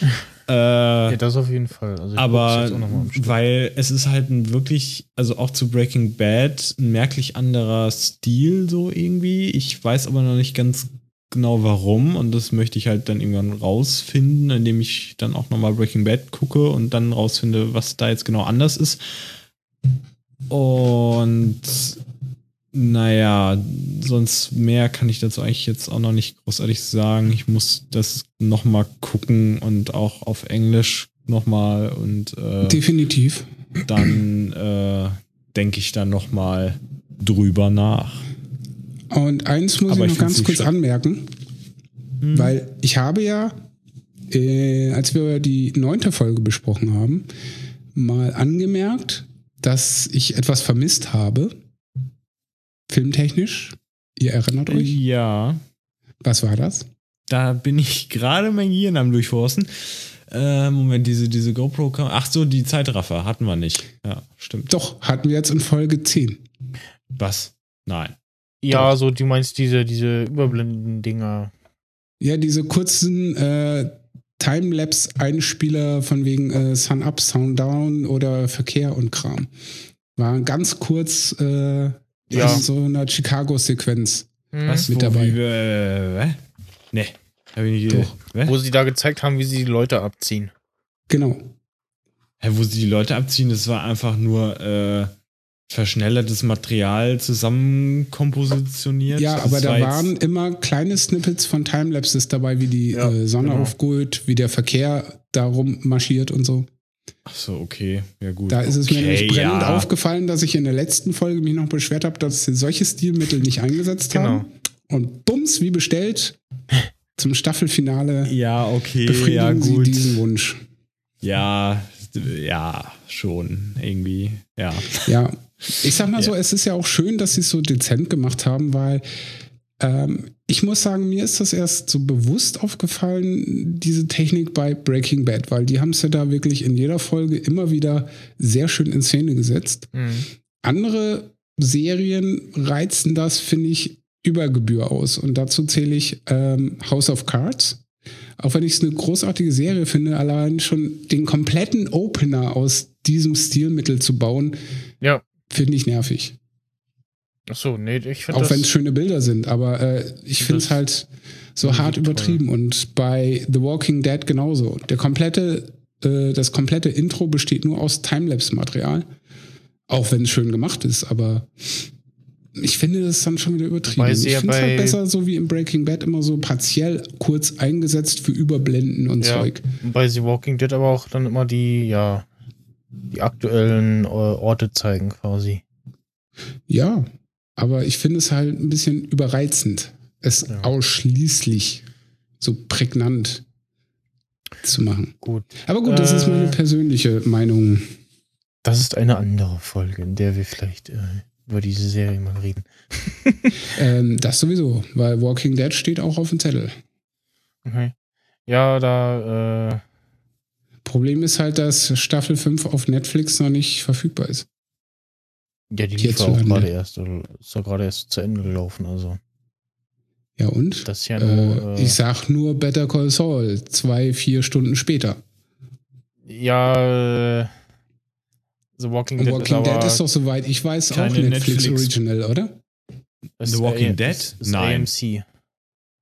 äh, Ja, das auf jeden Fall. Also aber weil es ist halt ein wirklich, also auch zu Breaking Bad, ein merklich anderer Stil so irgendwie. Ich weiß aber noch nicht ganz genau warum und das möchte ich halt dann irgendwann rausfinden, indem ich dann auch nochmal Breaking Bad gucke und dann rausfinde, was da jetzt genau anders ist. Und naja, sonst mehr kann ich dazu eigentlich jetzt auch noch nicht großartig sagen. Ich muss das nochmal gucken und auch auf Englisch nochmal und äh, Definitiv. dann äh, denke ich dann nochmal drüber nach. Und eins muss Aber ich ich noch ganz find's kurz anmerken, weil ich habe ja, äh, als wir die neunte Folge besprochen haben, mal angemerkt, dass ich etwas vermisst habe, filmtechnisch. Ihr erinnert euch? Ja, Was war das? da bin ich gerade mein Gehirn am Durchforsten. Äh, Moment, diese, diese GoPro. Ach so, die Zeitraffer hatten wir nicht. Ja, stimmt. Doch, hatten wir jetzt in Folge 10. Was? Nein. Ja, so, du meinst diese, diese Überblenden-Dinger. Ja, diese kurzen äh, Timelapse-Einspieler von wegen äh, Sun Up, Sun Down oder Verkehr und Kram. Waren ganz kurz äh, Ja. in so einer Chicago-Sequenz. Hm. Was? Mit Wo, dabei. Wie, wir, äh, nee. Hab ich nicht Doch. Wo sie da gezeigt haben, wie sie die Leute abziehen. Genau. Hä, wo sie die Leute abziehen, das war einfach nur äh, verschnellertes Material zusammenkompositioniert. Ja, aber da waren immer kleine Snippets von Timelapses dabei, wie die Ja, äh, Sonne genau. aufgeht, wie der Verkehr darum marschiert und so. Ach so, okay. Ja, gut. Da ist es mir okay, nämlich brennend ja. aufgefallen, dass ich in der letzten Folge mich noch beschwert habe, dass sie solche Stilmittel nicht eingesetzt Genau. haben. Und bums, wie bestellt, zum Staffelfinale Ja, okay, befriedigen ja, sie gut. diesen Wunsch. Ja, ja, schon, irgendwie, ja. Ja, ich sag mal Ja. so, es ist ja auch schön, dass sie es so dezent gemacht haben, weil ähm, ich muss sagen, mir ist das erst so bewusst aufgefallen, diese Technik bei Breaking Bad, weil die haben es ja da wirklich in jeder Folge immer wieder sehr schön in Szene gesetzt. Hm. Andere Serien reizen das, finde ich, über Gebühr aus. Und dazu zähle ich ähm, House of Cards. Auch wenn ich es eine großartige Serie finde, allein schon den kompletten Opener aus diesem Stilmittel zu bauen, Ja. Finde ich nervig. Ach so, nee, ich finde Auch wenn es schöne Bilder sind, aber äh, ich finde es halt so hart toll. übertrieben. Und bei The Walking Dead genauso. Der komplette, äh, das komplette Intro besteht nur aus Timelapse-Material. Auch wenn es schön gemacht ist, aber ich finde das dann schon wieder übertrieben. Ich finde es halt besser, so wie im Breaking Bad, immer so partiell kurz eingesetzt für Überblenden und ja, Zeug. bei The Walking Dead aber auch dann immer die, ja, die aktuellen äh, Orte zeigen quasi. Ja, aber ich finde es halt ein bisschen überreizend, es Ja. ausschließlich so prägnant zu machen. Gut. Aber gut, das ist Äh. meine persönliche Meinung. Das ist eine andere Folge, in der wir vielleicht äh, über diese Serie mal reden. Ähm, das sowieso, weil Walking Dead steht auch auf dem Zettel. Okay. Ja, da, äh, Problem ist halt, dass Staffel 5 auf Netflix noch nicht verfügbar ist. ja, die lief auch gerade erst, oder ist doch gerade erst zu Ende gelaufen, also. Ja und? Das ist ja nur, Äh, äh, ich sag nur Better Call Saul, zwei, vier Stunden später. ja, äh, The Walking Dead Walking ist Dead aber, ist doch, soweit ich weiß, auch Netflix, Netflix- Original, oder? The Walking A- Dead? Ist, ist Nein. AMC.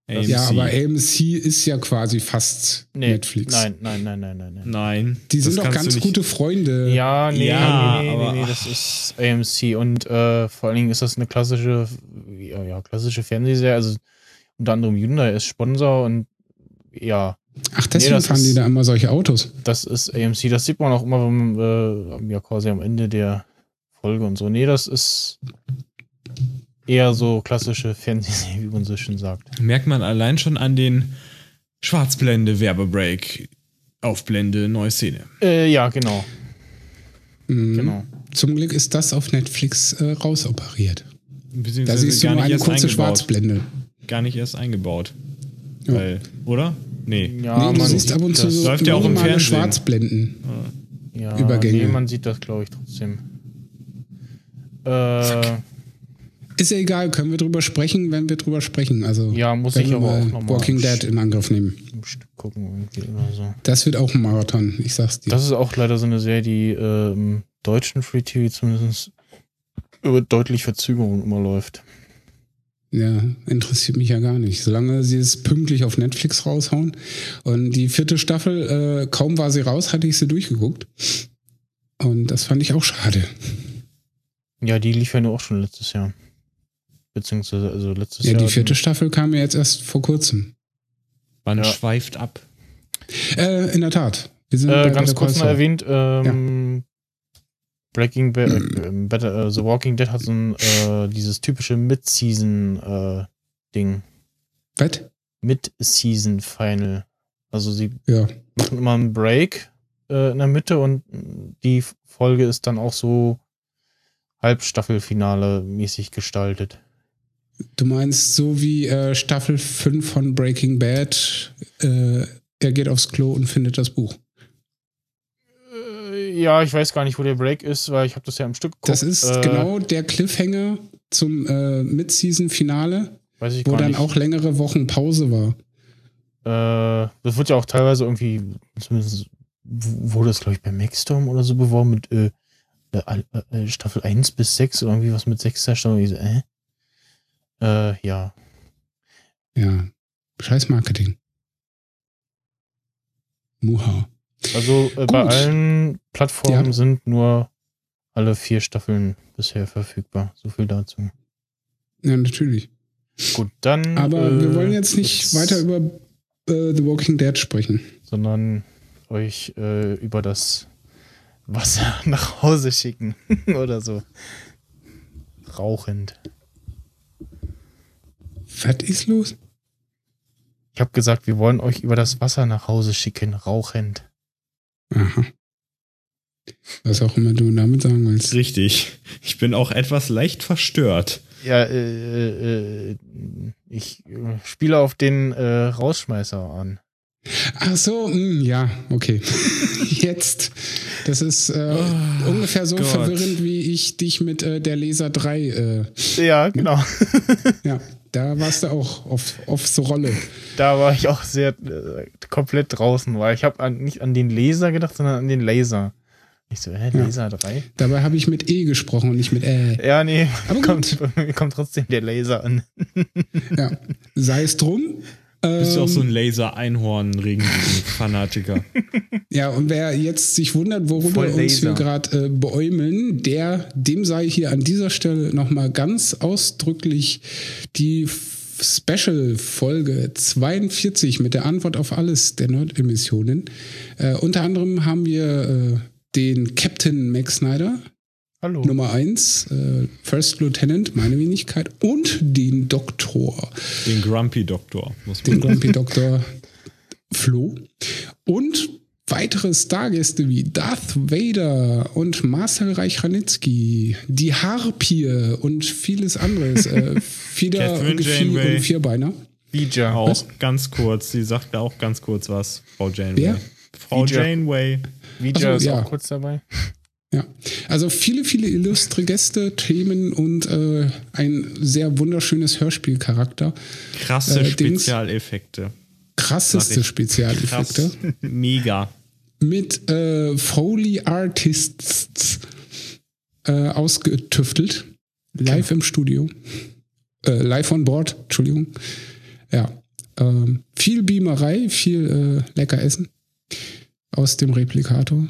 AMC. Ja, aber AMC ist ja quasi fast Nee, Netflix. Nein, nein, nein, nein, nein, nein. Nein. Die sind doch ganz gute Freunde. Ja, nee, Ja, nee, nee, aber- nee, nee, das ist AMC und äh, vor allen Dingen ist das eine klassische, ja, ja, klassische Fernsehserie, also unter anderem Hyundai ist Sponsor und ja, Ach, deswegen das fahren die ist- da immer solche Autos. das ist AMC, das sieht man auch immer, wenn man, äh, ja, quasi am Ende der Folge und so. Nee, das ist eher so klassische Fernsehserie, wie man so schön sagt. Merkt man allein schon an den Schwarzblende, Werbebreak, Aufblende, neue Szene. Äh, ja, genau, Mhm. genau. Zum Glück ist das auf Netflix äh, rausoperiert. Da siehst du gar nur nicht eine kurze eingebaut. Schwarzblende. Gar nicht erst eingebaut. Ja. Weil, oder? Nee. Ja, nee, man sieht ab und zu das. so läuft ja auch im Fernsehen. Schwarzblenden. ja, Übergänge. Nee, man sieht das, glaube ich, trotzdem. Äh, Ist ja egal, können wir drüber sprechen, wenn wir drüber sprechen. Also Ja, muss ich aber auch noch mal Walking Dead in Angriff nehmen. gucken irgendwie oder so. Das wird auch ein Marathon, ich sag's dir. Das ist auch leider so eine Serie, die äh, im deutschen Free TV zumindest über deutlich Verzögerung immer läuft. Ja, interessiert mich ja gar nicht. Solange sie es pünktlich auf Netflix raushauen. Und die vierte Staffel, äh, kaum war sie raus, hatte ich sie durchgeguckt. Und das fand ich auch schade. Ja, die lief ja nur auch schon letztes Jahr. Beziehungsweise, also letztes Ja, Jahr. die vierte Staffel kam ja jetzt erst vor kurzem. Man Ja. schweift ab. Äh, in der Tat. Wir sind Äh, ganz kurz Saul. erwähnt, ähm, Breaking Bad, äh, Better, äh, The Walking Dead hat so ein, äh, dieses typische Mid-Season-Ding. Was? Mid-Season-Final. Also sie Ja. machen immer einen Break äh, in der Mitte und die Folge ist dann auch so Halbstaffelfinale mäßig gestaltet. Du meinst so wie äh, Staffel 5 von Breaking Bad, äh, er geht aufs Klo und findet das Buch. Äh, ja, ich weiß gar nicht, wo der Break ist, weil ich habe das ja im Stück geguckt. Das ist Äh, genau der Cliffhanger zum äh, Mid-Season-Finale, wo dann nicht. auch längere Wochen Pause war. Äh, das wird ja auch teilweise irgendwie, zumindest wurde das, glaube ich, bei Maxstorm oder so beworben mit äh, Staffel 1 bis 6 oder irgendwie was mit 6 Staffel. Ich so, äh? Äh, ja. Ja. Scheiß Marketing. Muha. Also äh, bei allen Plattformen Ja. sind nur alle vier Staffeln bisher verfügbar. So viel dazu. Ja, natürlich. Gut, dann. Aber äh, wir wollen jetzt nicht jetzt- weiter über äh, The Walking Dead sprechen. Sondern euch äh, über das Wasser nach Hause schicken oder so. Rauchend. Was ist los? Ich habe gesagt, wir wollen euch über das Wasser nach Hause schicken, rauchend. Aha. Was auch immer du damit sagen willst. Richtig. Ich bin auch etwas leicht verstört. Ja, äh, äh, ich äh, spiele auf den äh, Rausschmeißer an. Ach so, mh, ja, okay. Jetzt. Das ist äh, Oh, ungefähr so Gott. verwirrend, wie ich dich mit äh, der Laser 3. Äh, Ja, genau. ja, da warst du auch auf, auf so Rolle. Da war ich auch sehr äh, komplett draußen, weil ich habe an, nicht an den Laser gedacht, sondern an den Laser. Ich so, hä, Ja. Laser 3? Dabei habe ich mit E gesprochen und nicht mit Ä. Ja, nee, Aber kommt, kommt trotzdem der Laser an. Ja. Sei es drum. Bist du auch so Ähm, ein Laser-Einhorn-Regenbogen-Fanatiker? Ja, und wer jetzt sich wundert, worüber Voll uns wir gerade äh, beäumeln, der, dem sei hier an dieser Stelle nochmal ganz ausdrücklich die Special-Folge 42 mit der Antwort auf alles der Nerd-Emissionen. Äh, unter anderem haben wir äh, den Captain Max Snyder, Hallo. Nummer 1, äh, First Lieutenant, meine Wenigkeit, und den Doktor. Den Grumpy-Doktor, muss den man sagen. Grumpy Dr. Flo. Und weitere Stargäste wie Darth Vader und Marcel Reich-Ranitzky, die Harpie und vieles anderes. Äh, Fieder Catherine und und Vierbeiner. Bija. Auch Was? ganz kurz, sie sagt da auch ganz kurz was, Frau Janeway. Wer? Frau Vija. Janeway. Ach so, ist ja. auch kurz dabei. Ja, also viele, viele illustre Gäste, Themen und äh, ein sehr wunderschönes Hörspielcharakter. Krasse Äh. Spezialeffekte. Krasseste. Spezialeffekte. Krass. Mega. mit äh, Foley Artists äh, ausgetüftelt. Live im Studio. Äh, live on board, Entschuldigung. Ja. Ähm, viel Beamerei, viel äh, lecker Essen aus dem Replikator.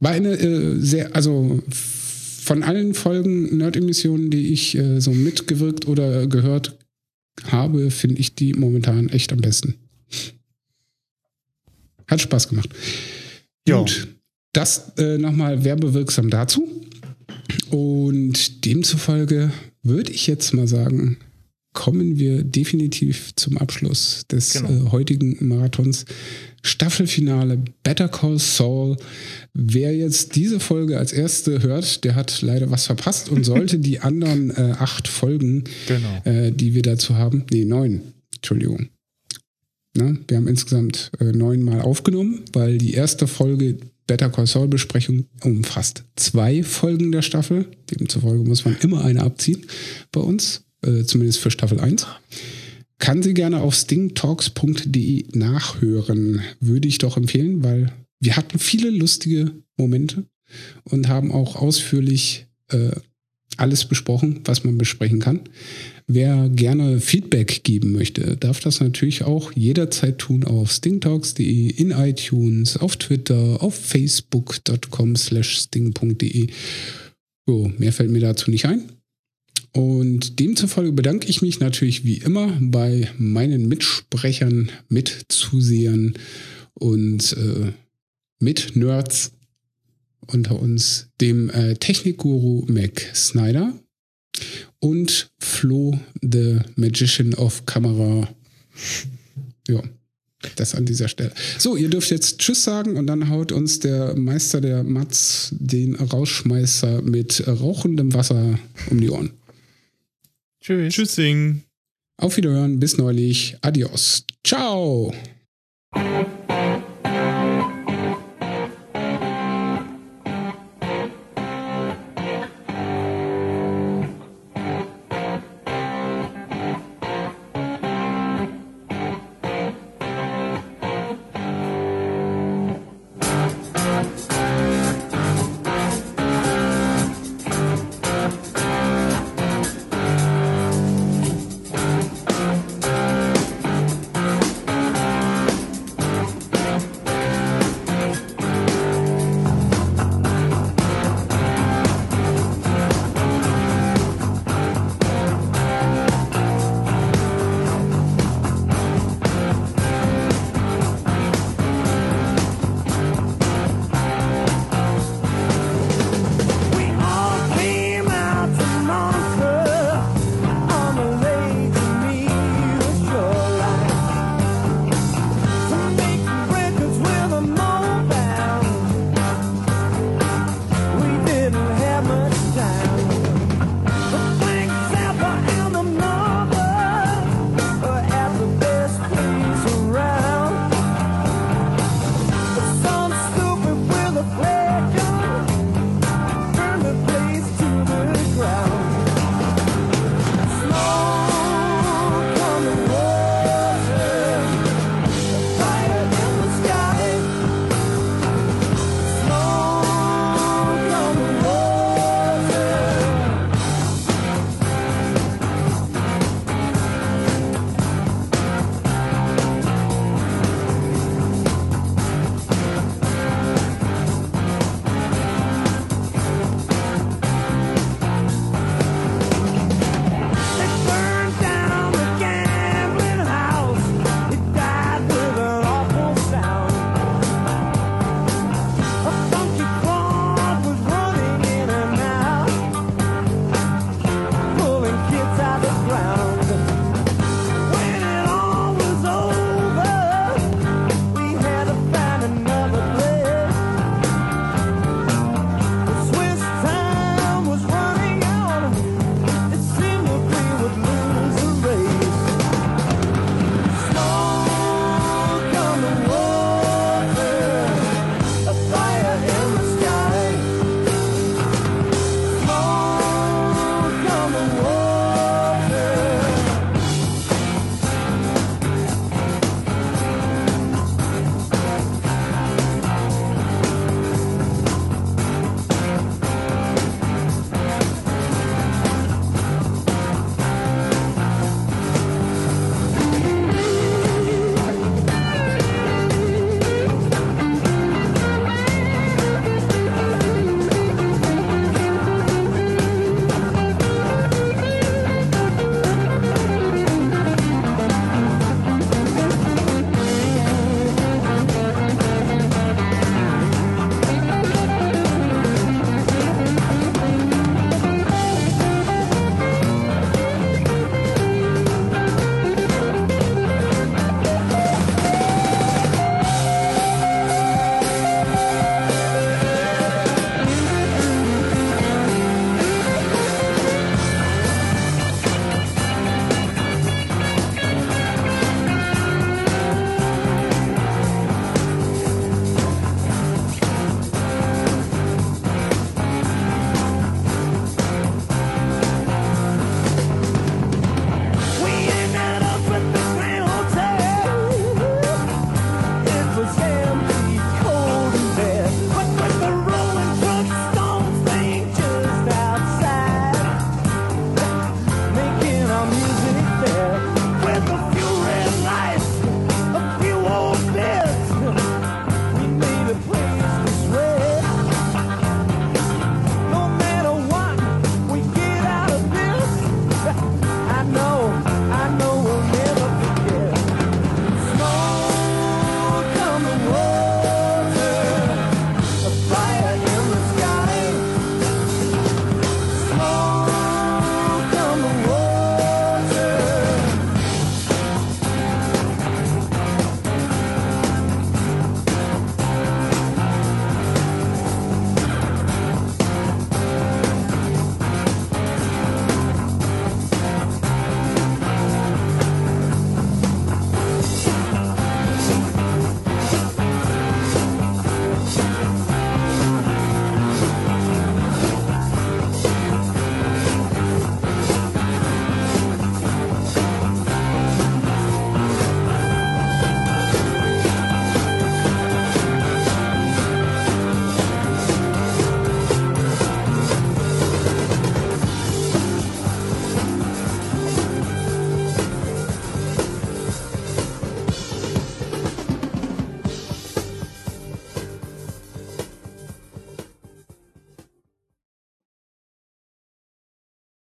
War eine äh, sehr, also von allen Folgen Nerd-Emissionen, die ich äh, so mitgewirkt oder gehört habe, finde ich die momentan echt am besten. Hat Spaß gemacht. Ja. Gut, das äh, nochmal werbewirksam dazu. Und demzufolge würde ich jetzt mal sagen, kommen wir definitiv zum Abschluss des Genau. äh, heutigen Marathons. Staffelfinale Better Call Saul. Wer jetzt diese Folge als erste hört, der hat leider was verpasst und sollte die anderen äh, acht Folgen, Genau. äh, die wir dazu haben, nee, neun, Entschuldigung. Ne? Wir haben insgesamt äh, neunmal aufgenommen, weil die erste Folge Better Call Saul Besprechung umfasst zwei Folgen der Staffel. Demzufolge muss man immer eine abziehen bei uns, äh, zumindest für Staffel 1. Kann sie gerne auf stingtalks.de nachhören, würde ich doch empfehlen, weil wir hatten viele lustige Momente und haben auch ausführlich äh, alles besprochen, was man besprechen kann. Wer gerne Feedback geben möchte, darf das natürlich auch jederzeit tun auf stingtalks.de, in iTunes, auf Twitter, auf facebook.com slash sting.de. So, mehr fällt mir dazu nicht ein. Und demzufolge bedanke ich mich natürlich wie immer bei meinen Mitsprechern, Mitzusehern und äh, Mit-Nerds unter uns, dem äh, Technikguru Mac Snyder und Flo, the Magician of Kamera. Ja, das an dieser Stelle. So, ihr dürft jetzt Tschüss sagen und dann haut uns der Meister der Mats den Rausschmeißer mit rauchendem Wasser um die Ohren. Tschüss. Tschüssing. Auf Wiederhören, bis neulich. Adios. Ciao.